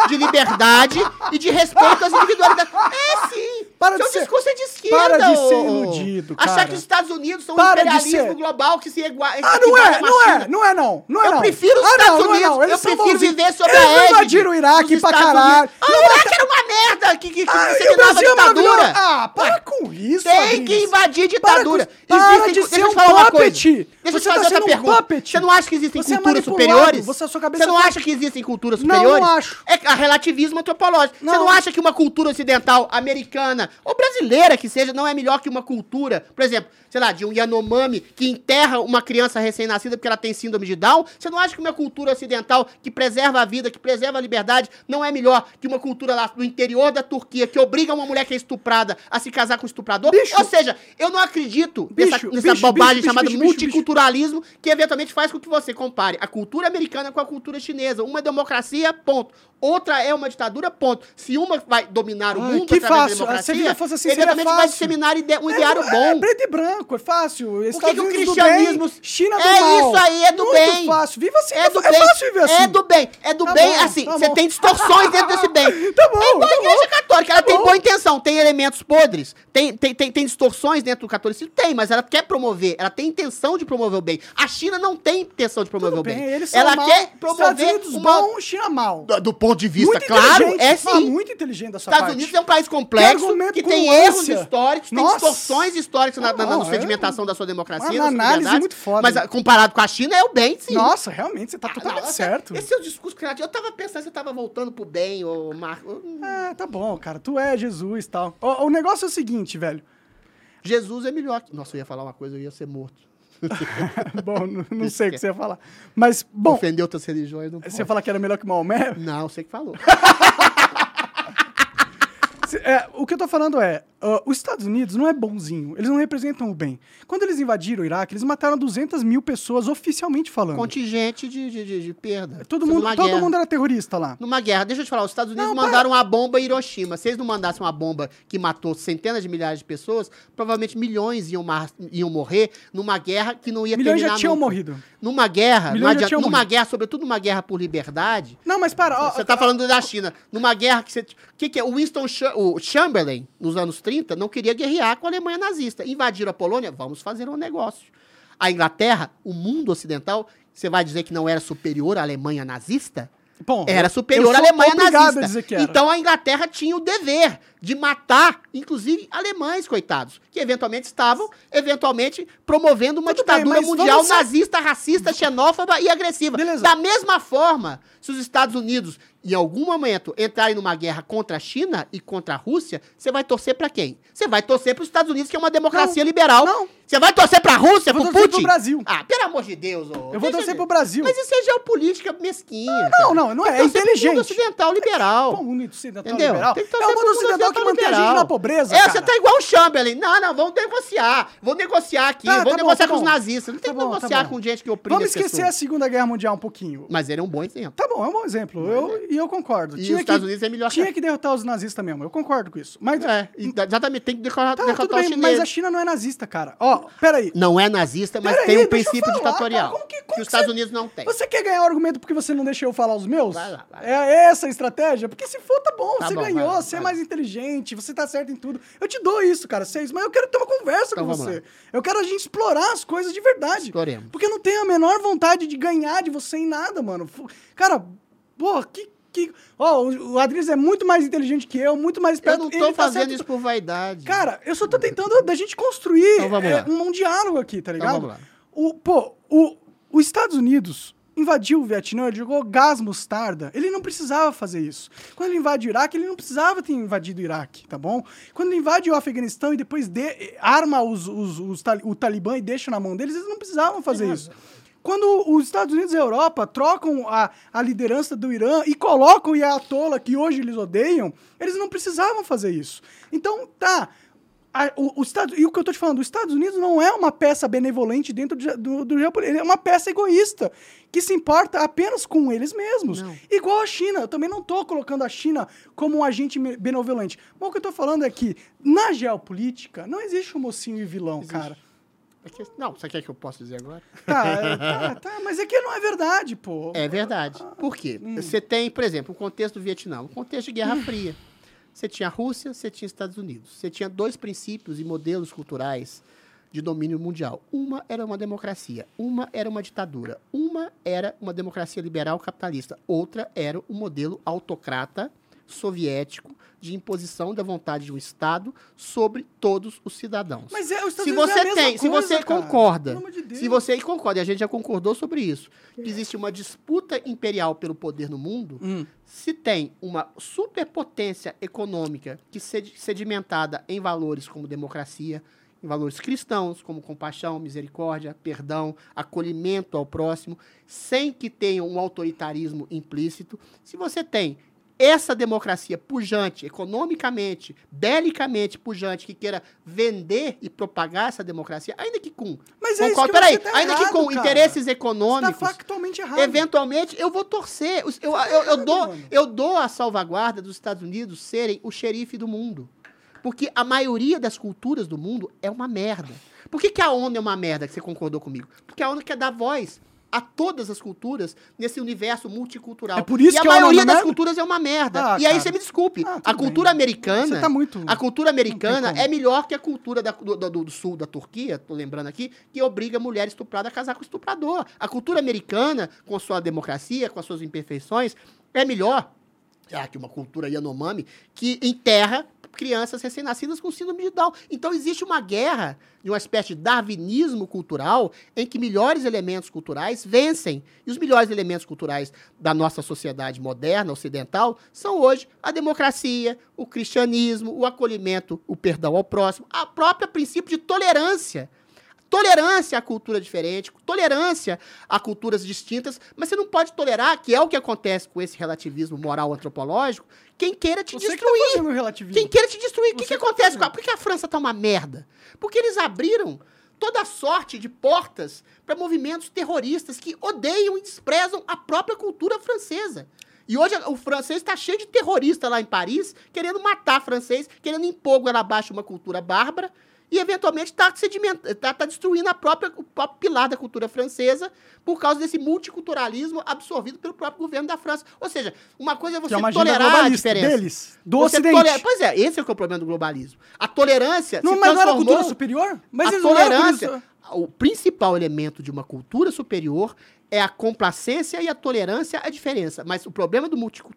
de liberdade e de respeito às individualidades. É sim. Para Seu de ser- discurso é de esquerda. para de ser iludido, Achar cara. que os Estados Unidos são um Para de imperialismo global que se iguala. Ah, não é, não é, não é não, não é Eu não. prefiro os ah, Estados não, é Unidos, não. Eu prefiro bonzinhos. viver sob Eles a égide invadiram o Iraque pra caralho. Ah, o Iraque era uma merda que, que, que Ah, é ditadura. Ah, para com isso, Tem que invadir ditadura. para de deixa ser um puppet. Deixa eu te Você tá fazer um pergunta. Você não acha que existem Você é culturas superiores? você- Você não tá- acha que existem culturas Não, superiores? não acho. É a relativismo antropológico. Você Não. não acha que uma cultura ocidental, americana ou brasileira que seja, não é melhor que uma cultura, por exemplo, sei lá, de um Yanomami que enterra uma criança recém-nascida porque ela tem síndrome de Down? Você não acha que uma cultura ocidental que preserva a vida, que preserva a liberdade, não é melhor que uma cultura lá no interior da Turquia que obriga uma mulher que é estuprada a se casar com um estuprador? Bicho. Ou seja, eu não acredito nessa, Bicho, nessa bicho, bobagem chamada multiculturalismo que eventualmente faz com que você compare a cultura americana com a cultura chinesa. Uma democracia, ponto. Outra é uma ditadura, ponto. Se uma vai dominar o Ai, mundo que através da fácil. democracia, Se a vida fosse assim, seria eventualmente vai fácil. disseminar ide- um É, ideário é, bom. É preto e branco, é fácil. Por que, Estados que o Unidos do cristianismo. bem, China do é mal. isso aí, é do Muito bem. fácil. Viva assim. É do é bem. fácil viver assim. É do bem. É do Tá bem, bom, assim. tá Você bom. tem distorções dentro desse bem. (laughs) Tá bom, É igual a tá igreja bom. católica. Ela Tá tem boa intenção. Tem elementos podres. Tem, tem, tem, tem distorções dentro do catolicismo? Tem, mas ela quer promover. Ela tem intenção de promover o bem. A China não tem intenção de promover Tudo o bem. bem, eles ela mal. quer Estados promover Unidos uma... bom, China mal. Do, do ponto de vista, Muito claro, é fala sim. muito inteligente da sua Estados parte. Unidos é um país complexo, Que que tem ânsia. erros históricos, tem distorções históricas na, na, na Não, sedimentação da sua democracia, uma análise liberdades, muito foda. Mas ah, comparado com a China, é o bem, sim. Nossa, realmente, você tá Ah, totalmente não, certo. Esse é o discurso criativo. Eu tava pensando que você tava voltando pro bem, ô Marco. Ah, tá bom, cara. Tu é Jesus e tal. O, o negócio é o seguinte, velho. Jesus é melhor. Nossa, eu ia falar uma coisa, eu ia ser morto. (laughs) bom, não, não sei o que você ia falar. Mas, bom, Ofender outras religiões não você ia pode. falar que era melhor que Maomé? Não, você que falou. (laughs) É, o que eu tô falando é, ah, os Estados Unidos não é bonzinho, eles não representam o bem. Quando eles invadiram o Iraque, eles mataram 200 mil pessoas oficialmente falando. Contingente de, de, de, de perda. Todo, Isso mundo, todo guerra. mundo era terrorista lá. Numa guerra, deixa eu te falar, os Estados Unidos Não, mandaram uma bomba em Hiroshima. Se eles não mandassem uma bomba que matou centenas de milhares de pessoas, provavelmente milhões iam, mar- iam morrer numa guerra que não ia Milhões terminar já tinham nunca. morrido. Numa guerra, Milhões já adianta- numa morrido. guerra, sobretudo numa guerra por liberdade, Não, mas para, ó, você tá falando da China. Numa guerra que você. O que, que é? O Winston Cha- o Chamberlain, nos anos 30, não queria guerrear com a Alemanha nazista. Invadiram a Polônia, vamos fazer um negócio. A Inglaterra, o mundo ocidental, você vai dizer que não era superior à Alemanha nazista? Bom, Era superior à Alemanha nazista. a. Então a Inglaterra tinha o dever de matar, inclusive, alemães, coitados, que eventualmente estavam, eventualmente, promovendo uma Tudo bem, ditadura mas mundial ser- nazista, racista, xenófoba e agressiva. Beleza. Da mesma forma, se os Estados Unidos, em algum momento, entrarem numa guerra contra a China e contra a Rússia, você vai torcer pra quem? Você vai torcer para os Estados Unidos, que é uma democracia Não, liberal. não. Você vai torcer pra Rússia, Eu vou pro torcer Putin? pro Brasil. Ah, pelo amor de Deus, ô. Eu vou torcer de- pro Brasil. Mas isso é geopolítica mesquinha. Não, não, não é, é torcer pro mundo inteligente. ocidental liberal. Pô, o mundo ocidental Entendeu? liberal. Tem que é o mundo ocidental que mantém a gente liberal. na pobreza, É, cara. você tá igual o Chamberlain. Não, não, vamos negociar. Vou negociar aqui, Tá, vou tá bom, negociar tá com os bom. nazistas. Não tem Tá que bom, tá negociar bom. com gente que oprime Vamos esquecer pessoas. a Segunda Guerra Mundial um pouquinho. Mas ele é um bom exemplo. Tá bom, é um bom exemplo. Eu, e eu concordo. E Tinha os Estados Unidos é melhor Tinha que- que derrotar os nazistas mesmo. Eu concordo com isso. Mas. É, exatamente. Tem que derrotar, Tá, derrotar tudo os bem, chineses. mas a China não é nazista, cara. Ó, peraí. Não é nazista, mas Pera tem um princípio falar, ditatorial. cara. Como que- como que que os Estados Unidos não têm. Você quer ganhar o argumento porque você não deixa eu falar os meus? Vai lá, vai lá. É essa a estratégia? Porque se for, tá bom, Tá você bom, ganhou, lá, você é mais inteligente, você tá certo em tudo. Eu te dou isso, cara, seis, mas eu quero ter uma conversa Então com você. Eu quero a gente explorar as coisas de verdade. Exploremos. Porque eu não tenho a menor vontade de ganhar de você em nada, mano. Cara, porra, que. Que... Ó, o o Adriles é muito mais inteligente que eu, muito mais Eu esperto. não tô ele tá fazendo certo- isso por vaidade. Cara, eu só tô tentando da gente construir Então é, um, um diálogo aqui, tá Então ligado? lá. O, pô, o, os Estados Unidos invadiu o Vietnã, ele jogou gás mostarda. Ele não precisava fazer isso. Quando ele invade o Iraque, ele não precisava ter invadido o Iraque, tá bom? Quando ele invade o Afeganistão e depois de- arma os, os- os o Talibã e deixa na mão deles, eles não precisavam fazer isso. Quando os Estados Unidos e a Europa trocam a, a liderança do Irã e colocam o Ayatollah, que hoje eles odeiam, eles não precisavam fazer isso. Então, tá. a- o, o Estado, e o que eu tô te falando, os Estados Unidos não é uma peça benevolente dentro do, do, é uma peça egoísta, que se importa apenas com eles mesmos. Não. Igual a China, eu também não tô colocando a China como um agente benevolente. Mas o que eu tô falando é que, na geopolítica, não existe um mocinho e vilão, cara. É Não, você quer que eu possa dizer agora? Tá, é, tá, tá, mas é que não é verdade, pô. É verdade. Por quê? Hum. Você tem, por exemplo, o contexto do Vietnã, um contexto de Guerra Fria. Você tinha a Rússia, você tinha os Estados Unidos. Você tinha dois princípios e modelos culturais de domínio mundial. Uma era uma democracia, uma era uma ditadura, uma era uma democracia liberal capitalista, outra era um modelo autocrata soviético de imposição da vontade de um Estado sobre todos os cidadãos. Mas é, os Estados Se é você a mesma tem, se coisa, você cara. concorda, de se você concorda, e a gente já concordou sobre isso, que existe uma disputa imperial pelo poder no mundo, Hum. se tem uma superpotência econômica que sed- sedimentada em valores como democracia, em valores cristãos, como compaixão, misericórdia, perdão, acolhimento ao próximo, sem que tenha um autoritarismo implícito, se você tem essa democracia pujante, economicamente, belicamente pujante, que queira vender e propagar essa democracia, ainda que com. Mas é isso que peraí, tá ainda que errado, com cara. interesses Você tá econômicos. factualmente errado. Eventualmente, eu vou torcer. Os- Eu, eu, eu, dou, mano. eu dou a salvaguarda dos Estados Unidos serem o xerife do mundo. Porque a maioria das culturas do mundo é uma merda. Por que, que a ONU é uma merda, que você concordou comigo? Porque a ONU quer dar voz a todas as culturas nesse universo multicultural. É por isso e que a a é maioria das merda? culturas é uma merda. Ah, e aí cara. você me desculpe. Ah, a cultura bem. americana. Você tá muito- A cultura americana é melhor que a cultura da- do, do- do sul da Turquia, tô lembrando aqui, que obriga a mulher estuprada a casar com estuprador. A cultura americana, com a sua democracia, com as suas imperfeições, é melhor ah, que uma cultura Yanomami, que enterra crianças recém-nascidas com síndrome de Down. Então existe uma guerra, de uma espécie de darwinismo cultural, em que melhores elementos culturais vencem. E os melhores elementos culturais da nossa sociedade moderna, ocidental, são hoje a democracia, o cristianismo, o acolhimento, o perdão ao próximo, a própria princípio de tolerância. Tolerância à cultura diferente, tolerância a culturas distintas, mas você não pode tolerar, que é o que acontece com esse relativismo moral antropológico, quem queira te Você que destruir. tá fazendo relativismo. Quem queira te destruir. O que, Você que tá acontece? fazendo. com a- Por que a França tá uma merda? Porque eles abriram toda sorte de portas para movimentos terroristas que odeiam e desprezam a própria cultura francesa. E hoje o francês está cheio de terrorista lá em Paris, querendo matar francês, querendo impor goela abaixo uma cultura bárbara e eventualmente está tá, tá destruindo a própria, o próprio pilar da cultura francesa por causa desse multiculturalismo absorvido pelo próprio governo da França. Ou seja, uma coisa é você Que é tolerar a diferença. deles, do Você Ocidente. tolera- Pois é, esse é, que é o problema do globalismo. A tolerância Não, se mas não era cultura superior? Mas a tolerância, o principal elemento de uma cultura superior é a complacência e a tolerância à diferença. Mas o problema do multicu-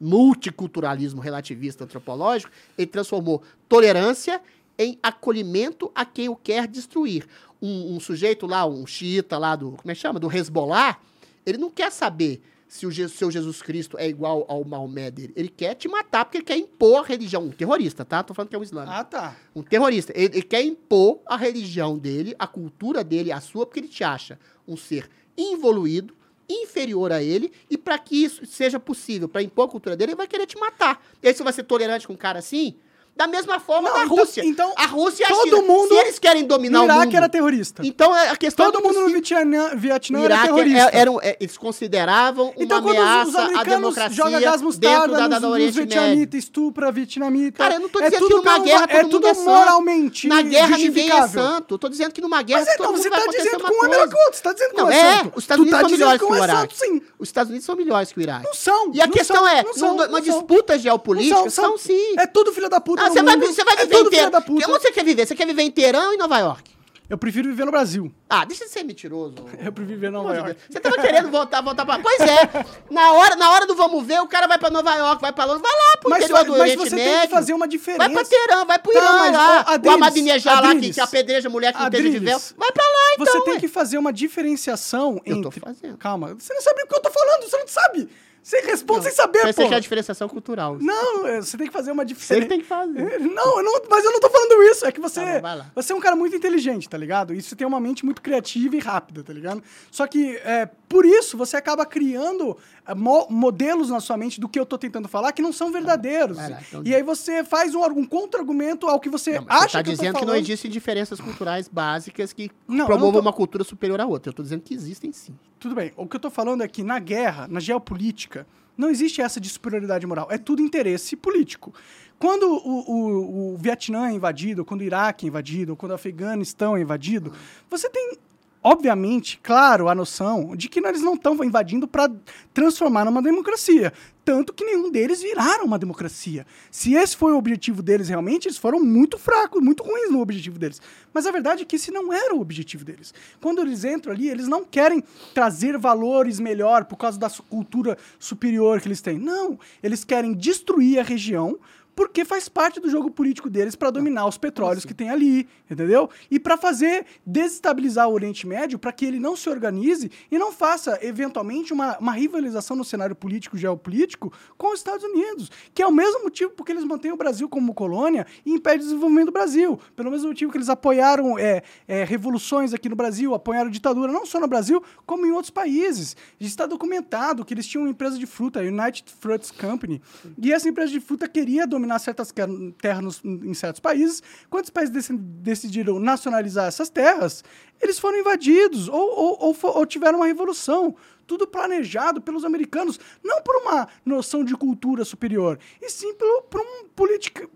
multiculturalismo relativista antropológico, ele transformou tolerância em acolhimento a quem o quer destruir. Um, um sujeito lá, um xiita lá do, como é que chama? Do Hezbollah, ele não quer saber se o Je- seu Jesus Cristo é igual ao Maomé dele. Ele quer te matar porque ele quer impor a religião. Um terrorista, tá? Tô falando que é um islâmico Ah, tá. um terrorista. Ele, ele quer impor a religião dele, a cultura dele, a sua, porque ele te acha um ser involuído, inferior a ele, e para que isso seja possível, para impor a cultura dele, ele vai querer te matar. E aí você vai ser tolerante com um cara assim? Da mesma forma Não, da então- Rússia. então, a Rússia e a todo China. mundo Se eles querem dominar No o Iraque mundo... era terrorista. Então é a questão Todo do mundo no. Vietnã, Vietnã era Iraque terrorista. é- eram, é, eles consideravam então, uma ameaça à democracia jogam gás dentro mostarda da, da, do nos Oriente vietnamita, estupra vietnamita. Cara, eu não tô é dizendo tudo que numa guerra é todo mundo tudo é moralmente Na guerra ninguém é santo. Eu tô dizendo que numa guerra Mas é, todo então, mundo você tá dizendo uma que um é melhor coisa. que o outro. Você tá dizendo que Não, é, é, santo. os Estados tu tá Unidos são melhores que o é Iraque. Os Estados Unidos são melhores que o Iraque. Não são. E a não questão é, não não disputa geopolítica, Não são, sim. É tudo filho da puta Ah, você, vai, você vai é viver inteiro. puta. Onde você quer viver? Você quer viver ou em Nova York? Eu prefiro viver no Brasil. Ah, deixa de ser mentiroso. (laughs) Eu prefiro viver em Nova York. Deus. Você tava querendo voltar, voltar pra... Pois é. Na hora, na hora do vamos ver, o cara vai pra Nova York, vai pra Londres, vai lá pro Mas, interior do mas Oriente você Médio. tem que fazer uma diferença. Vai pra Teherã, vai pro Tá, Irã mas, lá. ó, o Adriles, Ahmadinejad lá, que, Adriles, que apedreja mulher que não entende de véu. Adriles, Vai pra lá, então, Você tem ué. que fazer uma diferenciação Eu entre... tô fazendo. Calma, você não sabe o que eu tô falando, você não sabe. Você responde sem saber, pô. que é a diferenciação cultural. Não, é, você tem que fazer uma Você diferença. que tem que fazer. Não, eu não, mas eu não tô falando isso. É que você, Tá bom, você é um cara muito inteligente, tá ligado? E você tem uma mente muito criativa e rápida, tá ligado? Só que, é, por isso, você acaba criando é, mo- modelos na sua mente do que eu tô tentando falar que não são verdadeiros. Lá, então- E aí você faz um, um contra-argumento ao que você Não, acha você tá que dizendo que não existem diferenças culturais básicas que Não, promovam não tô- uma cultura superior à outra. Eu tô dizendo que existem sim. Tudo bem. O que eu tô falando é que na guerra, na geopolítica, não existe essa de superioridade moral. É tudo interesse político. Quando o, o, o Vietnã é invadido, quando o Iraque é invadido, quando o Afeganistão é invadido, você tem, obviamente, claro, a noção de que eles não estão invadindo para transformar numa democracia. Tanto que nenhum deles viraram uma democracia. Se esse foi o objetivo deles realmente, eles foram muito fracos, muito ruins no objetivo deles. Mas a verdade é que esse não era o objetivo deles. Quando eles entram ali, eles não querem trazer valores melhor por causa da cultura superior que eles têm. Não, eles querem destruir a região porque faz parte do jogo político deles para dominar os petróleos que tem ali, entendeu? E para fazer desestabilizar o Oriente Médio, para que ele não se organize e não faça eventualmente uma, uma rivalização no cenário político geopolítico com os Estados Unidos, que é o mesmo motivo porque eles mantêm o Brasil como colônia e impede o desenvolvimento do Brasil. Pelo mesmo motivo que eles apoiaram é, é, revoluções aqui no Brasil, apoiaram ditadura não só no Brasil, como em outros países. Está documentado que eles tinham uma empresa de fruta, a United Fruits Company, e essa empresa de fruta queria dominar certas que- terras em certos países. Quando os países deci- decidiram nacionalizar essas terras, eles foram invadidos ou, ou, ou ou tiveram uma revolução. Tudo planejado pelos americanos, não por uma noção de cultura superior, e sim pelo, por um política,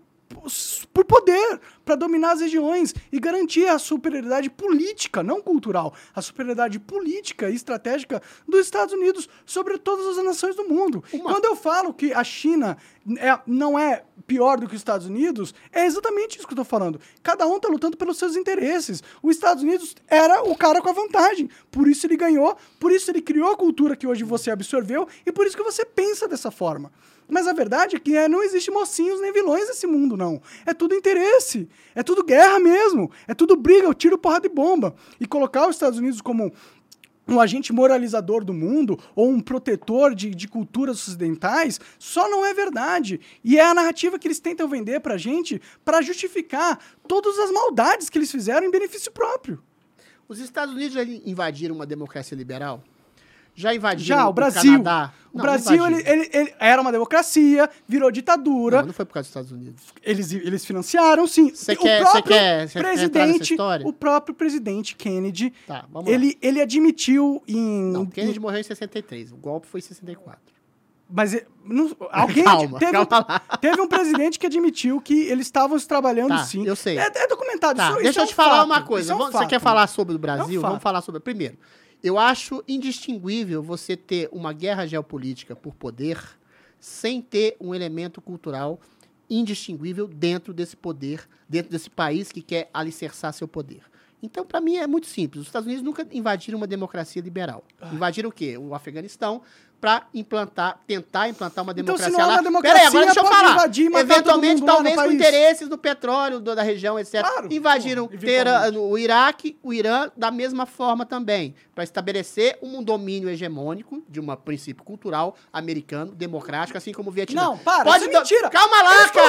por poder, para dominar as regiões e garantir a superioridade política, não cultural, a superioridade política e estratégica dos Estados Unidos sobre todas as nações do mundo. Uma- Quando eu falo que a China é- não é pior do que os Estados Unidos, é exatamente isso que eu estou falando. Cada um está lutando pelos seus interesses. Os Estados Unidos era o cara com a vantagem. Por isso ele ganhou, por isso ele criou a cultura que hoje você absorveu e por isso que você pensa dessa forma. Mas a verdade é que é, não existe mocinhos nem vilões nesse mundo, não. É tudo interesse. É tudo guerra mesmo. É tudo briga, eu tiro porrada de bomba. E colocar os Estados Unidos como um agente moralizador do mundo ou um protetor de, de culturas ocidentais só não é verdade. E é a narrativa que eles tentam vender pra gente para justificar todas as maldades que eles fizeram em benefício próprio. Os Estados Unidos invadiram uma democracia liberal? Já invadiram Já, o Brasil. Canadá? O Não, Brasil, ele, ele- ele era uma democracia, virou ditadura. Não, não foi por causa dos Estados Unidos. Eles, eles financiaram, sim. Você o quer- você quer- nessa presidente, história? o próprio presidente Kennedy, Tá, vamos lá. ele, ele admitiu em... Não, Kennedy morreu em 63. O golpe foi em 64. Mas eh, não- alguém Calma, teve, calma lá. teve um presidente que admitiu que eles estavam trabalhando Tá, sim. eu sei. É, é documentado. Tá, Isso- isso deixa é eu um te falar fato, uma isso coisa. é um Você fato. quer falar sobre o Brasil? fato. Vamos falar sobre. Primeiro, eu acho indistinguível você ter uma guerra geopolítica por poder sem ter um elemento cultural indistinguível dentro desse poder, dentro desse país que quer alicerçar seu poder. Então, para mim, é muito simples. Os Estados Unidos nunca invadiram uma democracia liberal. Ah. Invadiram o quê? O Afeganistão para implantar, tentar implantar uma Então, se democracia não há lá. uma democracia, Peraí, agora deixa eu falar. invadir Eventualmente, talvez com interesses do petróleo do- da região, etc. Claro, Invadiram pô, o Iraque, o Irã, da mesma forma também, para estabelecer um domínio hegemônico de um princípio cultural americano, democrático, assim como o Vietnã. Não, para, Pode isso é mentira. Calma lá, Eles cara.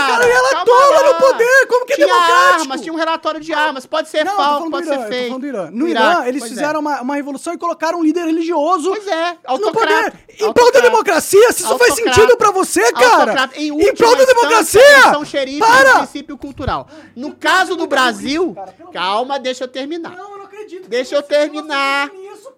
calma lá no poder, como que é tinha democrático? armas, tinha um relatório de armas. Pode ser Não, falso, pode Irã, ser Irã. No Irã, Iraque, eles é. fizeram uma, uma revolução e colocaram um líder religioso Pois é, autocrata. Em prol da democracia, se isso faz sentido pra você, cara. Em, Em prol da democracia. São xerifes do Para. princípio cultural. No caso do Brasil, calma, deixa eu terminar. Não, eu não acredito. Deixa eu terminar.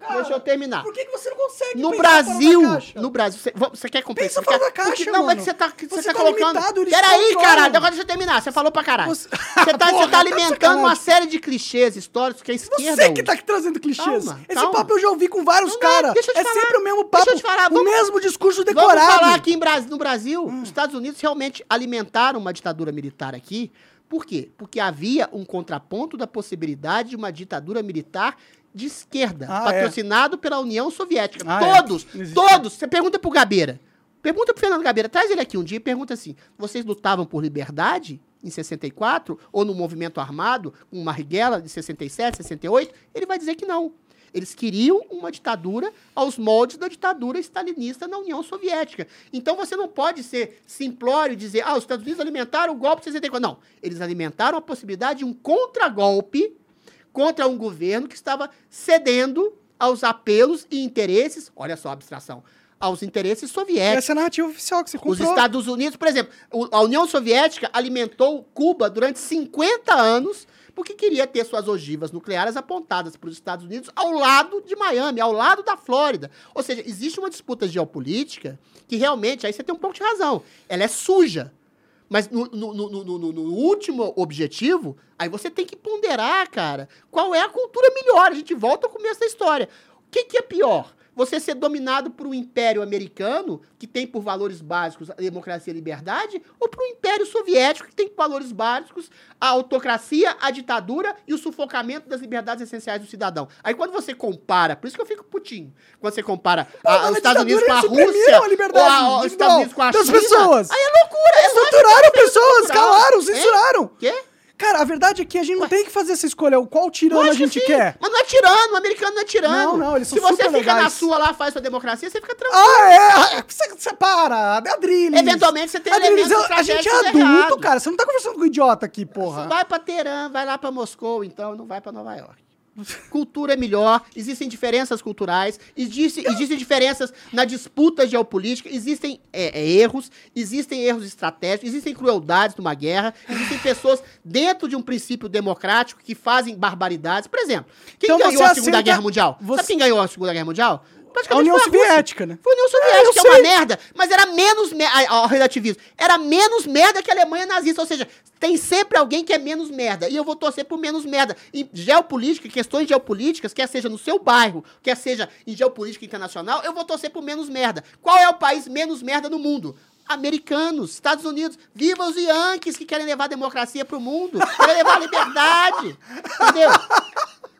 Cara. Deixa eu terminar. Por que, que você não consegue No Brasil, no Brasil, você, vamos- você quer complexar? Pensa fora da caixa, porque- Não, mas mano. você tá, você Você tá tá colocando. limitado, Peraí, caralho, agora deixa eu terminar. Você falou pra caralho. Você- Você tá, Porra, você tá tá alimentando sacanagem. uma série de clichês históricos que a esquerda Você que tá aqui trazendo clichês. Calma, Esse calma. papo eu já ouvi com vários caras. deixa eu te É falar. sempre o mesmo Deixa papo. eu te falar, O vamos- mesmo discurso Vamos decorado. falar aqui em no Brasil, os Estados Unidos realmente alimentaram uma ditadura militar aqui. Por quê? Porque havia um contraponto da possibilidade de uma ditadura militar de esquerda, Ah, é. patrocinado pela União Soviética. Ah, é. todos, Existe. todos. Você pergunta pro Gabeira. Pergunta pro Fernando Gabeira, traz ele aqui um dia e pergunta assim: vocês lutavam por liberdade em 64 ou no movimento armado com Marighella de 67, 68? Ele vai dizer que não. Eles queriam uma ditadura aos moldes da ditadura stalinista na União Soviética. Então você não pode ser simplório e dizer, ah, os Estados Unidos alimentaram o golpe de 64. Não, eles alimentaram a possibilidade de um contragolpe contra um governo que estava cedendo aos apelos e interesses, olha só a abstração, aos interesses soviéticos. Essa é a narrativa oficial que você Os comprou. Estados Unidos, por exemplo, a União Soviética alimentou Cuba durante 50 anos porque queria ter suas ogivas nucleares apontadas para os Estados Unidos ao lado de Miami, ao lado da Flórida. Ou seja, existe uma disputa geopolítica que realmente, aí você tem um pouco de razão, ela é suja. Mas no, no- no- no- último objetivo, aí você tem que ponderar, cara, qual é a cultura melhor. A gente volta ao começo da história. O que, que é pior? Você ser dominado por um império americano, que tem por valores básicos a democracia e a liberdade, ou por um império soviético, que tem por valores básicos a autocracia, a ditadura e o sufocamento das liberdades essenciais do cidadão. Aí quando você compara, por isso que eu fico putinho, quando você compara Pô, a- os Estados Unidos com a eles Rússia, a ou a- os Estados Unidos com a China, pessoas. aí é loucura. É Censuraram que é pessoas, calaram, Hein? censuraram. Quê? Cara, a verdade é que a gente não tem que fazer essa escolha. O Qual tirano a gente que quer? Mas não é tirano, o americano não é tirano. Não, não, eles Se são você super fica na legais. sua lá, faz sua democracia, você fica tranquilo. Ah, é? Você, você para. É Adriles. Eventualmente você tem Adriles, elementos a gente é adulto, errados. cara. Você não tá conversando com um idiota aqui, porra. Vai pra Teherã, vai lá pra Moscou, então não vai pra Nova York. Cultura é melhor, existem diferenças culturais, existe, existem diferenças na disputa geopolítica, existem é, é, erros, existem erros estratégicos, existem crueldades numa guerra, existem pessoas dentro de um princípio democrático que fazem barbaridades. Por exemplo, quem Então ganhou a Segunda aceita- Guerra Mundial? você- Sabe quem ganhou a Segunda Guerra Mundial? A Praticamente União foi a. Soviética, né? Foi a União É, Soviética, eu que é uma merda. Mas era menos merda. Ao relativismo. Era menos merda que a Alemanha nazista. Ou seja, tem sempre alguém que é menos merda. E eu vou torcer por menos merda. E geopolítica, questões geopolíticas, quer seja no seu bairro, quer seja em geopolítica internacional, eu vou torcer por menos merda. Qual é o país menos merda no mundo? Americanos, Estados Unidos, viva os Yankees que querem levar a democracia pro mundo, querem levar a liberdade, entendeu?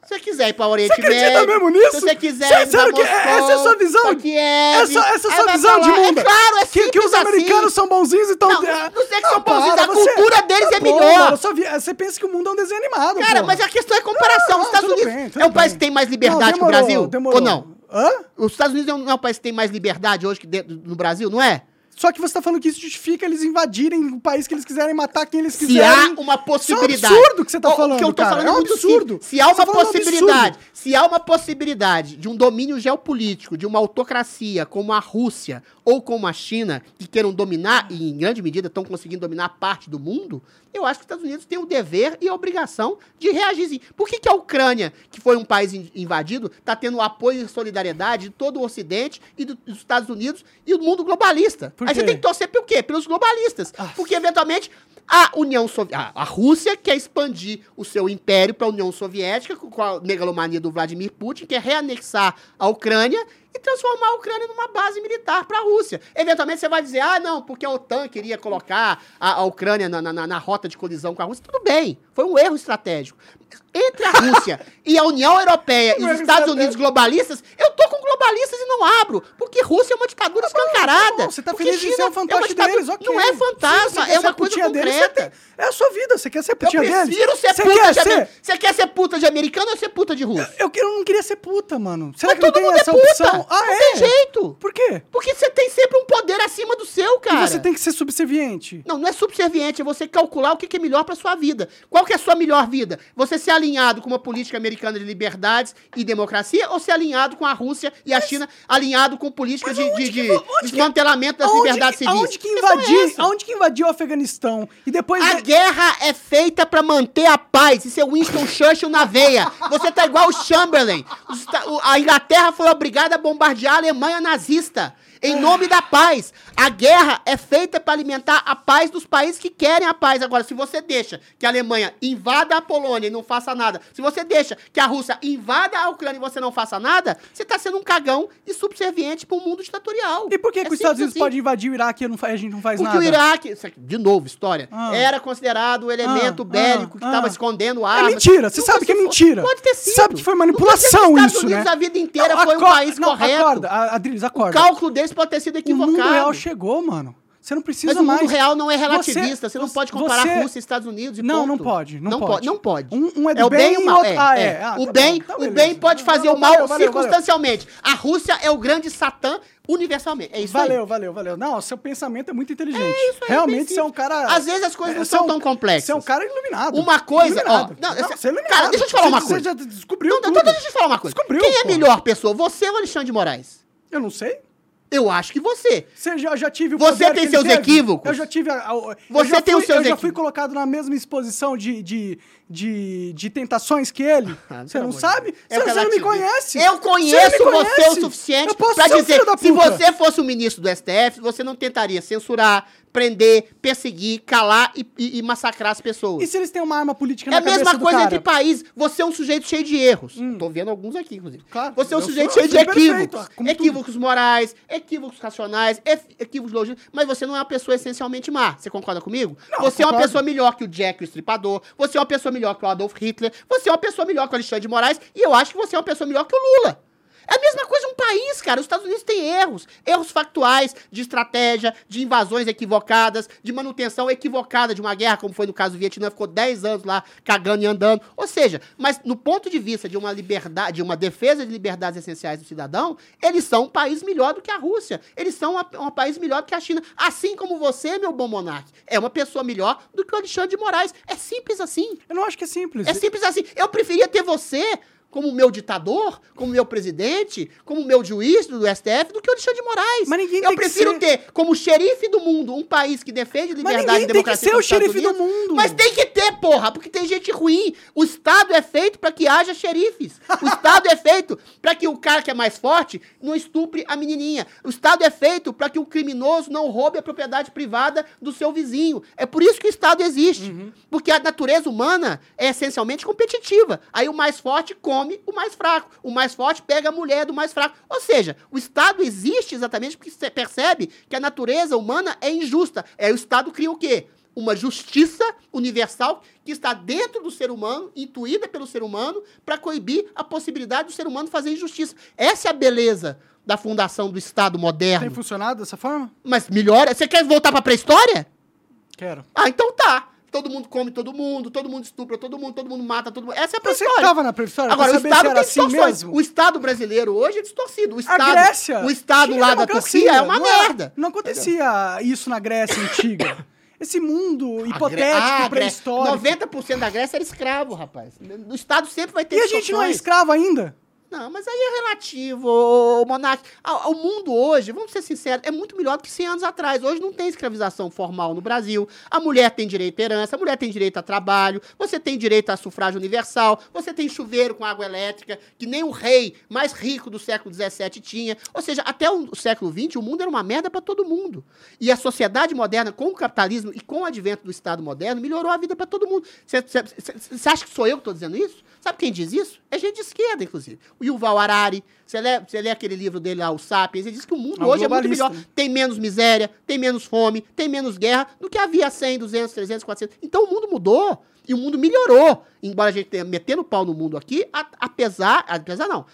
Se você quiser ir para o Oriente Você acredita Médio, mesmo nisso? se você quiser ir pra sério que essa é a Moscou, sua visão? pra Kiev, Essa, essa é a sua visão de falar- mundo. É claro, é que, que os americanos assim. são bonzinhos, então... Não, é- não sei que são bonzinhos, a cultura deles é Pô, melhor. Você pensa que o mundo é um desenho animado, Cara, mas a questão é comparação. Não, Os Estados Unidos é um país que tem mais liberdade Não, que o Brasil? Ou não? Hã? Os Estados Unidos não é um país que tem mais liberdade hoje que no Brasil, não é? Só que você tá falando que isso justifica eles invadirem o país que eles quiserem, matar quem eles Se quiserem. há uma possibilidade. Isso é um absurdo que você tá O- O falando, que eu tô cara. falando É é um muito absurdo. simples. Se há uma tá falando um possibilidade, se há uma possibilidade de um domínio geopolítico, de uma autocracia como a Rússia ou como a China, que queiram dominar, e em grande medida estão conseguindo dominar parte do mundo, eu acho que os Estados Unidos têm o dever e a obrigação de reagir. Por que, que a Ucrânia, que foi um país in- invadido, está tendo apoio e solidariedade de todo o Ocidente e do- dos Estados Unidos e do mundo globalista? Por Aí você tem que torcer pelo quê? Pelos globalistas. Ah. Porque, eventualmente, a União Soviética, a Rússia quer expandir o seu império para a União Soviética, com a megalomania do Vladimir Putin, quer reanexar a Ucrânia transformar a Ucrânia numa base militar para a Rússia. Eventualmente você vai dizer, ah, não, porque a OTAN queria colocar a, a Ucrânia na, na- na rota de colisão com a Rússia. Tudo bem, foi um erro estratégico. Entre a Rússia e a União Europeia e os Estados. Unidos globalistas, eu tô com globalistas e não abro, porque Rússia é uma ditadura escancarada. Tá bom, você tá feliz de ser um fantoche é deles, ok. Não é fantasma, é uma coisa deles, concreta. tem- É a sua vida, você quer ser Eu putinha deles? prefiro ser Você puta quer de ser? Você quer ser puta de americano ou ser puta de russo? Eu, eu não queria ser puta, mano. Será Mas que não todo tem mundo é essa puta. opção? Ah, não é? tem jeito. Por quê? Porque você tem sempre um poder acima do seu, cara. E você tem que ser subserviente. Não, não é subserviente, é você calcular o que que é melhor pra sua vida. Qual que é a sua melhor vida? Você ser alinhado com uma política americana de liberdades e democracia ou ser alinhado com a Rússia e a China, alinhado com políticas de, Mas de, de desmantelamento das liberdades civis? Aonde que questão é aonde que invadiu o Afeganistão? E depois. A de- guerra é feita pra manter a paz. Isso é Winston Churchill na veia. Você tá igual o Chamberlain. A Inglaterra foi obrigada a bombardear a Alemanha nazista. Em nome da paz. A guerra é feita para alimentar a paz dos países que querem a paz. Agora, se você deixa que a Alemanha invada a Polônia e não faça nada, se você deixa que a Rússia invada a Ucrânia e você não faça nada, você tá sendo um cagão e subserviente para um mundo ditatorial. E por que, É que os Estados Unidos assim. podem invadir o Iraque e não a gente não faz Porque nada? o Iraque, isso de novo, história, Ah. era considerado o elemento Ah, bélico que ah, estava ah. escondendo É armas. mentira, você sabe que é mentira. Pode ter sido. sabe que foi manipulação que os Estados isso, Unidos né? a vida inteira Não, foi um país não, correto. Acorda, a- Adriles, O acorda. cálculo deles pode ter sido O equivocado. mundo real chegou, mano. Você não precisa Mas o mais. mundo real não é relativista. Você, não você- pode comparar você- Rússia e Estados Unidos e Não, ponto. não pode, não não pode. Não pode. Um- um é do o bem bem e o mal. É, ah, é. é. Ah, o tá bem, tá o bem pode fazer Não, o mal valeu, valeu, valeu. circunstancialmente. A Rússia é o grande satã universalmente. É isso aí. Valeu, valeu, valeu. Não, seu pensamento é muito inteligente. É isso aí, Realmente você é um cara. Às vezes as coisas É, não é são um- tão complexas. Você é um cara iluminado. Uma coisa, Iluminado. ó, não, esse- você é iluminado. cara, deixa eu te falar uma coisa. Você já descobriu Não, tudo. então deixa eu te falar uma coisa. Descobriu, Quem é melhor pessoa, você ou Alexandre de Moraes? Eu não sei. Eu acho que você. Você já, já tive o Você tem seus teve? equívocos? Eu já tive. A, a- Você tem fui, os seus Eu já fui colocado na mesma exposição de, de, de, de tentações que ele. (laughs) Ah, você não sabe? Você, É você não me conhece. Eu Você conheço não me você o conhece. suficiente um dizer se você fosse o ministro do STF, você não tentaria censurar, prender, perseguir, calar e, e- e massacrar as pessoas. E se eles têm uma arma política É na a mesma coisa entre países. Você é um sujeito cheio de erros. Tô vendo alguns aqui, inclusive. Claro. Você é um sujeito cheio de perfeito, equívocos. Equívocos morais, equívocos racionais, ef- equívocos logísticos. Mas você não é uma pessoa essencialmente má. Você concorda comigo? Não, você é uma concordo. pessoa melhor que o Jack, o Estripador. Você é uma pessoa melhor que o Adolf Hitler. Você é uma pessoa melhor que o Alexandre de Moraes. E eu acho que você é uma pessoa melhor que o Lula. É a mesma coisa um país, cara. Os Estados Unidos têm erros. Erros factuais de estratégia, de invasões equivocadas, de manutenção equivocada de uma guerra, como foi no caso do Vietnã, ficou 10 anos lá cagando e andando. Ou seja, mas no ponto de vista de uma liberdade, de uma defesa de liberdades essenciais do cidadão, eles são um país melhor do que a Rússia. Eles são uma- um país melhor do que a China. Assim como você, meu bom monarca, é uma pessoa melhor do que o Alexandre de Moraes. É simples assim. Eu não acho que é simples. É simples assim. Eu preferia ter você como meu ditador, como meu presidente, como meu juiz do STF, do que o Alexandre de Moraes. Mas ninguém Eu prefiro ser- ter como xerife do mundo um país que defende liberdade ninguém e tem que democracia. ser o xerife do Unidos. mundo. Mas tem que ter, porra, porque tem gente ruim. O Estado é feito para que haja xerifes. O Estado é feito para que o cara que é mais forte não estupre a menininha. O Estado é feito para que o criminoso não roube a propriedade privada do seu vizinho. É por isso que o Estado existe. Uhum. Porque a natureza humana é essencialmente competitiva. Aí o mais forte come o mais fraco. O mais forte pega a mulher do mais fraco. Ou seja, o Estado existe exatamente porque você percebe que a natureza humana é injusta. É o Estado cria o quê? Uma justiça universal que está dentro do ser humano, intuída pelo ser humano, para coibir a possibilidade do ser humano fazer injustiça. Essa é a beleza da fundação do Estado Tem moderno. funcionado dessa forma? Mas melhora. Você quer voltar para a pré-história? Quero. Ah, então tá. Todo mundo come todo mundo, todo mundo estupra todo mundo, todo mundo mata todo mundo. Essa é a Você pré-história. tava na pré-história Agora, o Estado tem assim distorções. mesmo? O Estado brasileiro hoje é distorcido. O Estado, a Grécia. o Estado lá da Turquia é uma não merda. Não acontecia isso na Grécia antiga. (coughs) Esse mundo hipotético, Ah, pré-histórico. 90% da Grécia era escravo, rapaz. O Estado sempre vai ter E a gente não é escravo ainda? Não, mas aí é relativo, ô, Monark. O mundo hoje, vamos ser sinceros, é muito melhor do que 100 anos atrás. Hoje não tem escravização formal no Brasil. A mulher tem direito à herança, a mulher tem direito a trabalho, você tem direito a sufrágio universal, você tem chuveiro com água elétrica, que nem o rei mais rico do século XVII tinha. Ou seja, até o século XX, o mundo era uma merda para todo mundo. E a sociedade moderna, com o capitalismo e com o advento do Estado moderno, melhorou a vida para todo mundo. Você acha que sou eu que estou dizendo isso? Sabe quem diz isso? É gente de esquerda, inclusive. O Yuval Harari, você lê, você lê aquele livro dele lá, o Sapiens, ele diz que o mundo É hoje é muito globalista, melhor. né? Tem menos miséria, tem menos fome, tem menos guerra do que havia 100, 200, 300, 400. Então o mundo mudou e o mundo melhorou. Embora a gente tenha metendo pau no mundo aqui, a- apesar, apesar não,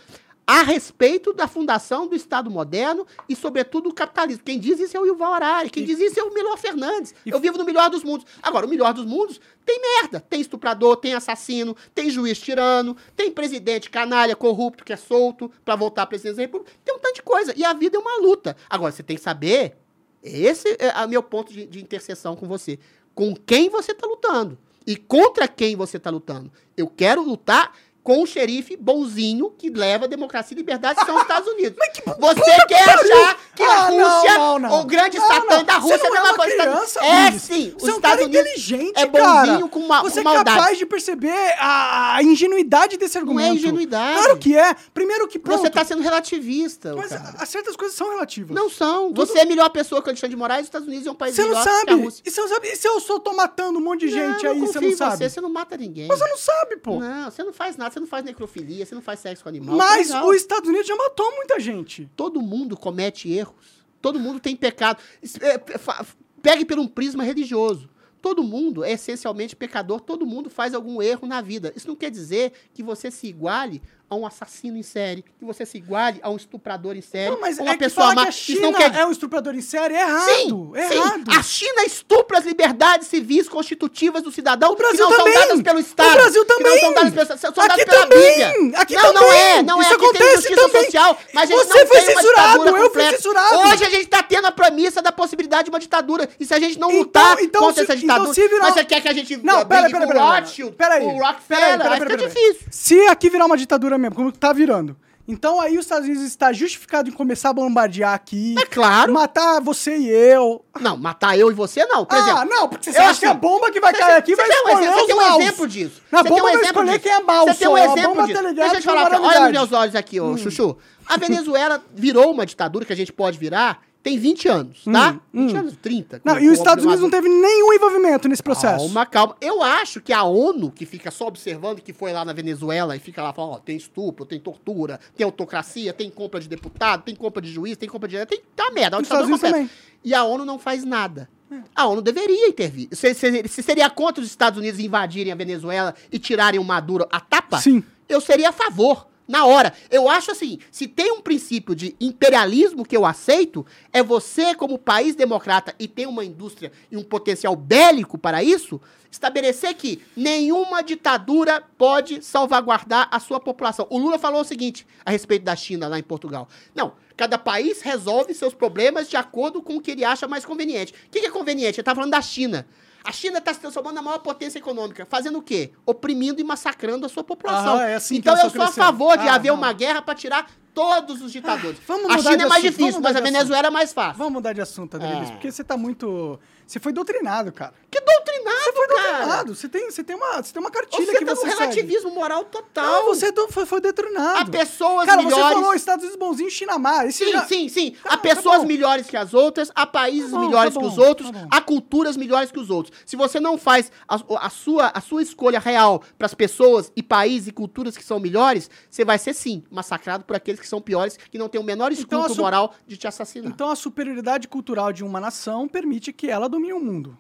a respeito da fundação do Estado moderno e, sobretudo, do capitalismo. Quem diz isso é o Yuval Harari, quem diz isso é o Milor Fernandes. Eu vivo no melhor dos mundos. Agora, o melhor dos mundos tem merda. Tem estuprador, tem assassino, tem juiz tirano, tem presidente canalha, corrupto, que é solto pra voltar à presidência da República. Tem um tanto de coisa. E a vida é uma luta. Agora, você tem que saber, esse é o meu ponto de, de interseção com você. Com quem você tá lutando. E contra quem você tá lutando. Eu quero lutar com o xerife bonzinho que leva a democracia e liberdade que são os Estados Unidos. (laughs) Você quer achar que a Ah, não, Rússia, não, não. o grande Não, satã não. da Você Rússia a não é uma coisa. que criança, Estados- É sim, os Você é um Estados cara Unidos inteligente, é cara. bonzinho com, ma Você com é capaz de perceber a, ingenuidade desse Não argumento. é ingenuidade. Claro que é. Primeiro que pronto. Você está sendo relativista. Mas cara. a- certas coisas são relativas. Não são. Você é a melhor pessoa que o Alexandre de Moraes, os Estados Unidos é um país Você não melhor que a sabe. Rússia. E você não sabe. E se eu só tô matando um monte de gente não, aí, você não sabe? Você, você não mata ninguém. Você não sabe, pô. Não, você não faz nada, você não faz necrofilia, você não faz sexo com animal. Mas Legal. os Estados Unidos já matou muita gente. Todo mundo comete erros. Todo mundo tem pecado. É, é, Pegue por um prisma religioso. Todo mundo é essencialmente pecador, todo mundo faz algum erro na vida. Isso não quer dizer que você se iguale a um assassino em série, que você se iguale a um estuprador em série, Não, mas a uma é que pessoa falar má. que a Isso China não quer é um estuprador em série é errado. Sim, é sim. errado. A China estupra as liberdades civis constitutivas do cidadão O Brasil que não também. são dadas pelo Estado. O Brasil Que não também. são dadas, pela, são Aqui dadas pela também. Bíblia. Aqui não, não também. é. Não Isso é. Aqui tem acontece justiça também. social. Mas a gente Você não foi tem censurado, eu fui censurado. Hoje a gente está tendo a premissa da possibilidade de uma ditadura. E se a gente não Então- lutar então contra se- essa ditadura... então se virar- Mas você quer que a gente Não, pera, brigue pera, com pera, o pera. Rothschild, Pera com o Pera Rockefeller? pera aí, Aí pera fica aí, pera aí. difícil. Se aqui virar uma ditadura mesmo, como tá virando, então aí os Estados Unidos está justificado em começar a bombardear aqui. É claro. Matar você e eu. Não, matar eu e você não. Por ah, exemplo, não, porque você acha que a bomba que vai cair aqui você vai um escolher exemplo- os Você tem um exemplo disso. Tem bomba um vai exemplo escolher quem é mau, Você tem um A exemplo disso. Deixa eu te falar, cara. olha nos meus olhos aqui, ô Chuchu. A Venezuela virou uma ditadura que a gente pode virar tem 20 anos, tá? Hum, 20 hum. anos, 30. Não, e os Estados Unidos não teve nenhum envolvimento nesse processo. Calma, calma. Eu acho que a ONU, que fica só observando que foi lá na Venezuela e fica lá falando, ó, tem estupro, tem tortura, tem autocracia, tem compra de deputado, tem compra de juiz, tem compra de... Tem, tem uma merda, é Os Estados ditadura Unidos completa. E a ONU não faz nada. A ONU deveria intervir. Se, se- se seria contra os Estados Unidos invadirem a Venezuela e tirarem o Maduro a tapa, Sim. eu seria a favor. Na hora. Eu acho assim, se tem um princípio de imperialismo que eu aceito, é você, como país democrata e tem uma indústria e um potencial bélico para isso, estabelecer que nenhuma ditadura pode salvaguardar a sua população. O Lula falou o seguinte a respeito da China lá em Portugal. Não, cada país resolve seus problemas de acordo com o que ele acha mais conveniente. O que é conveniente? Ele tá falando da China. A China está se transformando na maior potência econômica. Fazendo o quê? Oprimindo e massacrando a sua população. Ah, é assim então eu sou a crescendo. favor de Ah, haver não. uma guerra para tirar todos os ditadores. (gasps) vamos a China é mais assunto, difícil, mas a Venezuela é mais fácil. Vamos mudar de assunto, Adriles, É. porque você tá muito... Você foi doutrinado, cara. Que doutrinado, Você foi cara. doutrinado. Você tem, você tem, uma, você tem uma cartilha Você que tá você segue. relativismo moral total. Não, você é foi, foi doutrinado. Há pessoas Cara, melhores... você falou Estados Unidos bonzinho China má. Esse Sim, já- sim, sim. Tá, há tá pessoas bom. melhores que as outras, há países Tá bom, melhores tá que bom, os outros, tá bom. há culturas melhores que os outros. Se você não faz a, a sua, a sua escolha real para as pessoas e países e culturas que são melhores, você vai ser sim massacrado por aqueles que são piores, que não têm o menor escudo Então, moral de te assassinar. Então a superioridade cultural de uma nação permite que ela domine o mundo.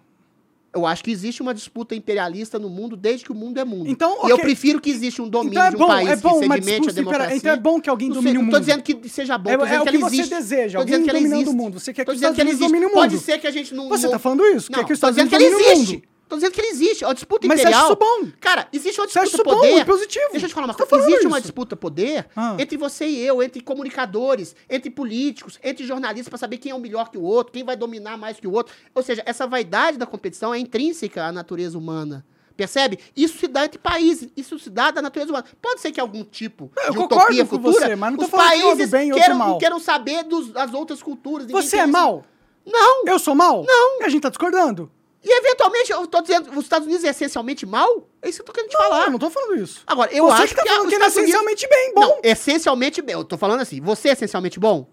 Eu acho que existe uma disputa imperialista no mundo desde que o mundo é mundo. Então, E eu prefiro que exista um domínio Então é de um bom, país é bom que sedimente a democracia. Então é bom que alguém Não sei, domine o não mundo. tô dizendo que seja bom, É- é dizendo o que que ele você existe. deseja, alguém dizendo que ele dominando existe. o mundo. Você quer que os Estados Unidos dominem o Pode mundo. ser que a gente não... Você não- tá falando isso? Não, quer que os Estados dizendo Unidos que ele dominem o existe. mundo. Tô dizendo que ele existe. É uma disputa Mas imperial. acha isso bom? Cara, existe uma disputa isso bom poder. e positivo? Deixa eu te falar uma coisa. existe uma isso. disputa poder Ah. entre você e eu, entre comunicadores, entre políticos, entre jornalistas pra saber quem é o melhor que o outro, quem vai dominar mais que o outro. Ou seja, essa vaidade da competição é intrínseca à natureza humana. Percebe? Isso se dá entre países, isso se dá da natureza humana. Pode ser que algum tipo Eu de concordo utopia com futura, você, mas não tô os é países bem e outro queiram, mal. queiram saber dos- das outras culturas. Você é mal? Não. Eu sou mal? Não. A gente tá discordando. E eventualmente, eu tô dizendo, os Estados Unidos é essencialmente mal? É isso que eu tô querendo te falar. Eu não tô falando isso. Agora, eu você acho que tá falando os que ele é Estados Unidos- essencialmente bem, bom. Não, essencialmente bem. Eu tô falando assim, você é essencialmente bom?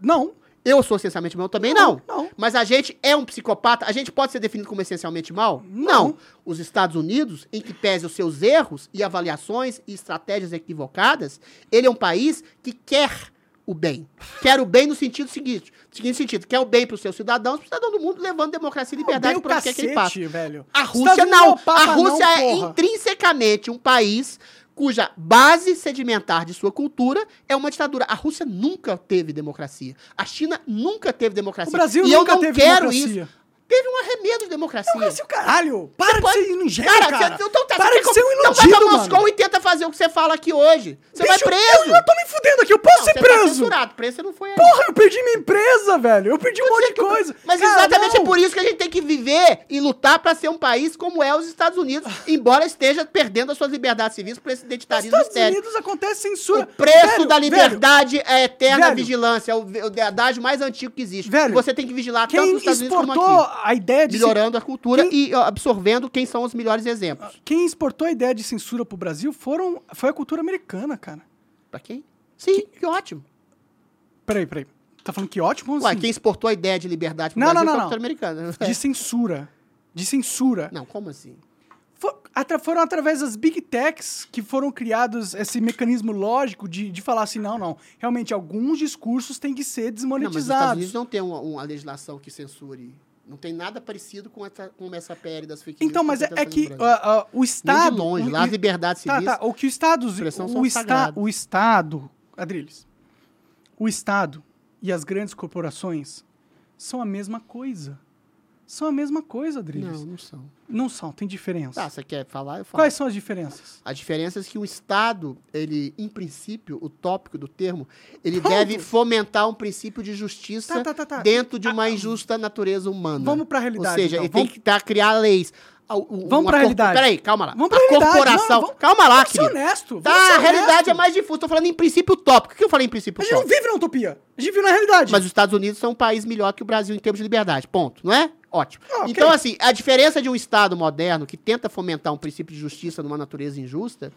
Não. Eu sou essencialmente mal também? Não. Não, não. Mas a gente é um psicopata? A gente pode ser definido como essencialmente mal? Não. Os Estados Unidos, em que pese os seus erros e avaliações e estratégias equivocadas, ele é um país que quer o bem. Quer o bem no sentido seguinte, seguinte sentido, quer o bem para os seus cidadãos, para o cidadão do mundo, levando democracia e liberdade para onde quer que ele passe. velho. A Rússia não. Papa, a Rússia não, é intrinsecamente um país cuja base sedimentar de sua cultura é uma ditadura. A Rússia nunca teve democracia. A China nunca teve democracia. O Brasil e nunca eu não teve quero democracia. isso. Teve um arremedo de democracia. Democracia, o caralho. Para pode- de ser ingênuo, cara. você- então tá, Para você de ser um com- Então vai iludido, pra Moscou mano. e tenta fazer o que você fala aqui hoje. Você vai Bicho, preso. Eu, eu tô me fudendo aqui. Eu posso Não, ser você preso. Tá censurado. Preso você não foi aí. Porra, eu perdi minha empresa, velho. Eu perdi um monte de coisa. Mas Cara, exatamente não. é por isso que a gente tem que viver e lutar pra ser um país como é os Estados Unidos, (laughs) embora esteja perdendo as suas liberdades civis por esse Nos identitarismo Estados histérico. Unidos acontece censura. O preço Velho, da liberdade é a eterna Velho. vigilância, é o, o adágio mais antigo que existe. Velho, você tem que vigilar tanto nos Estados Unidos como aqui. A ideia de Melhorando a cultura Quem- e absorvendo quem são os melhores exemplos. Quem exportou a ideia de censura pro Brasil foram, foi a cultura americana, cara. Pra quem? Sim, que ótimo. Peraí, peraí. Tá falando que ótimo? Como Ué, assim? quem exportou a ideia de liberdade pro Não, Brasil não, foi não, a cultura americana. De censura. De censura. Não, como assim? Atra- foram através das big techs que foram criados esse mecanismo lógico de, de falar assim, não, não. Realmente, alguns discursos têm que ser Não, mas os Estados desmonetizados. Unidos não tem uma, uma legislação que censure. Não tem nada parecido com essa, com essa PL das fake news. então, mas é, tá é tentando que ah, ah, o Nem Estado... de longe, o- lá as liberdades Tá, civis... tá. O que o Estado... O, sagradas. o Estado... Adriles. O Estado e as grandes corporações são a mesma coisa. São a mesma coisa, Adriles. Não, não são. Não são, tem diferença. Tá, você quer falar? Eu falo. Quais são as diferenças? A diferença é que o Estado, ele, em princípio, o tópico do termo, ele Pronto. deve fomentar um princípio de justiça Tá, tá, tá, tá. dentro de uma injusta natureza humana. Vamos pra realidade, Ou seja, então. ele Vamos- tem que tá, criar leis. A- o- Vamos pra realidade. Peraí, calma lá. Vamos pra a realidade. corporação. Não, vamos- calma lá, querido. honesto. Tá, a realidade honesto. é mais difusa. Tô falando em princípio tópico. O que eu falei em princípio A gente não vive na utopia. A gente vive na realidade. Mas os Estados Unidos são um país melhor que o Brasil em termos de liberdade. Ponto. Não é? Ótimo. Ah, ok. Então, assim, a diferença de um Estado moderno que tenta fomentar um princípio de justiça numa natureza injusta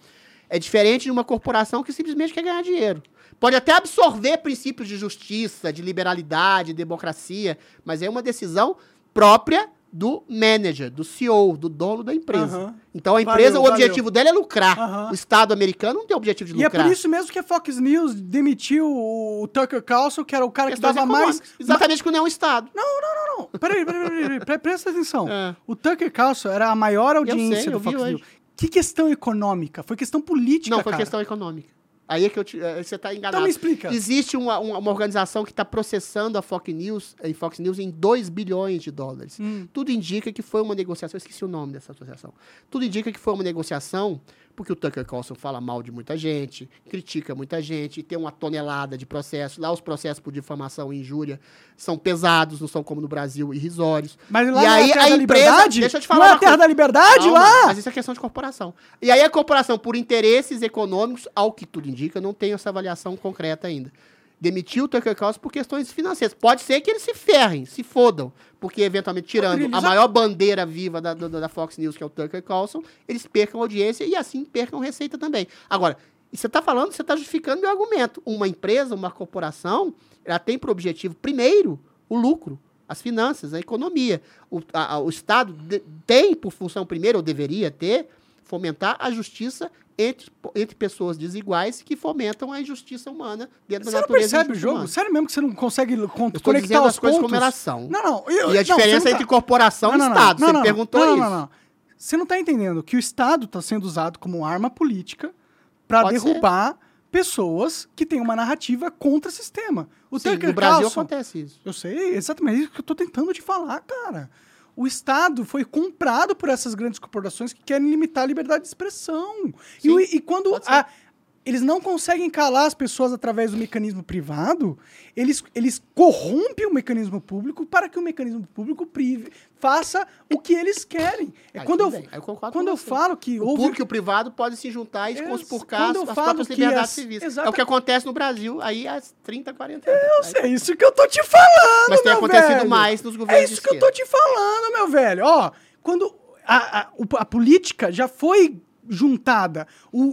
é diferente de uma corporação que simplesmente quer ganhar dinheiro. Pode até absorver princípios de justiça, de liberalidade, de democracia, mas é uma decisão própria do manager, do CEO, do dono da empresa. Então a empresa, Valeu, o objetivo dela é lucrar. O Estado americano não tem objetivo de E é lucrar. por isso mesmo que a Fox News demitiu o Tucker Carlson, que era o cara que dava mais... Exatamente não é um Estado. Não, não, não, não. Peraí, peraí, peraí, peraí, presta atenção. É. O Tucker Carlson era a maior audiência sei, do Fox hoje. News. Que questão econômica? Foi questão política, Não, foi cara. questão econômica. Aí é que eu te, eh, você está enganado. Então me explica. Existe uma, uma, uma organização que está processando a Fox News, em Fox News em 2 bilhões de dólares. Hum. Tudo indica que foi uma negociação, eu esqueci o nome dessa associação. Tudo indica que foi uma negociação, porque o Tucker Carlson fala mal de muita gente, critica muita gente, tem uma tonelada de processos. Lá os processos por difamação e injúria são pesados, não são como no Brasil, irrisórios. Mas lá e não aí é a empresa, liberdade? deixa eu te falar Não é uma a terra coisa. da liberdade Calma, lá? Mas isso é questão de corporação. E aí a corporação, por interesses econômicos, ao que tudo indica, não tem essa avaliação concreta ainda. Demitiu o Tucker Carlson por questões financeiras. Pode ser que eles se ferrem, se fodam, porque eventualmente tirando a maior bandeira viva da, da, da Fox News, que é o Tucker Carlson, eles percam audiência e assim percam receita também. Agora, você está falando, você está justificando meu argumento. Uma empresa, uma corporação, ela tem por objetivo, primeiro, o lucro, as finanças, a economia. O, a- a- o Estado de- tem por função, primeiro, ou deveria ter, fomentar a justiça entre, entre pessoas desiguais que fomentam a injustiça humana dentro Você da não natureza percebe o jogo? humana. Sério mesmo que você não consegue con- Eu estou conectar as coisas pontos? como elas são. Não, não. eu- E a não, diferença você não entre tá- corporação Não, e não, não, Estado. não, Você não, me perguntou não, isso. Não, não, não. Você não está entendendo que o Estado está sendo usado como arma política para Pode ser. derrubar pessoas que têm uma narrativa contra o sistema. O Sim, Tucker no Brasil Carlson- acontece isso. Eu sei, exatamente isso que eu tô tentando te falar, cara. O Estado foi comprado por essas grandes corporações que querem limitar a liberdade de expressão. E, Sim, o- e quando a- eles não conseguem calar as pessoas através do mecanismo privado, eles, eles corrompem o mecanismo público para que o mecanismo público prive, faça o que eles querem. É quando eu, bem, eu quando eu falo que O houve público e o privado podem se juntar e É, conspurcar as, as próprias liberdades as- civis. É exata- o que acontece no Brasil aí há 30, 40 anos. Eu sei, é isso que eu tô te falando, Mas tem acontecido velho. mais nos É governos isso de que eu tô te falando, meu velho. Ó, quando a, a, a política já foi juntada, o,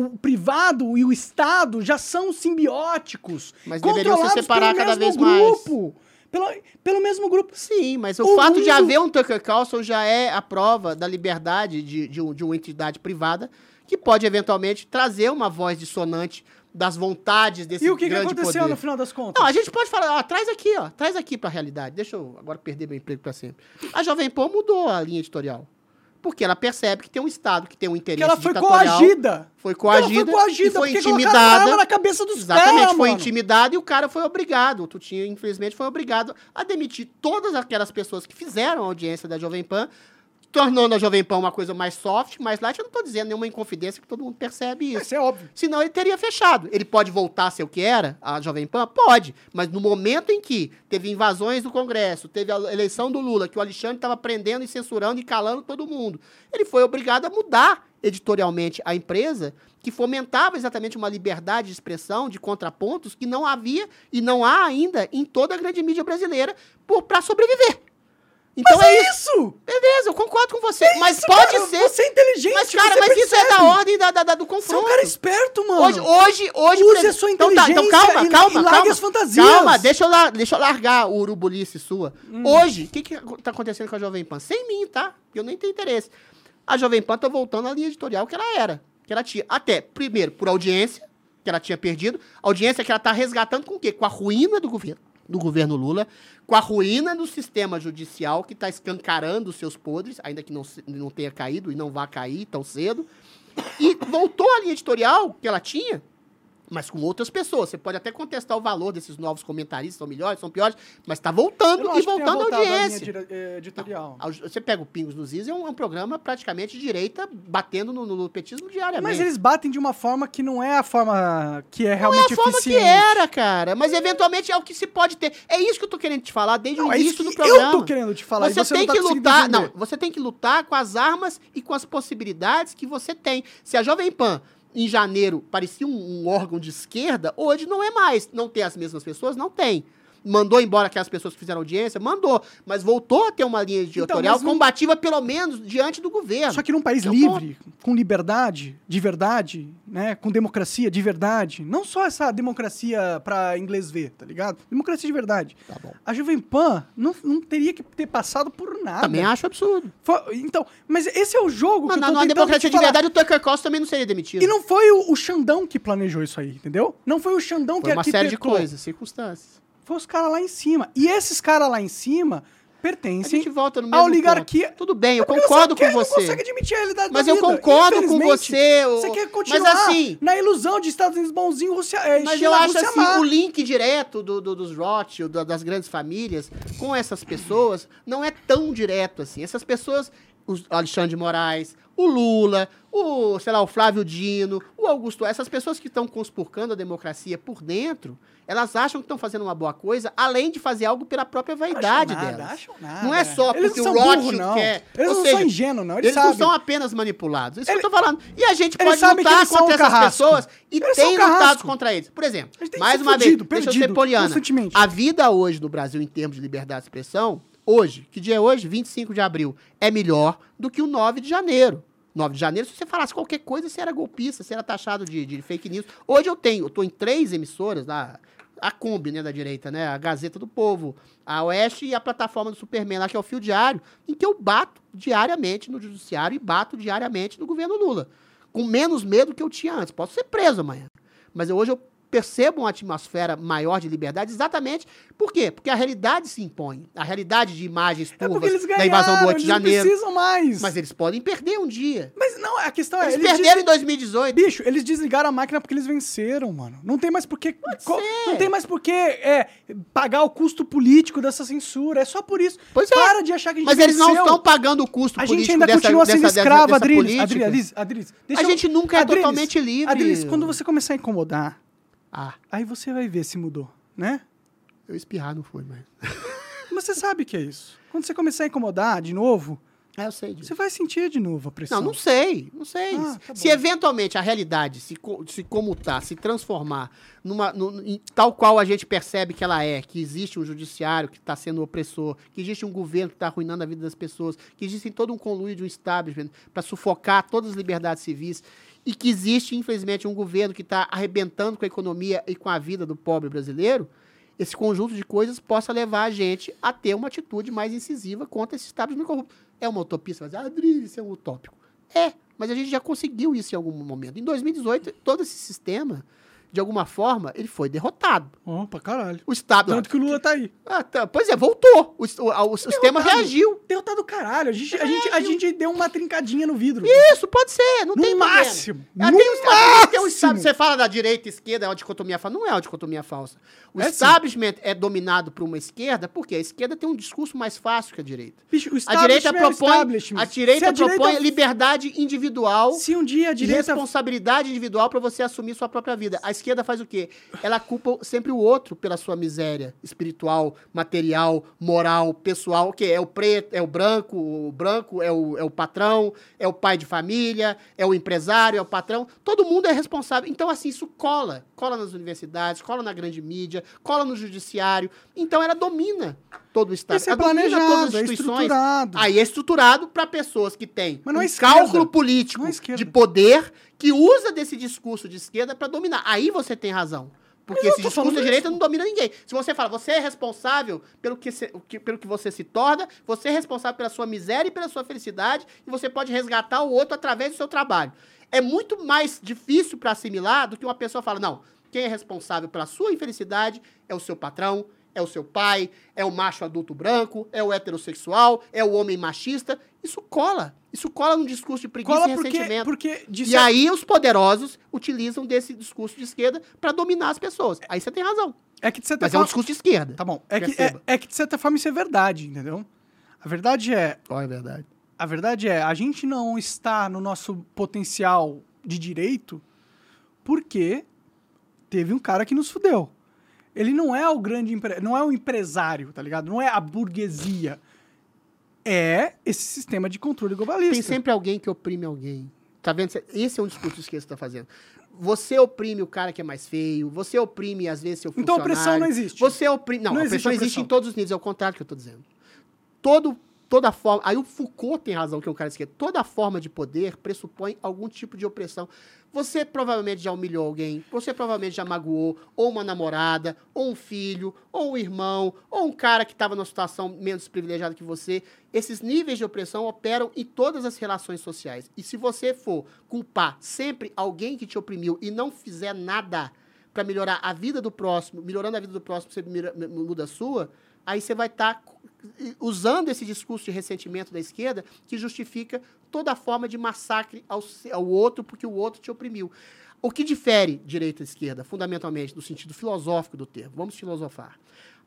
o, o privado e o Estado já são simbióticos. Mas deveriam se separar cada vez mais. grupo. Pelo, pelo mesmo grupo. Sim, mas o, O fato de mundo- haver um Tucker Carlson já é a prova da liberdade de, de, um- de uma entidade privada que pode eventualmente trazer uma voz dissonante das vontades desse E o que, que grande aconteceu poder. no final das contas? Não, a gente pode falar, ó, traz aqui, ó, traz aqui pra realidade. Deixa eu agora perder meu emprego pra sempre. A Jovem Pan mudou a linha editorial. Porque ela percebe que tem um Estado que tem um interesse que ela foi coagida. Foi Que ela coagida, foi coagida e foi intimidada. arma na cabeça dos Exatamente, caras, foi mano. intimidado e o cara foi obrigado. O Tutinha, infelizmente, foi obrigado a demitir todas aquelas pessoas que fizeram a audiência da Jovem Pan, tornando a Jovem Pan uma coisa mais soft, mais light. Eu não tô dizendo nenhuma inconfidência, que todo mundo percebe isso. Isso é óbvio. Senão ele teria fechado. Ele pode voltar a ser o que era, a Jovem Pan? Pode. Mas no momento em que teve invasões do Congresso, teve a eleição do Lula, que o Alexandre estava prendendo e censurando e calando todo mundo, ele foi obrigado a mudar editorialmente a empresa, que fomentava exatamente uma liberdade de expressão, de contrapontos, que não havia e não há ainda em toda a grande mídia brasileira para sobreviver. Então Mas é é isso. isso! Beleza, eu concordo com você. É mas isso, pode cara, ser. Você é inteligente, Mas, cara, mas isso é da percebe. ordem da, da- da- do Você é confronto. um cara esperto, mano. Hoje, hoje, hoje. Use exemplo- a sua então, tá, então inteligência calma, e- calma, e calma. as fantasias. Calma, deixa eu, lar- deixa eu largar o urubulice sua. Hum. Hoje, o que, que tá acontecendo com a Jovem Pan? Sem mim, tá? Eu nem tenho interesse. A Jovem Pan tá voltando à linha editorial que ela era. Que ela tinha. Até, primeiro, por audiência, que ela tinha perdido. Audiência que ela tá resgatando com o quê? Com a ruína do governo. Do governo Lula, com a ruína do sistema judicial que está escancarando os seus podres, ainda que não, não tenha caído e não vá cair tão cedo. E voltou à linha editorial que ela tinha, mas com outras pessoas. Você pode até contestar o valor desses novos comentaristas, são melhores, são piores, mas está voltando não e voltando à linha audiência. eh, editorial. Ao- Você pega o Pingos nos Is, é um, é um programa praticamente de direita, batendo no, no petismo diariamente. Mas eles batem de uma forma que não é a forma que é Não é realmente a forma que eficiente. era, cara. Mas eventualmente é o que se pode ter. É isso que eu tô querendo te falar desde Não, o é início isso do programa. eu tô querendo te falar. Você, você tem não tá que lutar. Não, você tem que lutar com as armas e com as possibilidades que você tem. Se a Jovem Pan, em janeiro, parecia um, um órgão de esquerda, hoje não é mais. Não tem as mesmas pessoas? Não tem. Mandou embora aquelas pessoas que fizeram audiência? Mandou. Mas voltou a ter uma linha editorial Então, mas não- combativa, pelo menos, diante do governo. Só que num país É livre, com liberdade, de verdade, né? Com democracia de verdade. Não só essa democracia pra inglês ver, tá ligado? Democracia de verdade. Tá. A Jovem Pan não, não teria que ter passado por nada. Também acho absurdo. Foi- então, mas esse é o jogo Mas que eu na, tô numa tentando democracia de falar. verdade, o Tucker Carlson também não seria demitido. E não foi o, o Xandão que planejou isso aí, entendeu? Não foi o Xandão Foi que uma série de arquitetou. coisas, circunstâncias. Foi os caras lá em cima. E esses caras lá em cima pertencem à oligarquia. ponto. Tudo bem, eu porque concordo você com Não você. consegue admitir a realidade Mas eu vida. concordo com você, o- Você quer mas continuar assim- na ilusão de Estados Unidos bonzinho, Rússia, é, Mas China, eu acho Rússia assim, má. o link direto do, do- dos Rothschild, da- das grandes famílias, com essas pessoas, não é tão direto assim. Essas pessoas, o Alexandre de Moraes, o Lula, o, sei lá, o Flávio Dino, o Augusto, essas pessoas que estão conspurcando a democracia por dentro, elas acham que estão fazendo uma boa coisa, além de fazer algo pela própria vaidade Acham nada, delas. acham nada. Não é só Eles porque o Rothschild não. quer. Eles Ou não seja, são ingênuos, não. Eles, Eles, não são apenas manipulados. Isso Ele- que eu tô falando. E a gente pode lutar contra essas carrasco. pessoas e Eles tem lutado contra eles. Por exemplo, mais uma fudido, vez, deixa eu ser perdido, poliana. A vida hoje no Brasil, em termos de liberdade de expressão, hoje, que dia é hoje? 25 de abril, é melhor do que o 9 de janeiro. 9 de janeiro, se você falasse qualquer coisa, você era golpista, você era taxado de, de fake news. Hoje eu tenho, eu tô em três emissoras, lá, a Kombi, né, da direita, né, a Gazeta do Povo, a Oeste e a plataforma do Superman, lá que é o Fio Diário, em que eu bato diariamente no judiciário e bato diariamente no governo Lula. Com menos medo que eu tinha antes. Posso ser preso amanhã. Mas eu- hoje eu percebam uma atmosfera maior de liberdade exatamente por quê? Porque a realidade se impõe. A realidade de imagens É turvas eles da ganharam, invasão do 8 eles de não janeiro. precisam mais. Mas eles podem perder um dia. Mas não, a questão é... Eles eles perderam dizem- em 2018. Bicho, eles desligaram a máquina porque eles venceram, mano. Não tem mais por que. co- Não tem mais por que é, pagar o custo político dessa censura. É só por isso. Pois é. Para de achar que a gente Mas eles não venceu. estão pagando o custo A político gente ainda dessa, continua sendo dessa- escravo, dessa Adriles. Adriles, Adriles. A eu- gente nunca é Adriles, totalmente livre. Adriles, quando você começar a incomodar, Ah, aí você vai ver se mudou, né? eu espirrar não foi, mas... (laughs) Mas você sabe que é isso. Quando você começar a incomodar de novo, É, eu sei disso. você vai sentir de novo a pressão. Não, não sei, não sei. Ah, tá se eventualmente a realidade se, se comutar, se transformar numa, nu- em tal qual a gente percebe que ela é, que existe um judiciário que está sendo opressor, que existe um governo que está arruinando a vida das pessoas, que existe todo um conluio de um establishment para sufocar todas as liberdades civis, e que existe, infelizmente, um governo que está arrebentando com a economia e com a vida do pobre brasileiro, esse conjunto de coisas possa levar a gente a ter uma atitude mais incisiva contra esse establishment corrupto. É uma utopia, você vai dizer, ah, Adri, isso é um utópico. É, mas a gente já conseguiu isso em algum momento. Em 2018, todo esse sistema, de alguma forma, ele foi derrotado. Opa, caralho. O Estado... Tanto que o Lula tá aí. Ah, tá, pois é, voltou. O, o, o sistema reagiu. Derrotado caralho. A gente, a, gente, a gente deu uma trincadinha no vidro. Isso, pode ser, não No tem problema. máximo, Ah, no tem, ah, tem um máximo. estado- você fala da direita e esquerda, é uma dicotomia falsa. Não é uma dicotomia falsa. O É sim. establishment é dominado por uma esquerda, porque a esquerda tem um discurso mais fácil que a direita. Bicho, o A direita é propõe, a direita a direita- propõe liberdade individual Se um dia a direita responsabilidade individual para você assumir sua própria vida. A esquerda faz o quê? Ela culpa sempre o outro pela sua miséria espiritual, material, moral, pessoal, que é o preto, é o branco, o branco é o, é o patrão, é o pai de família, é o empresário, é o patrão. Todo mundo é responsável. Então, assim, isso cola. Cola nas universidades, cola na grande mídia, cola no judiciário. Então, ela domina todo o Estado. Isso é planejado, todas as é instituições. estruturado. Aí é estruturado para pessoas que têm Mas não um é cálculo político é de poder que usa desse discurso de esquerda para dominar. Aí você tem razão. Porque esse discurso da direita não domina ninguém. Se você fala, você é responsável pelo que, se- pelo que você se torna, você é responsável pela sua miséria e pela sua felicidade, e você pode resgatar o outro através do seu trabalho. É muito mais difícil para assimilar do que uma pessoa fala, não, quem é responsável pela sua infelicidade é o seu patrão, é o seu pai, é o macho adulto branco, é o heterossexual, é o homem machista. Isso cola. Isso cola num discurso de preguiça cola e porque, ressentimento. porque E aí os poderosos utilizam desse discurso de esquerda para dominar as pessoas. Aí você tem razão. é que de certa Mas é um forma... discurso de esquerda. Tá bom. É que, é, é que de certa forma isso é verdade, entendeu? A verdade é, Qual é a verdade? a verdade é, a gente não está no nosso potencial de direito porque teve um cara que nos fudeu. Ele não é o grande empre... não é o empresário, tá ligado? Não é a burguesia. É esse sistema de controle globalista. Tem sempre alguém que oprime alguém. Tá vendo? Esse é um discurso que você tá fazendo. Você oprime o cara que é mais feio, você oprime, às vezes, seu Então a funcionário. opressão não existe. Você oprime... Não, Não a existe opressão existe opressão. em todos os níveis, é o contrário que eu tô dizendo. Todo, toda forma... Aí o Foucault tem razão, que é um cara de esquerda. Toda forma de poder pressupõe algum tipo de opressão. Você provavelmente já humilhou alguém, você provavelmente já magoou ou uma namorada, ou um filho, ou um irmão, ou um cara que estava numa situação menos privilegiada que você. Esses níveis de opressão operam em todas as relações sociais. E se você for culpar sempre alguém que te oprimiu e não fizer nada para melhorar a vida do próximo, melhorando a vida do próximo, você muda a sua, aí você vai estar usando esse discurso de ressentimento da esquerda que justifica toda forma de massacre ao, ao outro porque o outro te oprimiu. O que difere direita e esquerda, fundamentalmente, no sentido filosófico do termo? Vamos filosofar.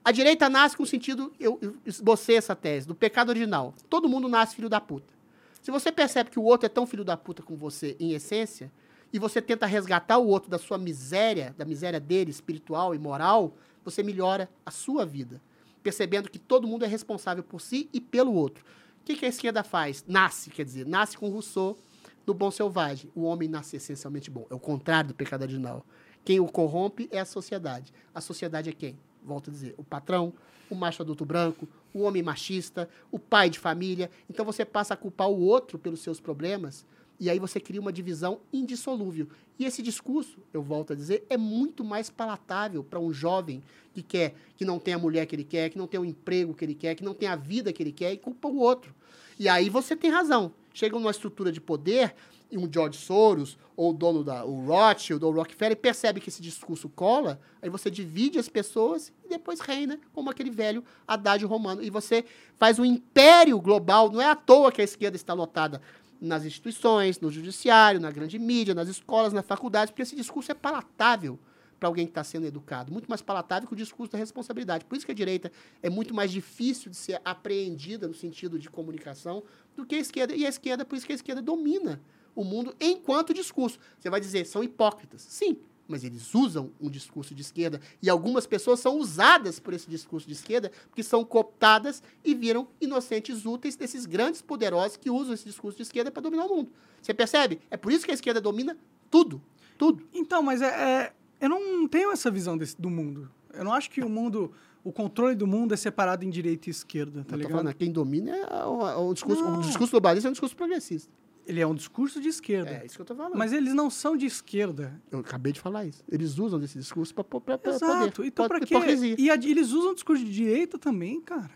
A direita nasce com o sentido, eu esbocei essa tese, do pecado original. Todo mundo nasce filho da puta. Se você percebe que o outro é tão filho da puta como você, em essência, e você tenta resgatar o outro da sua miséria, da miséria dele, espiritual e moral, você melhora a sua vida. Percebendo que todo mundo é responsável por si e pelo outro. O que, que a esquerda faz? Nasce, quer dizer, nasce com Rousseau no Bom Selvagem. O homem nasce essencialmente bom. É o contrário do pecado original. Quem o corrompe é a sociedade. A sociedade é quem? Volto a dizer, o patrão, o macho adulto branco, o homem machista, o pai de família. Então você passa a culpar o outro pelos seus problemas e aí você cria uma divisão indissolúvel. E esse discurso, eu volto a dizer, é muito mais palatável para um jovem que quer, que não tem a mulher que ele quer, que não tem o emprego que ele quer, que não tem a vida que ele quer e culpa o outro. E aí você tem razão. Chega numa estrutura de poder um George Soros, ou o dono da o Rothschild, ou o Rockefeller, percebe que esse discurso cola, aí você divide as pessoas e depois reina, como aquele velho adágio romano. E você faz um império global. Não é à toa que a esquerda está lotada nas instituições, no judiciário, na grande mídia, nas escolas, na faculdade, porque esse discurso é palatável para alguém que está sendo educado. Muito mais palatável que o discurso da responsabilidade. Por isso que a direita é muito mais difícil de ser apreendida no sentido de comunicação do que a esquerda. E a esquerda, por isso que a esquerda domina o mundo enquanto discurso. Você vai dizer, são hipócritas. Sim, mas eles usam um discurso de esquerda e algumas pessoas são usadas por esse discurso de esquerda porque são cooptadas e viram inocentes úteis desses grandes poderosos que usam esse discurso de esquerda para dominar o mundo. Você percebe? É por isso que a esquerda domina tudo. Tudo. Então, mas é, é- eu não tenho essa visão desse- do mundo. Eu não acho que o mundo, o controle do mundo é separado em direita e esquerda, tá ligado? falando, quem domina é o, o discurso. Não. O discurso globalista é um discurso progressista. Ele é um discurso de esquerda. É isso que eu tô falando. Mas eles não são de esquerda. Eu acabei de falar isso. Eles usam desse discurso para poder. Exato. Então, pra quê? Hipocrisia. E a- eles usam discurso de direita também, cara.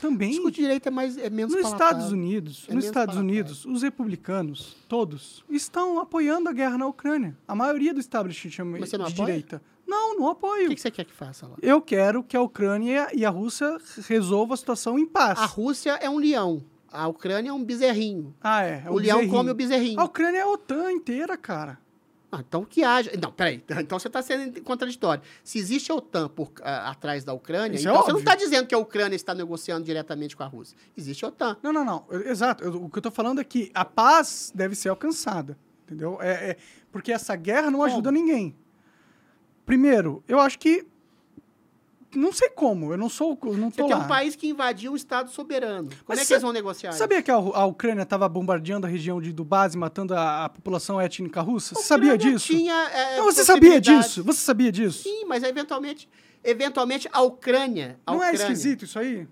Também. O discurso de direita é, mais, é menos Nos palatável. Estados Unidos, É nos Estados palatável. Unidos, os republicanos, todos, estão apoiando a guerra na Ucrânia. A maioria do establishment chama Mas você não de apoia? direita. Não, não O apoio. que, que você quer que faça lá? Eu quero que a Ucrânia e a Rússia resolvam a situação em paz. A Rússia é um leão. A Ucrânia é um bezerrinho. Ah, é. é o leão bezerrinho. come o bezerrinho. A Ucrânia é a OTAN inteira, cara. Ah, então que haja. Não, peraí. Então você está sendo contraditório. Se existe a OTAN por, ah, atrás da Ucrânia, Isso é então você não está dizendo que a Ucrânia está negociando diretamente com a Rússia. Existe a OTAN. Não, não, não. Exato. Eu- o que eu tô falando é que a paz deve ser alcançada. Entendeu? É, é- porque essa guerra não ajuda ninguém. Primeiro, eu acho que. Não sei como. Eu não sou. Eu não Você tô tem lá. um país que invadiu um Estado soberano. Como Mas é que eles vão negociar? Sabia que a, a Ucrânia estava bombardeando a região de Dubás e matando a, a população étnica russa? Você sabia Ucrânia disso? Tinha, é, Não, você sabia disso? Você sabia disso? Sim, mas eventualmente, eventualmente a Ucrânia. A não é Ucrânia- esquisito isso aí?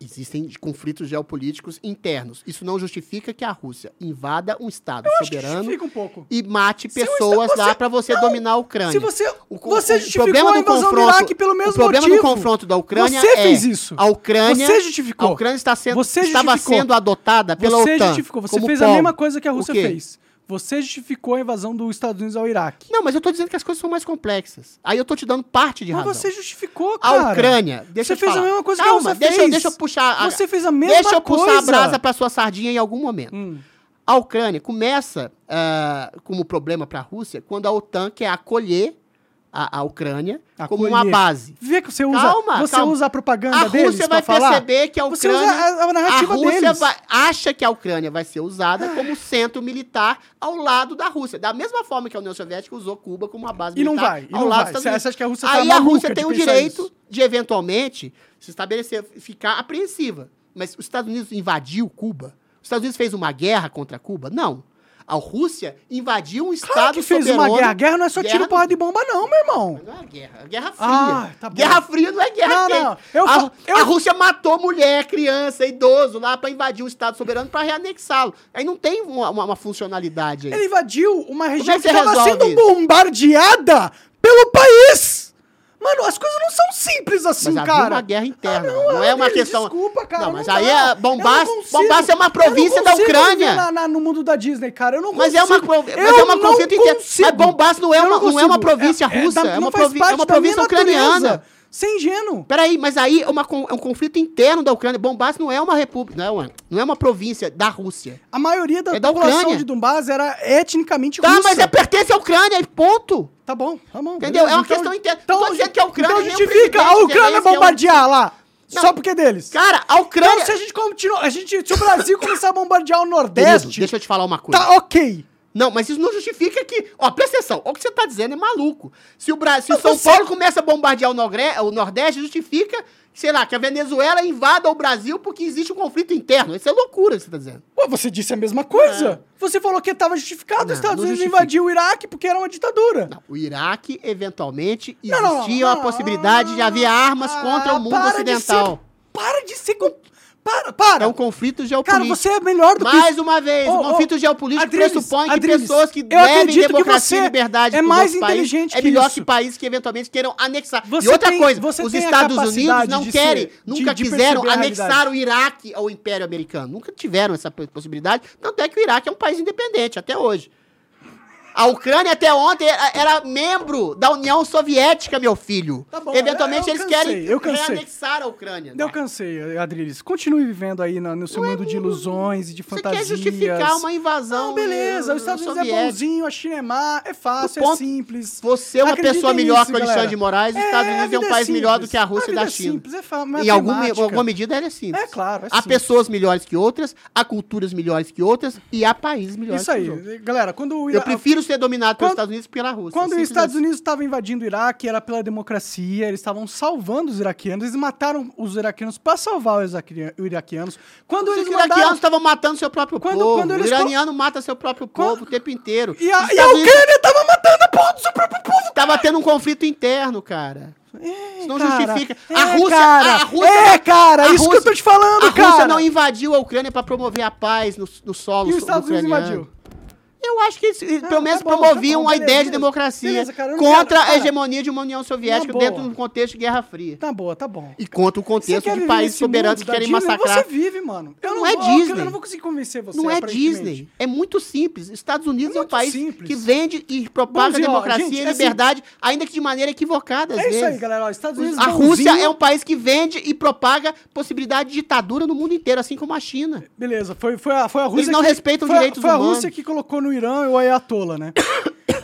Existem conflitos geopolíticos internos. Isso não justifica que a Rússia invada um Estado que soberano um e mate Se pessoas lá para você Não, dominar a Ucrânia. Se você, O você o problema a do confronto- pelo mesmo O problema motivo. do confronto da Ucrânia Você é fez isso. a Ucrânia, Você justificou. a Ucrânia está sendo, estava sendo adotada pela Você OTAN. justificou. Você fez a polo. mesma coisa que a Rússia fez. Você justificou a invasão dos Estados Unidos ao Iraque. Não, mas eu tô dizendo que as coisas são mais complexas. Aí eu tô te dando parte de Mas razão. você justificou, A cara. Ucrânia, deixa Você eu te fez a falar. mesma coisa que a Calma, Rússia deixa, fez. Deixa eu puxar. a- Você fez a mesma Deixa eu puxar coisa. a brasa pra sua sardinha em algum momento. Hum. A Ucrânia começa ah, como problema para a Rússia quando a OTAN quer acolher a, a Ucrânia como uma Acolher. base. Vê que você usa, Calma, você calma. usa a propaganda A deles Rússia vai falar. perceber que a Você Ucrânia. a, a a Rússia deles. vai- acha que a Ucrânia vai ser usada como centro militar ao lado da Rússia. Da mesma forma que a União Soviética usou Cuba como uma base E não militar vai, e ao não lado vai. Você acha que a Rússia tá Aí a maluca Rússia tem o direito isso? de, eventualmente, se estabelecer, ficar apreensiva. Mas os Estados Unidos invadiu Cuba? Os Estados Unidos fez uma guerra contra Cuba? Não. A Rússia invadiu um Estado Claro que fez uma soberano- guerra. Guerra não é só tiro, Guerra- porra de bomba, não, meu irmão. Não é guerra, é guerra fria. Ah, tá guerra fria não é guerra Não, não, eu a, eu- a Rússia matou mulher, criança, idoso lá pra invadir um Estado soberano pra reanexá-lo. Aí não tem uma, uma- uma funcionalidade aí. Ele invadiu uma região é que estava sendo isso? bombardeada pelo país. Mano, as coisas não são simples assim, Mas cara. uma guerra interna. Ah, não, é uma questão. Desculpa, cara. Não, mas não aí é Bombás- não consigo- Bombás é uma não província da consigo Ucrânia. na- na- no mundo da Disney, cara. Eu não Mas é consigo. uma, mas Eu é uma não conflito interno. consigo. Mas Bombás não é uma, não é uma consigo. província É- é russa, é, não uma, provi- é uma província ucraniana. Sem ingênuo. Peraí, mas aí é, uma é um conflito interno da Ucrânia. Bombás não é uma república, não é uma, não é uma província da Rússia. A maioria da, É da população Ucrânia. de Donbass era etnicamente Tá, russa. mas é pertence à Ucrânia, ponto. Tá bom, tá bom. Entendeu? beleza. É uma questão interna. Então, Não tô que a Ucrânia então o justifica a Ucrânia é um- bombardear lá. Não. Só porque é deles. Cara, a Ucrânia. Então, se a gente continua. A gente, se o Brasil começar a bombardear o Querido, Nordeste, deixa eu te falar uma coisa. tá ok. Não, mas isso não justifica que. Ó, presta atenção. O que você tá dizendo é maluco. Se o Brasil, se Mas São Paulo começa a bombardear o, Nogre- o Nordeste, justifica, sei lá, que a Venezuela invada o Brasil porque existe um conflito interno. Isso é loucura que você tá dizendo. Pô, você disse a mesma coisa. Você falou que estava justificado Não, os Estados Unidos invadir o Iraque porque era uma ditadura. Não, o Iraque, eventualmente, Não, não, existia não, a possibilidade de haver armas ah, contra o mundo para de ocidental. ser- para de ser. Para, para! É um conflito Cara, geopolítico. você é melhor do que Mais uma vez, Ô, o ô, conflito geopolítico Adriles, pressupõe que Adriles, pessoas que devem que democracia e liberdade é mais inteligente é que melhor que países que eventualmente queiram anexar. Você e outra tem- coisa, os Estados Unidos não querem, ser- nunca de- de quiseram anexar o Iraque ao Império Americano. Nunca tiveram essa possibilidade. Tanto é que o Iraque é um país independente até hoje. A Ucrânia até ontem era, era membro da União Soviética, meu filho. Tá bom, Eventualmente eu- eu eles cansei, querem eu cansei. reanexar a Ucrânia. Eu cansei, Adriles. Continue vivendo aí no, no seu Não é mundo de ilusões e de Você fantasias. quer justificar uma invasão Não, beleza. eh, Os Estados Unidos é bonzinho, a China é má, é fácil, O ponto- é simples. Você é uma pessoa melhor nisso, que o Alexandre de Moraes, os Estados a Unidos é um país melhor do simples. que a Rússia e vida da é China. simples, é fa- Em alguma, alguma medida ele é simples. É claro, é há simples. pessoas melhores que outras, há culturas melhores que outras e há países melhores Isso que aí. outros. Galera, quando Eu prefiro ser dominado pelos Quando- Estados Unidos que pela Rússia. Quando os Estados assim. Unidos estavam invadindo o Iraque, era pela democracia, eles estavam salvando os iraquianos, eles mataram os iraquianos para salvar os iraquianos. Quando Os eles iraquianos mandaram... estavam matando seu próprio Quando- povo. quando o iraniano mata seu próprio Quando- povo o tempo inteiro. E a, e a Estados Unidos Ucrânia tava matando a porra do seu próprio povo! Tava tendo um conflito interno, cara. É, Isso não cara, justifica. É, A Rússia- cara, a Rússia é, cara, a isso que eu Rússia- tô te falando, A cara. Rússia não invadiu a Ucrânia para promover a paz no, no solo E os Estados Unidos invadiu. Eu acho que eles, Ah, pelo menos tá bom, promoviam tá bom, a beleza, ideia de democracia Beleza, cara, não contra quero- a hegemonia de uma União Soviética boa. dentro de um contexto de Guerra Fria. Tá boa, tá bom. E contra o contexto de países soberanos que querem Disney? massacrar. Você vive, mano. Eu Não é vou- Disney. Eu não vou conseguir convencer você, Não é. Disney. É muito simples. Estados Unidos É é, um país simples. que vende e propaga Bonzinho, ó, democracia gente, e é assim- liberdade, ainda que de maneira equivocada, às É isso aí, galera. ó, Estados Unidos A. Rússia é um país que vende e propaga possibilidade de ditadura no mundo inteiro, assim como a China. Beleza, foi, foi, a, foi a Rússia. Eles não respeitam direitos Foi a humanos. Rússia que colocou no Irã o Ayatollah, né? (coughs)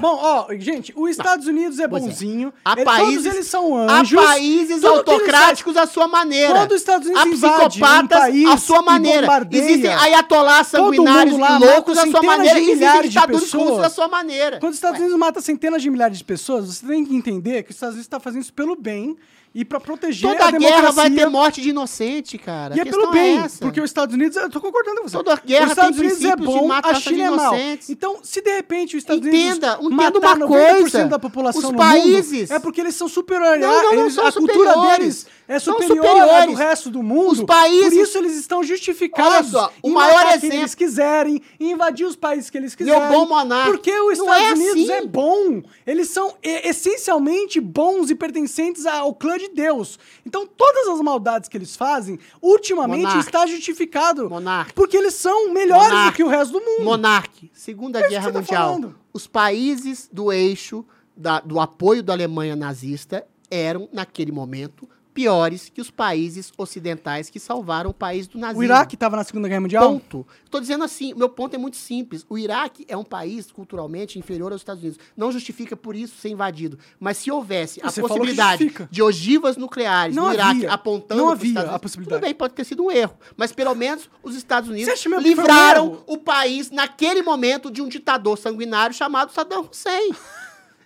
Bom, ó, gente, os Estados Unidos é Pois é. bonzinho. Há ele- países, todos eles são há anjos. países Tudo que eles autocráticos à sua maneira. Quando os Estados Unidos há invadem um psicopatas país à sua e maneira. bombardeia Existem ayatolás todo sanguinários mundo lá, e loucos mata à sua centenas maneira. de E existem milhares de ditaduras pessoas. russos à sua maneira. Quando os Estados Unidos matam centenas de milhares de pessoas, você tem que entender que os Estados Unidos está fazendo isso pelo bem e para proteger Toda a guerra vai democracia. ter morte de inocente, cara. E A é pelo bem, essa. porque os Estados Unidos, eu tô concordando com você. Toda guerra os Estados tem Unidos é bom, a China é mal. Então, se de repente os Estados Entenda, Unidos entenda matar uma 90% coisa. da população Os países- mundo, é porque eles são superiores. Não, não, não eles, são a cultura superiores. deles é superior à do superiores. resto do mundo. Os países- Por isso eles estão justificados só, o maior exemplo- eles quiserem, em invadir os países que eles quiserem. bom monarca. Porque os Estados é Unidos assim. é bom. Eles são e- essencialmente bons e pertencentes ao clã de Deus. Então, todas as maldades que eles fazem, ultimamente Monarca. está justificado. Monarca. Porque eles são melhores do Monarca. que o resto do mundo. Monarque, Segunda É Guerra tá Mundial. os países do eixo da- do apoio da Alemanha nazista eram, naquele momento, piores que os países ocidentais que salvaram o país do nazismo. O Iraque estava na Segunda Guerra Mundial? Ponto. Estou dizendo assim, meu ponto é muito simples. O Iraque é um país culturalmente inferior aos Estados Unidos. Não justifica por isso ser invadido. Mas se houvesse a Você que possibilidade de ogivas nucleares Não no Iraque havia. apontando Não havia Estados a Unidos, possibilidade. Tudo bem, pode ter sido um erro. Mas pelo menos os Estados Unidos um livraram o país naquele momento de um ditador sanguinário chamado Saddam Hussein.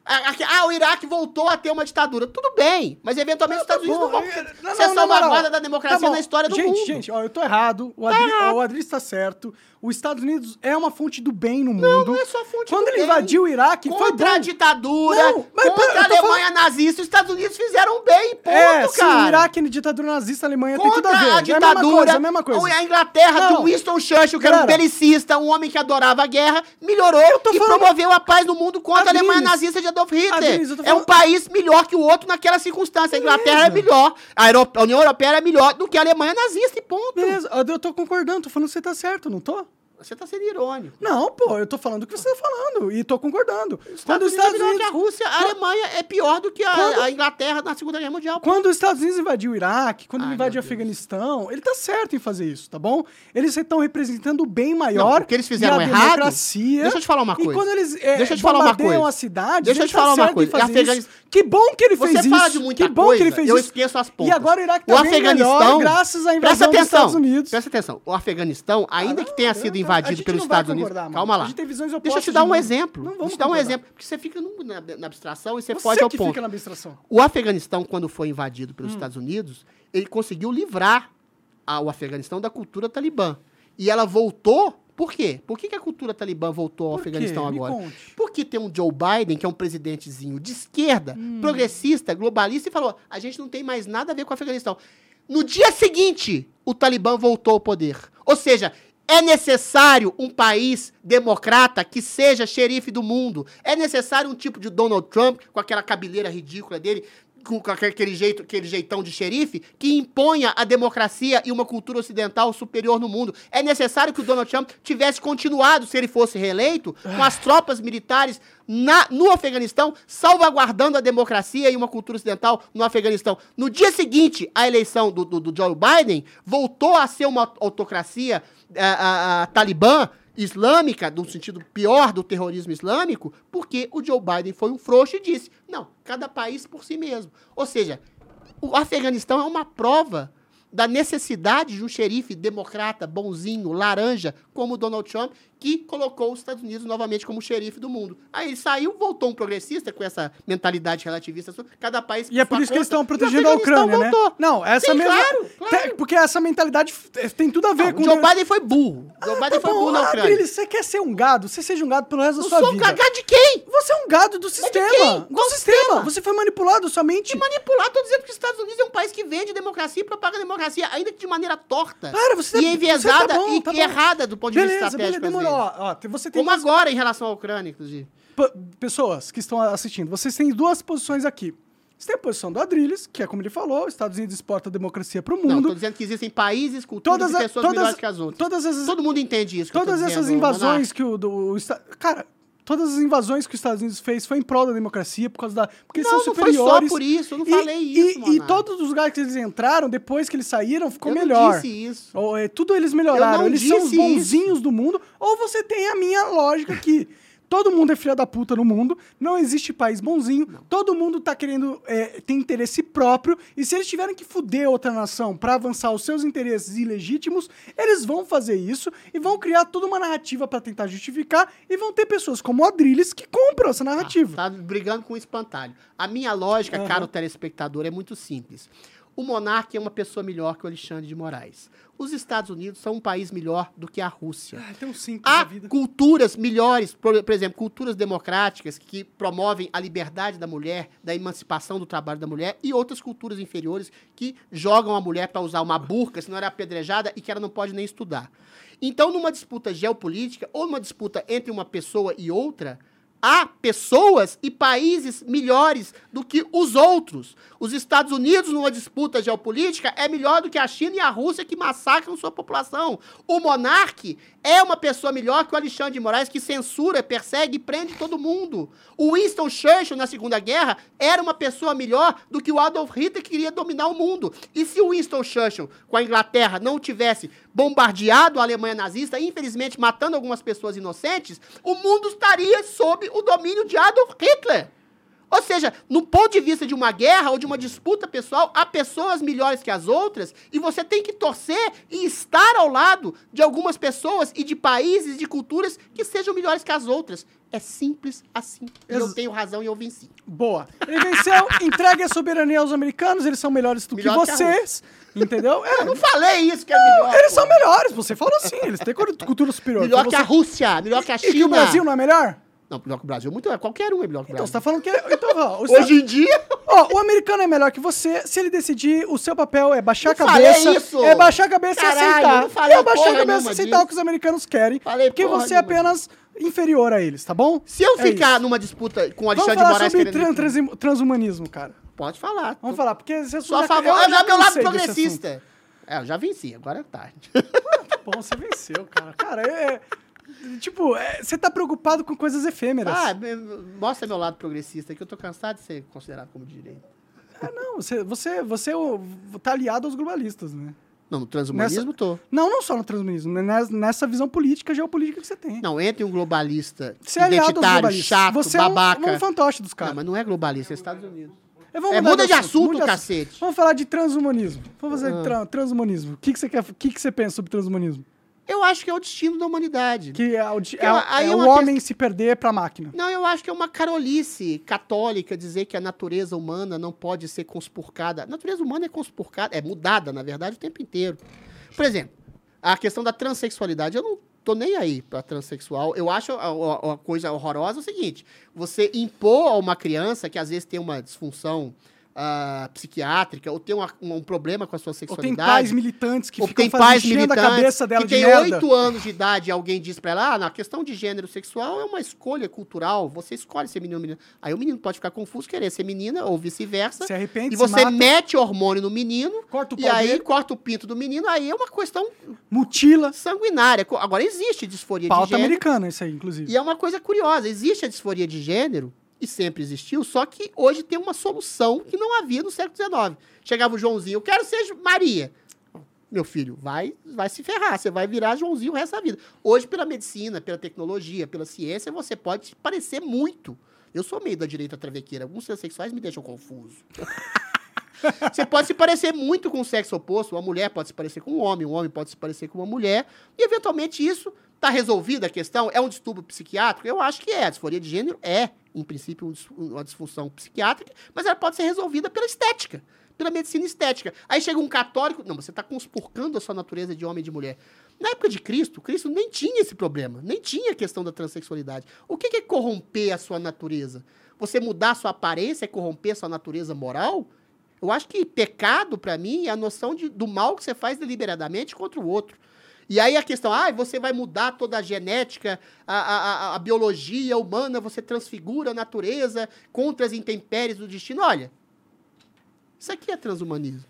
Ah, o Iraque voltou a ter uma ditadura. Tudo bem, mas eventualmente os Estados Unidos não vão é, não, ser não, salvaguarda da democracia Tá bom. na história do gente, mundo. Gente, ó, eu tô errado. O Adri, ó, o Adri está certo. Os Estados Unidos é uma fonte do bem no mundo. não é só fonte Quando do ele bem. invadiu o Iraque, foi contra a ditadura, Não, mas contra pera, a Alemanha nazista, os Estados Unidos fizeram bem, ponto, É, sim, cara. o Iraque é ditadura nazista, a Alemanha tem tudo Contra a ver. a é a mesma ditadura, coisa, é a mesma coisa. a Inglaterra Não. do Winston Churchill, que era um belicista, um homem que adorava a guerra, melhorou e falando- promoveu a paz no mundo contra a Alemanha nazista de Adolf Hitler. Adriles, tô É um falando- país melhor que o outro naquela circunstância. A Inglaterra é melhor, a, Euro- a União Europeia é melhor do que a Alemanha nazista e ponto. Beleza, eu tô concordando, tô falando que você tá certo, não tô? Você tá sendo irônico. Não, pô, eu tô falando o que você tá falando e tô concordando. Os Quando os Estados Estados Unidos é a Rússia, a Alemanha é pior do que a, Quando- a Inglaterra na Segunda Guerra Mundial. Quando os Estados Unidos invadiu o Iraque, quando Ai, invadiu o. Afeganistão, ele tá certo em fazer isso, tá bom? Eles estão representando o bem maior Não, que eles fizeram e a errado- democracia. Deixa eu te falar uma E coisa. quando eles é, Deixa eu te falar uma coisa. a cidade, Deixa eu te tá falar uma coisa. fazer Afeganis- isso. Que bom que ele Você fez fala isso. de muita que bom coisa, que ele fez eu isso. esqueço as E pontas. agora o Iraque tá o bem Afeganistão, melhor graças à invasão dos Estados Unidos. Presta atenção. O Afeganistão, ainda Ah, que tenha não, sido invadido pelos Estados Unidos, mano. calma lá. A gente tem visões Deixa eu opostas te dar um exemplo. Não vamos te dar um exemplo, porque você fica no- na, na abstração e você, Você foge ao que ponto. fica na abstração. O Afeganistão, quando foi invadido Hum. pelos Estados Unidos, ele conseguiu livrar o Afeganistão da cultura talibã. E ela voltou. Por quê? Por que, que a cultura talibã voltou ao Por quê? Afeganistão Me agora? Porque tem um Joe Biden, que é um presidentezinho de esquerda, Hum. progressista, globalista, e falou: a gente não tem mais nada a ver com o Afeganistão. No dia seguinte, o Talibã voltou ao poder. Ou seja, é necessário um país democrata que seja xerife do mundo. É necessário um tipo de Donald Trump, com aquela cabeleira ridícula dele, com aquele, jeito, aquele jeitão de xerife, que imponha a democracia e uma cultura ocidental superior no mundo. É necessário que o Donald Trump tivesse continuado, se ele fosse reeleito, com as tropas militares na, no Afeganistão, salvaguardando a democracia e uma cultura ocidental no Afeganistão. No dia seguinte à eleição do, do, do Joe Biden, voltou a ser uma autocracia a, a, a talibã, islâmica, no sentido pior do terrorismo islâmico, porque o Joe Biden foi um frouxo e disse: não, cada país por si mesmo. Ou seja, o Afeganistão é uma prova da necessidade de um xerife democrata, bonzinho, laranja, como Donald Trump, que colocou os Estados Unidos novamente como xerife do mundo. Aí ele saiu, voltou um progressista com essa mentalidade relativista. Cada país. E é por isso que eles estão protegendo a Ucrânia, né? Voltou. Não, essa Sim, mesma. claro, claro. Porque essa mentalidade tem tudo a ver Não, com. o Joe Biden foi burro. O Joe Ah, Biden tá foi burro na Ah, Ucrânia. Adriles, você quer ser um gado? Você seja um gado pelo resto da Eu sua sou um vida. cagado de quem? Você é um gado do sistema. Do sistema. sistema? Você foi manipulado somente. De manipular, tô dizendo que os Estados Unidos é um país que vende democracia e propaga democracia, ainda que de maneira torta. Para, você e tá- enviesada você tá bom, e, tá e errada do ponto de vista Beleza, beleza, estratégico. vezes. Ó, ó, você tem Como duas- agora em relação à Ucrânia, inclusive. P- pessoas que estão assistindo, vocês têm duas posições aqui. Você tem a posição do Adrilles, que é como ele falou, os Estados Unidos exporta a democracia para o Não, mundo. tô dizendo que existem países, culturas Todas e a- pessoas todas- melhores que as outras. todas Todo mundo entende isso. Todas essas dizendo, invasões que o, do, o Cara, todas as invasões que os Estados Unidos fez foi em prol da democracia, por causa da. Porque eles Não, são não foi superiores. só por isso, eu não E- falei e, isso, E, Monark. todos os lugares que eles entraram, depois que eles saíram, ficou Eu não melhor. disse isso. Ou, é, tudo eles melhoraram. Eu eles são os bonzinhos do mundo. Ou você tem a minha lógica que todo mundo é filha da puta no mundo, não existe país bonzinho, todo mundo tá querendo é, ter interesse próprio, e se eles tiverem que fuder outra nação pra avançar os seus interesses ilegítimos, eles vão fazer isso e vão criar toda uma narrativa pra tentar justificar, e vão ter pessoas como o Adrilles que compram essa narrativa. Tá brigando com o espantalho. A minha lógica, Aham. caro telespectador, é muito simples. O monarca é uma pessoa melhor que o Alexandre de Moraes. Os Estados Unidos são um país melhor do que a Rússia. Ah, tem um simples Há na vida. culturas melhores, por, por exemplo, culturas democráticas que promovem a liberdade da mulher, da emancipação do trabalho da mulher, e outras culturas inferiores que jogam a mulher para usar uma burca, senão ela é apedrejada e que ela não pode nem estudar. Então, numa disputa geopolítica ou numa disputa entre uma pessoa e outra, há pessoas e países melhores do que os outros. Os Estados Unidos, numa disputa geopolítica, é melhor do que a China e a Rússia que massacram sua população. O monarque é uma pessoa melhor que o Alexandre de Moraes, que censura, persegue e prende todo mundo. O Winston Churchill, na Segunda Guerra, era uma pessoa melhor do que o Adolf Hitler, que queria dominar o mundo. E se o Winston Churchill, com a Inglaterra, não tivesse bombardeado a Alemanha nazista, infelizmente matando algumas pessoas inocentes, o mundo estaria sob o domínio de Adolf Hitler. Ou seja, no ponto de vista de uma guerra ou de uma disputa pessoal, há pessoas melhores que as outras e você tem que torcer e estar ao lado de algumas pessoas e de países e de culturas que sejam melhores que as outras. É simples assim. E eu Ex- tenho razão e eu venci. Boa. Ele venceu, (laughs) entregue a soberania aos americanos, eles são melhores do Melhor que que a vocês. Entendeu? É, Eu não falei isso que é melhor. eles pô. são melhores, você falou assim, eles têm cul- cultura superior. Melhor Então que a você- Rússia, melhor que a E China. que o Brasil não é melhor? Não, melhor que o Brasil. Muito, qualquer um é melhor que o Então você Brasil. tá falando que. Então, ó, (laughs) Hoje em dia, ó, o americano é melhor que você. Se ele decidir, o seu papel é baixar Não a cabeça. isso. É baixar a cabeça Caralho, e aceitar. não falei é baixar a cabeça e aceitar disso. o que os americanos querem. Falei porque você é apenas inferior a eles, tá bom? se eu É ficar isso. numa disputa com o Vamos Alexandre de falar Moraes sobre querendo... tran- transi- transhumanismo, cara. Pode falar. Vamos falar, porque você já- favor. eu Eu já meu lado progressista. É, eu já venci, agora é tarde. assunto. Bom, você venceu, cara. Cara, é. É- Tipo, é, você tá preocupado com coisas efêmeras. ah, me- mostra meu lado progressista, que eu tô cansado de ser considerado como direito. É, não, você, você, você é tá aliado aos globalistas, né? Não, no transhumanismo tô. Não, não só no transhumanismo, né? Nes- nessa visão política, geopolítica que você tem. Não, entre um globalista Você é identitário, globalistas. chato, você é um, babaca. um fantoche dos Não, caras. mas não é globalista, é Estados Unidos. É, É, muda de assunto, muda de cacete. Vamos falar de transhumanismo. Vamos fazer Ah. de tra- transhumanismo. O que, que você quer? Que, que você pensa sobre transhumanismo? Eu acho que é o destino da humanidade. Que é o, é, é é o uma homem se perder pra máquina. Não, eu acho que é uma carolice católica dizer que a natureza humana não pode ser conspurcada. A natureza humana é conspurcada, é mudada, na verdade, o tempo inteiro. Por exemplo, a questão da transexualidade. Eu não tô nem aí pra transexual. Eu acho a, a- a coisa horrorosa é o seguinte: você impor a uma criança que às vezes tem uma disfunção ah, psiquiátrica, ou tem uma- um, problema com a sua Ou tem sexualidade. pais militantes que ficam tem pais enchendo a militantes cabeça dela que de tem oito anos de idade e alguém diz pra ela, ah, na questão de gênero sexual é uma escolha cultural, você escolhe ser menino ou menina. Aí o menino pode ficar confuso, querer ser menina ou vice-versa. Se arrepende, E você mata, mete hormônio no menino, corta o e aí dele, corta o pinto do menino, aí é uma questão mutila. sanguinária. Agora existe disforia de Pauta gênero. americana, isso aí, inclusive. E é uma coisa curiosa, existe a disforia de gênero, e sempre existiu, só que hoje tem uma solução que não havia no século XIX. Chegava o Joãozinho, eu quero ser Maria. Meu filho, vai, vai se ferrar, você vai virar Joãozinho o resto da vida. Hoje, pela medicina, pela tecnologia, pela ciência, você pode parecer muito. Eu sou meio da direita travequeira, alguns transexuais me deixam confuso. (laughs) Você pode se parecer muito com o sexo oposto. Uma mulher pode se parecer com um homem, um homem pode se parecer com uma mulher. E, eventualmente, isso está resolvida a questão? É um distúrbio psiquiátrico? Eu acho que é. A disforia de gênero é, em princípio, um uma disfunção psiquiátrica, mas ela pode ser resolvida pela estética, pela medicina estética. Aí chega um católico, não, você está conspurcando a sua natureza de homem e de mulher. Na época de Cristo, Cristo nem tinha esse problema, nem tinha a questão da transexualidade. O que que é corromper a sua natureza? Você mudar a sua aparência é corromper a sua natureza moral? Eu acho que pecado, para mim, é a noção de, do mal que você faz deliberadamente contra o outro. E aí a questão, ah, você vai mudar toda a genética, a, a, a- biologia humana, você transfigura a natureza contra as intempéries do destino. Olha, isso aqui é transhumanismo.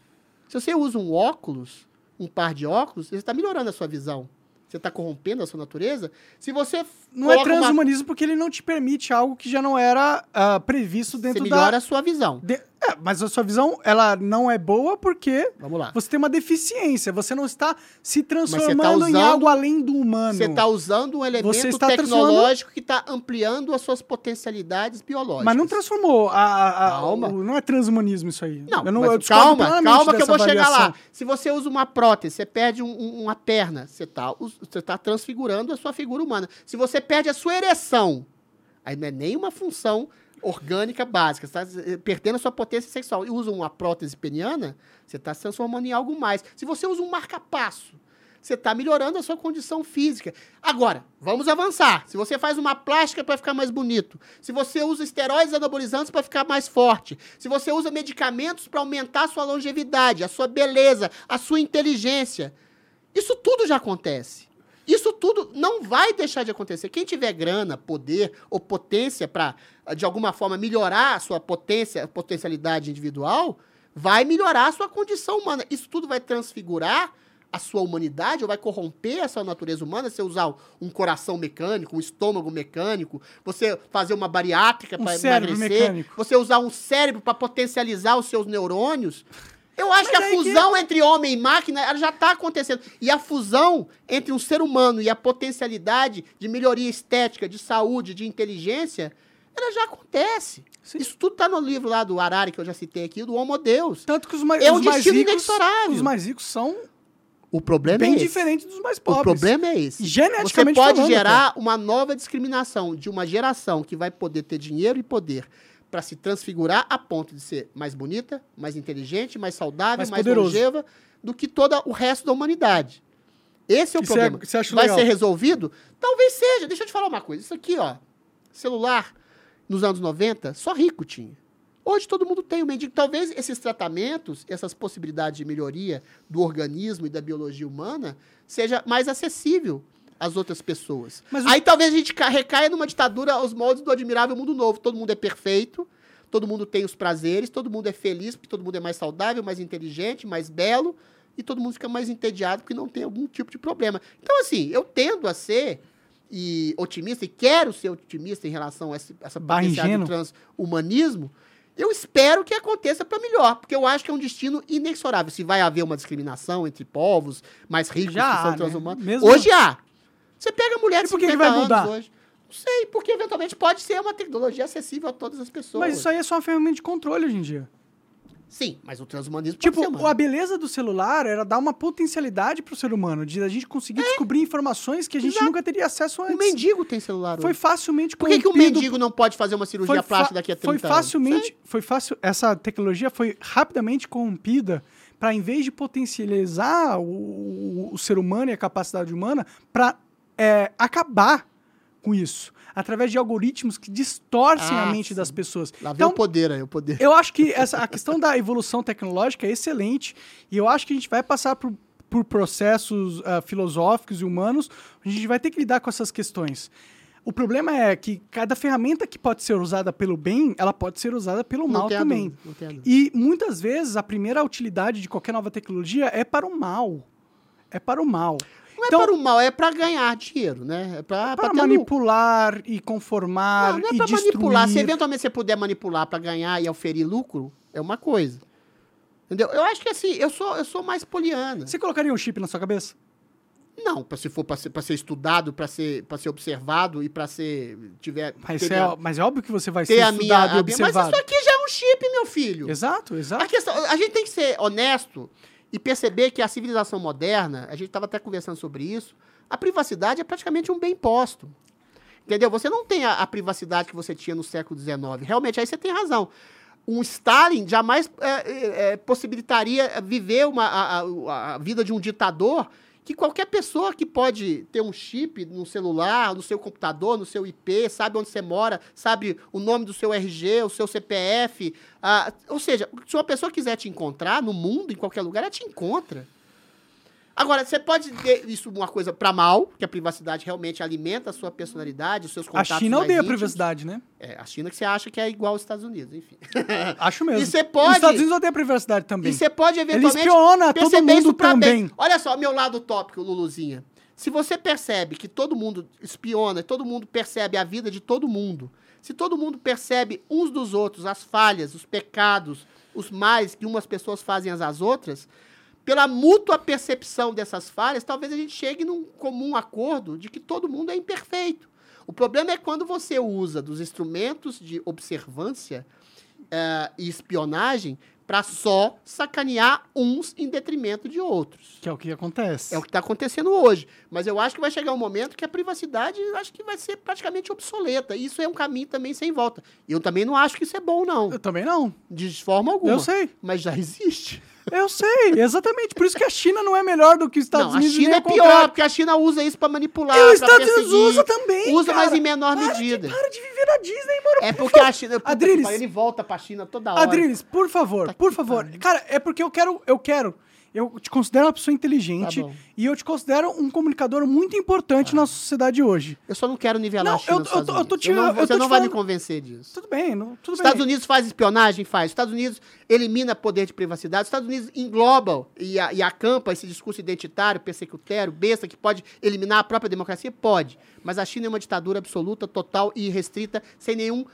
Se você usa um óculos, um par de óculos, você está melhorando a sua visão. Você está corrompendo a sua natureza. Se você Não é coloca uma- transhumanismo porque ele não te permite algo que já não era ah, previsto você dentro melhora da... a sua visão. de- É, mas a sua visão, ela não é boa porque Vamos lá. você tem uma deficiência. Você não está se tá transformando em usando- algo além do humano. Você está usando um elemento tecnológico que está ampliando as suas potencialidades biológicas. Mas não transformou. A, a- Calma. o- não é transhumanismo isso aí. Não, eu não eu calma, calma que eu vou chegar lá. Se você usa uma prótese, você perde um- um- uma perna, você está você tá transfigurando a sua figura humana. Se você perde a sua ereção, aí não é nem uma função orgânica básica, você está perdendo a sua potência sexual e usa uma prótese peniana, você está se transformando em algo mais. Se você usa um marca-passo, você está melhorando a sua condição física. Agora, vamos avançar. Se você faz uma plástica para ficar mais bonito, se você usa esteroides anabolizantes para ficar mais forte, se você usa medicamentos para aumentar a sua longevidade, a sua beleza, a sua inteligência, isso tudo já acontece. Isso tudo não vai deixar de acontecer. Quem tiver grana, poder ou potência para, de alguma forma, melhorar a sua potência, potencialidade individual, vai melhorar a sua condição humana. Isso tudo vai transfigurar a sua humanidade ou vai corromper a sua natureza humana, você usar um coração mecânico, um estômago mecânico, você fazer uma bariátrica Um para emagrecer, mecânico. você usar um cérebro para potencializar os seus neurônios. Eu acho Mas que a aí que- fusão entre homem e máquina ela já está acontecendo. E a fusão entre um ser humano e a potencialidade de melhoria estética, de saúde, de inteligência, ela já acontece. Sim. Isso tudo está no livro lá do Harari, que eu já citei aqui, do Homo Deus. Tanto que os mais, É um os mais destino ricos, inexorável. os mais ricos são O problema bem é esse. diferentes dos mais O pobres. problema é esse. Você Geneticamente pode falando, gerar uma nova discriminação de uma geração que vai poder ter dinheiro e poder para se transfigurar a ponto de ser mais bonita, mais inteligente, mais saudável, Mais mais, poderoso. longeva do que todo o resto da humanidade. Esse é o Isso é- problema. você acha vai legal? ser resolvido? Talvez seja. Deixa eu te falar uma coisa. Isso aqui, ó, celular nos anos 90, só rico tinha. Hoje todo mundo tem o mendigo. Talvez esses tratamentos, essas possibilidades de melhoria do organismo e da biologia humana, seja mais acessível às outras pessoas. Mas o- Aí talvez a gente ca- recaia numa ditadura aos moldes do admirável mundo novo. Todo mundo é perfeito, todo mundo tem os prazeres, todo mundo é feliz, porque todo mundo é mais saudável, mais inteligente, mais belo, e todo mundo fica mais entediado porque não tem algum tipo de problema. Então, assim, eu tendo a ser e otimista, e quero ser otimista em relação a essa Barra potencial do transhumanismo, eu espero que aconteça para melhor, porque eu acho que é um destino inexorável. Se vai haver uma discriminação entre povos mais ricos Já que são há, né? transhumanos. Mesmo- Hoje há. Você pega mulheres por que que vai 50 mudar? anos hoje. Não sei, porque eventualmente pode ser uma tecnologia acessível a todas as pessoas. Mas isso aí é só uma ferramenta de controle hoje em dia. Sim, mas o transhumanismo Tipo, ser, a beleza do celular era dar uma potencialidade pro ser humano, de a gente conseguir descobrir informações que a gente É. Exato. nunca teria acesso O antes. mendigo tem celular Foi hoje. facilmente Por que, que o mendigo não pode fazer uma cirurgia foi plástica daqui a 30 foi anos? facilmente, foi fácil, essa tecnologia foi rapidamente corrompida para em vez de potencializar o, o ser humano e a capacidade humana, para acabar com isso. através de algoritmos que distorcem Ah, a mente sim. das pessoas. Lá vem Então, o poder aí, o poder. eu acho que essa, a questão da evolução tecnológica é excelente e eu acho que a gente vai passar por, por processos ah, filosóficos e humanos, a gente vai ter que lidar com essas questões. O problema é que cada ferramenta que pode ser usada pelo bem, ela pode ser usada pelo Não mal também. dúvida. E muitas vezes a primeira utilidade de qualquer nova tecnologia é para o mal. É para o mal. Não Então, é para o mal, é para ganhar dinheiro, né? É para ter manipular e conformar Não, não é e pra destruir. manipular. Se eventualmente você puder manipular para ganhar e oferir lucro, é uma coisa. Entendeu? Eu acho que assim, eu sou, eu sou mais poliana. Você colocaria um chip na sua cabeça? Não, pra, se for para ser, pra ser estudado, para ser, pra ser observado e para ser. tiver. Mas, é, a- mas é óbvio que você vai ser a minha. estudado e minha- mas observado. isso aqui já é um chip, meu filho. Exato, exato. A, questão, a gente tem que ser honesto e perceber que a civilização moderna, a gente estava até conversando sobre isso, a privacidade é praticamente um bem posto. Entendeu? Você não tem a, a privacidade que você tinha no século XIX. Realmente, aí você tem razão. Um Stalin jamais é, é, é, possibilitaria viver uma, a, a- a vida de um ditador que qualquer pessoa que pode ter um chip no celular, no seu computador, no seu IP, sabe onde você mora, sabe o nome do seu RG, o seu CPF. ah, ou seja, se uma pessoa quiser te encontrar no mundo, em qualquer lugar, ela te encontra. Agora, você pode ter isso uma coisa para mal, que a privacidade realmente alimenta a sua personalidade, os seus A contatos China mais odeia a privacidade, né? É, a China que você acha que é igual aos Estados Unidos, enfim. (laughs) Acho mesmo. E você Os pode- Estados Unidos odeiam a privacidade também. E você pode eventualmente espiona todo mundo pra bem. também. Olha só, meu lado tópico, Luluzinha. Se você percebe que todo mundo espiona, todo mundo percebe a vida de todo mundo, se todo mundo percebe uns dos outros as falhas, os pecados, os males que umas pessoas fazem às outras, pela mútua percepção dessas falhas, talvez a gente chegue num comum acordo de que todo mundo é imperfeito. O problema é quando você usa dos instrumentos de observância eh, e espionagem para só sacanear uns em detrimento de outros. Que é o que acontece. É o que está acontecendo hoje. Mas eu acho que vai chegar um momento que a privacidade acho que vai ser praticamente obsoleta. E isso é um caminho também sem volta. Eu também não acho que isso é bom, não. Eu também não. De forma alguma. Eu sei. Mas já (laughs) existe. Eu sei, exatamente. Por isso que a China não é melhor do que os Estados não, a Unidos. China nem é pior, contrário. porque a China usa isso para manipular. E os Estados Unidos usa também. Usa, cara. mas em menor Para de- medida. Para de viver na Disney, mano. É por porque a China. Adriles. ele volta pra China toda hora. Adriles, por favor, Tá por favor. Cara, é porque eu quero, eu quero. Eu te considero uma pessoa inteligente Tá e eu te considero um comunicador muito importante na sociedade hoje. Eu só não quero nivelar Não, a China eu- eu eu tô te- não- você não vai me falando- convencer disso. Tudo bem, não, tudo Os Estados bem. Unidos faz espionagem? Faz. Os Estados Unidos elimina poder de privacidade. Os Estados Unidos engloba e, a- e acampa esse discurso identitário, persecutório, besta, que pode eliminar a própria democracia? Pode. Mas a China é uma ditadura absoluta, total e restrita, sem nenhum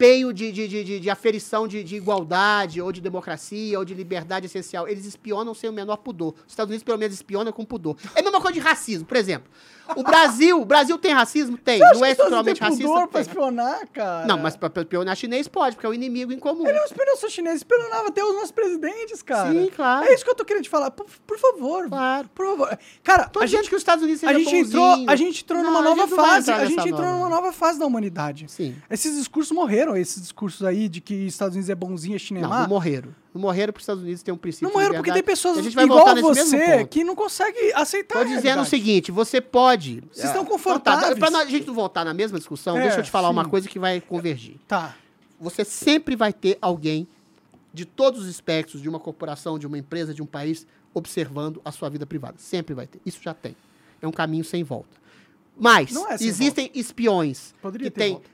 empenho de, de, de, de, de aferição de, de igualdade, ou de democracia, ou de liberdade essencial. Eles espionam sem o menor pudor. Os Estados Unidos, pelo menos, espionam com pudor. É a mesma coisa de racismo, por exemplo. O Brasil, o Brasil tem racismo? Tem. Você Não é estruturalmente têm racista? pudor pra espionar, cara? Não, mas pra espionar chinês pode, porque é o inimigo em comum. Ele não espionou só chinês, espionava até os nossos presidentes, cara. Sim, claro. É isso que eu tô querendo te falar. Por, por favor. Claro. Por favor. Cara, Tô a gente, que os Estados Unidos a seja gente entrou, a gente entrou Não, numa a nova não fase. A gente entrou nova. numa nova fase da humanidade. Sim. Esses discursos morreram, esses discursos aí de que Estados Unidos é bonzinho, a é Não, má. não morreram. Não morreram porque os Estados Unidos têm um princípio Não morreram porque tem pessoas A gente vai igual voltar você que não consegue aceitar a dizendo o seguinte, você pode... Vocês estão É, confortáveis. Então tá, pra nós- a gente não voltar na mesma discussão, É, deixa eu te falar uma sim. coisa que vai convergir. Tá. Você sempre vai ter alguém de todos os espectros de uma corporação, de uma empresa, de um país, observando a sua vida privada. Sempre vai ter. Isso já tem. É um caminho sem volta. Mas é sem existem espiões Poderia que ter têm volta.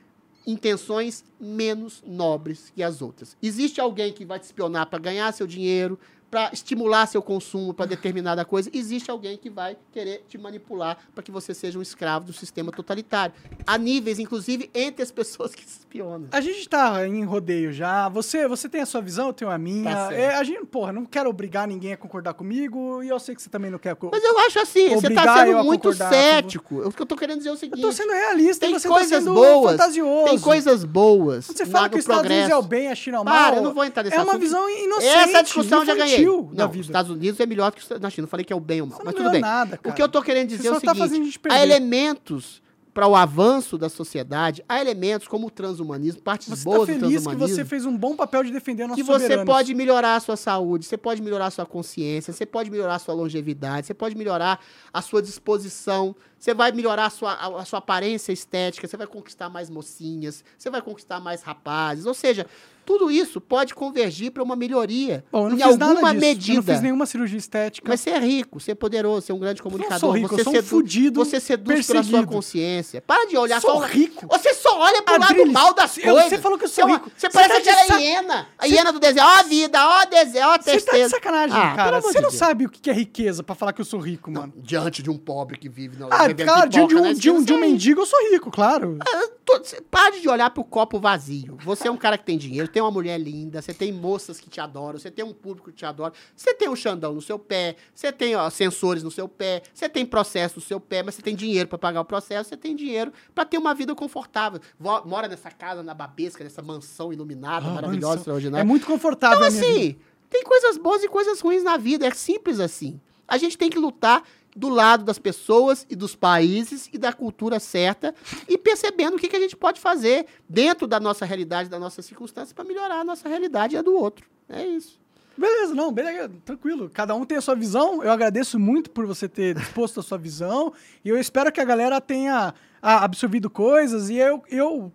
Intenções menos nobres que as outras. Existe alguém que vai te espionar para ganhar seu dinheiro, para estimular seu consumo para determinada coisa. Existe alguém que vai querer te manipular para que você seja um escravo do sistema totalitário. Há níveis, inclusive, entre as pessoas que se espionam. A gente tá em rodeio já. Você, você tem a sua visão, eu tenho a minha. Tá. É, a gente, porra, não quero obrigar ninguém a concordar comigo e eu sei que você também não quer. Mas eu acho assim, você tá eu sendo a muito com cético. O que eu tô querendo dizer é o seguinte. Eu tô sendo realista tem você coisas tá sendo boas. fantasioso. Tem coisas boas. Quando você fala que os Estados Unidos é o bem, a China é o mal. Para, eu não vou entrar nesse É uma visão inocente. Essa discussão eu já ganhei. Infantil da Não, os vida. Estados Unidos é melhor que os na China. Não falei que é o bem ou o mal, mas não tudo bem. nada, o que eu tô querendo dizer é o tá seguinte: perder. há elementos para o avanço da sociedade, há elementos como o transhumanismo, partes Você tá boas do feliz que transhumanismo. você fez um bom papel de defender a nossa que você pode melhorar a sua saúde, você pode melhorar a sua consciência, você pode melhorar a sua longevidade, você pode melhorar a sua disposição Você vai melhorar a sua, a, a sua aparência estética, você vai conquistar mais mocinhas, você vai conquistar mais rapazes. Ou seja, tudo isso pode convergir para uma melhoria Bom, eu não em alguma medida. Eu não fiz nenhuma cirurgia estética. Mas você é rico, você é poderoso, você é um grande comunicador. sou rico, eu você sou um fudido Você seduz pela sua perseguido. consciência. Para de olhar Sou só. rico. Você só olha pro lado Adriles, mal das eu- coisas. você falou que eu Você sou é uma- rico. Você Você parece tá aquela sac- hiena. A Você- hiena do desenho. Ó a vida, ó a desenho, ó a Você tá de tristeza. sacanagem, Ah, cara. Você não Deus. sabe o que é riqueza pra falar que eu sou rico, mano. Diante de um pobre que vive na Ah, claro, de, de um, de, um, esquina, de um você- mendigo eu sou rico, claro. Tô- cê- Pare de olhar pro copo vazio. Você é um cara que tem dinheiro, tem uma mulher linda, você tem moças que te adoram, você tem um público que te adora, você tem um Xandão no seu pé, você tem ó, sensores no seu pé, você tem processo no seu pé, mas você tem dinheiro pra pagar o processo, você tem dinheiro pra ter uma vida confortável. Vo- Mora nessa casa na Babesca, nessa mansão iluminada, Ah, maravilhosa, mansão. extraordinária. É muito confortável Então, assim, tem coisas boas e coisas ruins na vida. É simples assim. A gente tem que lutar do lado das pessoas e dos países e da cultura certa e percebendo o que, que a gente pode fazer dentro da nossa realidade, das nossas circunstâncias, para melhorar a nossa realidade e a do outro. É isso. Beleza, não, beleza, tranquilo. Cada um tem a sua visão. Eu agradeço muito por você ter disposto a sua visão. E eu espero que a galera tenha ah, absorvido coisas. E eu, eu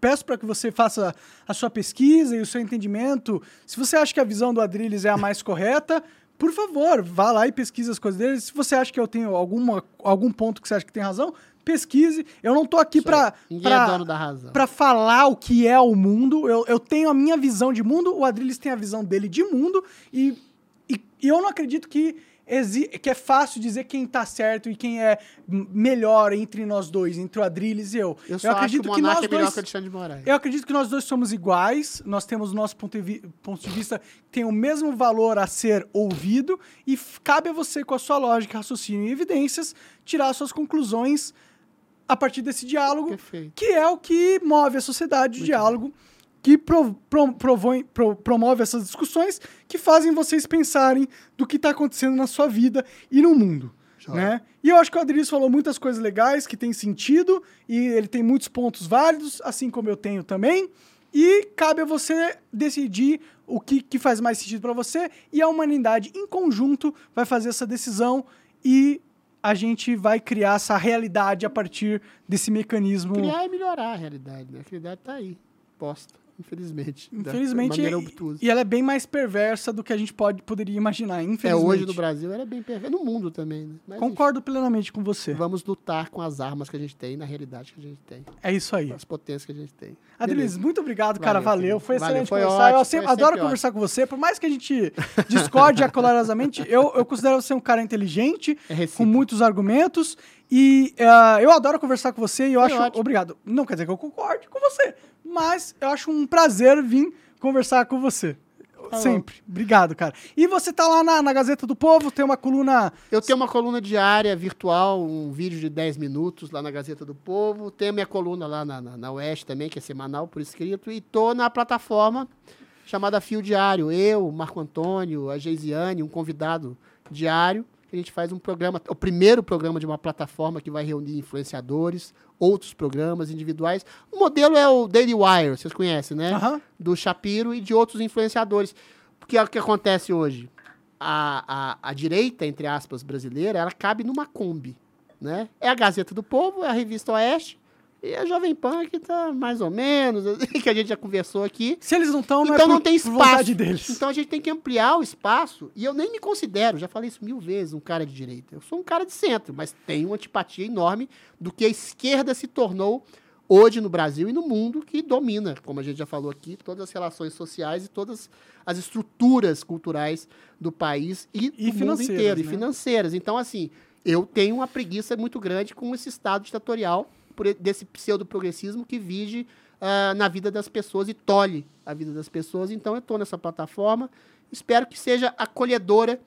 peço para que você faça a sua pesquisa e o seu entendimento. Se você acha que a visão do Adrilles é a mais correta, por favor, vá lá e pesquise as coisas dele. Se você acha que eu tenho alguma, algum ponto que você acha que tem razão, pesquise. Eu não tô aqui para é dono da razão. para falar o que é o mundo. Eu, eu tenho a minha visão de mundo, o Adrilles tem a visão dele de mundo, e, e, e eu não acredito que, que é fácil dizer quem tá certo e quem é melhor entre nós dois, entre o Adrilles e eu. Eu só acho que o nós Monarca é dois. que de Moraes. Eu acredito que nós dois somos iguais, nós temos o nosso ponto de, ponto de vista, tem o mesmo valor a ser ouvido, e cabe a você, com a sua lógica, raciocínio e evidências, tirar suas conclusões a partir desse diálogo, Perfeito. que é o que move a sociedade, o diálogo, que pro- pro- pro- promove essas discussões que fazem vocês pensarem do que está acontecendo na sua vida e no mundo. Né? E eu acho que o Adriles falou muitas coisas legais que têm sentido e ele tem muitos pontos válidos, assim como eu tenho também. E cabe a você decidir o que, que faz mais sentido para você e a humanidade em conjunto vai fazer essa decisão e a gente vai criar essa realidade a partir desse mecanismo. Criar e melhorar a realidade, né? A realidade tá aí, posta, infelizmente. da- Infelizmente, maneira e, obtusa. e ela é bem mais perversa do que a gente pode, poderia imaginar, É, infelizmente. hoje no Brasil era bem perfeito. No mundo também, né? Mas, Concordo plenamente com você. enfim, vamos lutar com as armas que a gente tem, na realidade que a gente tem. É isso aí. Com as potências que a gente tem. Adriles, muito obrigado, cara. Valeu, Valeu. Foi Valeu, excelente foi conversar. ótimo, eu sempre, adoro sempre conversar com você. Por mais que a gente discorde (laughs) acalorosamente, eu, eu considero você um cara inteligente, É com muitos argumentos. E ah, eu adoro conversar com você e eu Foi acho. ótimo. Obrigado. Não quer dizer que eu concorde com você, mas eu acho um prazer vir conversar com você. Tá Sempre. Obrigado, cara. E você tá lá na, na Gazeta do Povo, tem uma coluna. Eu tenho uma coluna diária virtual, um vídeo de 10 minutos lá na Gazeta do Povo. Tenho a minha coluna lá na, na, na Oeste também, que é semanal por escrito. E tô na plataforma chamada Fio Diário. Eu, Marco Antônio, a Geisiane, um convidado diário. Que A gente faz um programa, o primeiro programa de uma plataforma que vai reunir influenciadores, outros programas individuais. O modelo é o Daily Wire, vocês conhecem, né? Do Shapiro e de outros influenciadores. Porque é o que acontece hoje. A, a, a direita, entre aspas, brasileira, ela cabe numa Kombi. Né? É a Gazeta do Povo, é a Revista Oeste e a Jovem Pan, que tá mais ou menos, (laughs) que a gente já conversou aqui. Se eles não estão, não Então é não tem espaço. deles. Então a gente tem que ampliar o espaço. E eu nem me considero, já falei isso mil vezes, um cara de direita. Eu sou um cara de centro, mas tenho uma antipatia enorme do que a esquerda se tornou hoje no Brasil e no mundo, que domina, como a gente já falou aqui, todas as relações sociais e todas as estruturas culturais do país e, E do mundo financeiras, inteiro, e né? financeiras. Então, assim, eu tenho uma preguiça muito grande com esse Estado ditatorial, e- desse pseudo-progressismo que vige ah, na vida das pessoas e tolhe a vida das pessoas. Então, eu estou nessa plataforma. Espero que seja acolhedora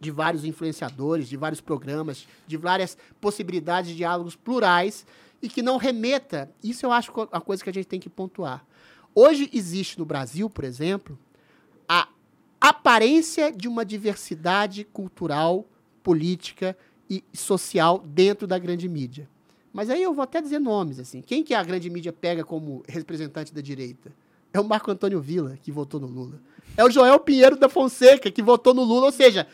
de vários influenciadores, de vários programas, de várias possibilidades de diálogos plurais e que não remeta. Isso eu acho a coisa que a gente tem que pontuar. Hoje existe no Brasil, por exemplo, a aparência de uma diversidade cultural, política e social dentro da grande mídia. Mas aí eu vou até dizer nomes assim. Quem que a grande mídia pega como representante da direita? É o Marco Antônio Villa, que votou no Lula. É o Joel Pinheiro da Fonseca, que votou no Lula. Ou seja,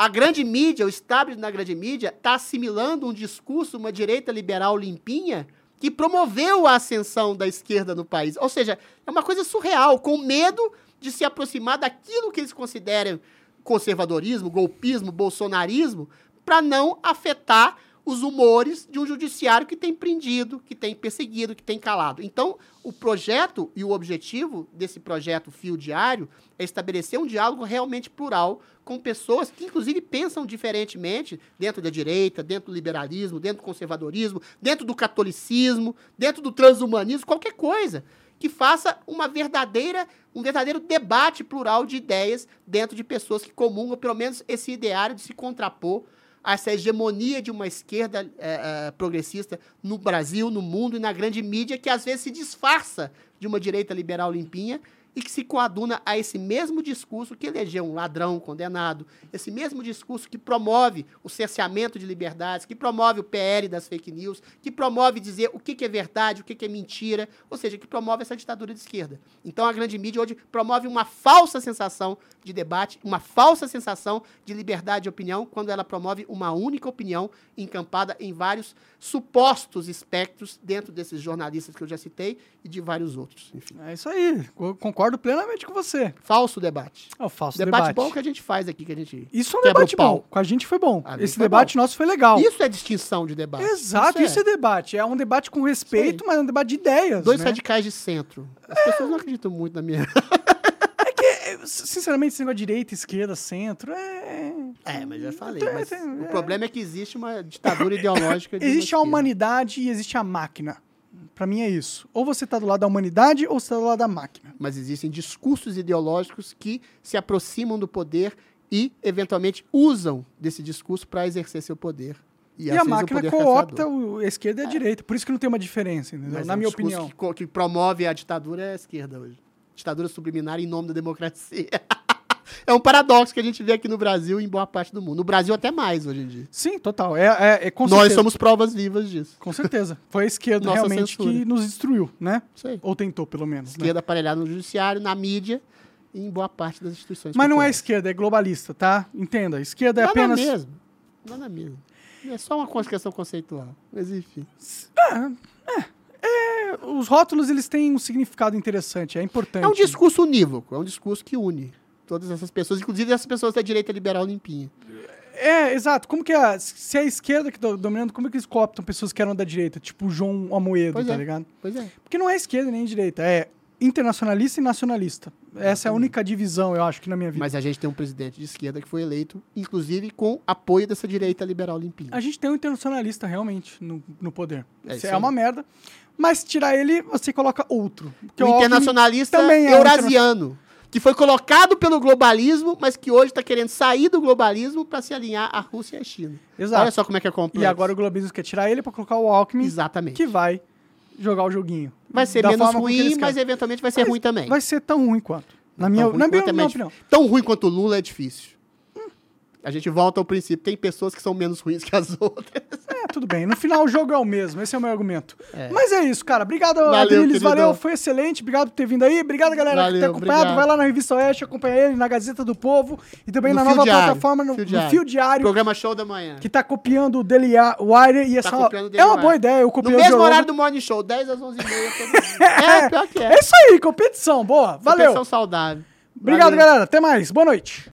A grande mídia, o establishment da grande mídia, está assimilando um discurso, uma direita liberal limpinha, que promoveu a ascensão da esquerda no país. Ou seja, é uma coisa surreal, com medo de se aproximar daquilo que eles consideram conservadorismo, golpismo, bolsonarismo, para não afetar os humores de um judiciário que tem prendido, que tem perseguido, que tem calado. Então, o projeto e o objetivo desse projeto Fio Diário é estabelecer um diálogo realmente plural com pessoas que, inclusive, pensam diferentemente dentro da direita, dentro do liberalismo, dentro do conservadorismo, dentro do catolicismo, dentro do transhumanismo, qualquer coisa que faça uma verdadeira, um verdadeiro debate plural de ideias dentro de pessoas que comungam pelo menos esse ideário de se contrapor essa hegemonia de uma esquerda é, é, progressista no Brasil, no mundo e na grande mídia, que às vezes se disfarça de uma direita liberal limpinha e que se coaduna a esse mesmo discurso que elegeu um ladrão condenado, esse mesmo discurso que promove o cerceamento de liberdades, que promove o PL das fake news, que promove dizer o que, que é verdade, o que, que é mentira, ou seja, que promove essa ditadura de esquerda. Então a grande mídia hoje promove uma falsa sensação de debate, uma falsa sensação de liberdade de opinião, quando ela promove uma única opinião encampada em vários supostos espectros dentro desses jornalistas que eu já citei e de vários outros. Enfim. É isso aí, eu concordo plenamente com você. Falso debate. É o falso debate, debate. bom que a gente faz aqui, que a gente. Isso é um debate bom. Com a gente foi bom. A Esse foi debate nosso foi legal. Isso é distinção de debate. Exato, isso é. debate. É um debate com respeito, mas é um debate de ideias. Dois né? radicais de centro. As pessoas não acreditam muito na minha. (laughs) É, Sinceramente, esse negócio de direita, esquerda, centro, é. É, mas já falei. Mas o é. problema é que existe uma ditadura ideológica. uma Existe a humanidade e existe a máquina. Pra mim é isso. Ou você tá do lado da humanidade ou você tá do lado da máquina. Mas existem discursos ideológicos que se aproximam do poder e, eventualmente, usam desse discurso para exercer seu poder. E, às a máquina coopta a esquerda e a direita. Por isso que não tem uma diferença, entendeu? Na é um minha opinião. Que, que promove a ditadura é a esquerda hoje. Ditadura subliminar em nome da democracia. (laughs) é um paradoxo que a gente vê aqui no Brasil e em boa parte do mundo. No Brasil, até mais hoje em dia. Sim, total. É, é, é com Nós certeza. somos provas vivas disso. Com certeza. Foi a esquerda Nossa realmente censura. que nos destruiu, né? Aí. Ou tentou, pelo menos. né? Esquerda aparelhada no judiciário, na mídia e em boa parte das instituições. Mas não é esquerda, é globalista, tá? Entenda. a Esquerda é Nada apenas. mesmo. Nada mesmo. É só uma questão conceitual. Mas enfim. É, os rótulos eles têm um significado interessante, é importante. É um discurso unívoco, é um discurso que une todas essas pessoas, inclusive essas pessoas da direita liberal limpinha. É, exato. Como que é? Se é a esquerda que tá dominando, como é que eles cooptam pessoas que eram da direita? Tipo o João Amoedo, Pois tá é. ligado? Pois é. Porque não é esquerda nem direita, é internacionalista e nacionalista. Essa é a única divisão, eu acho, que na minha vida. Mas a gente tem um presidente de esquerda que foi eleito, inclusive com apoio dessa direita liberal limpinha. A gente tem um internacionalista realmente no, no poder. É Isso é uma merda. Mas tirar ele, você coloca outro. O Alckmin internacionalista também é um eurasiano, que foi colocado pelo globalismo, mas que hoje está querendo sair do globalismo para se alinhar à Rússia e à China. Exato. Olha só como é que é complexo. E agora o globalismo quer tirar ele pra colocar o Alckmin, Exatamente. que vai jogar o joguinho. Vai ser menos ruim, mas eventualmente vai ser Mas ruim também. Vai ser tão ruim quanto. Na minha, na quanto minha, é minha mais opinião. Tão ruim quanto o Lula é difícil. A gente volta ao princípio. Tem pessoas que são menos ruins que as (laughs) outras. É, tudo bem. No final o jogo é o mesmo. Esse é o meu argumento. É. Mas é isso, cara. Obrigado, Valeu, Adriles. Valeu. Foi excelente. Obrigado por ter vindo aí. Obrigado, galera, por ter Valeu, acompanhado. obrigado. Vai lá na Revista Oeste, acompanha ele na Gazeta do Povo e também No na nova Diário. plataforma, no Fio no Diário. Fio Diário, Programa Show da Manhã. que tá copiando o Daily Wire. E essa Tá copiando o Daily é uma Wire. boa ideia. Eu No copiei o mesmo horário do Morning Show, 10 às 11h30. todo- (laughs) é, pior que é. É isso aí, competição. Boa. Valeu. Competição saudável. Obrigado, Valeu. galera. Até mais. Boa noite.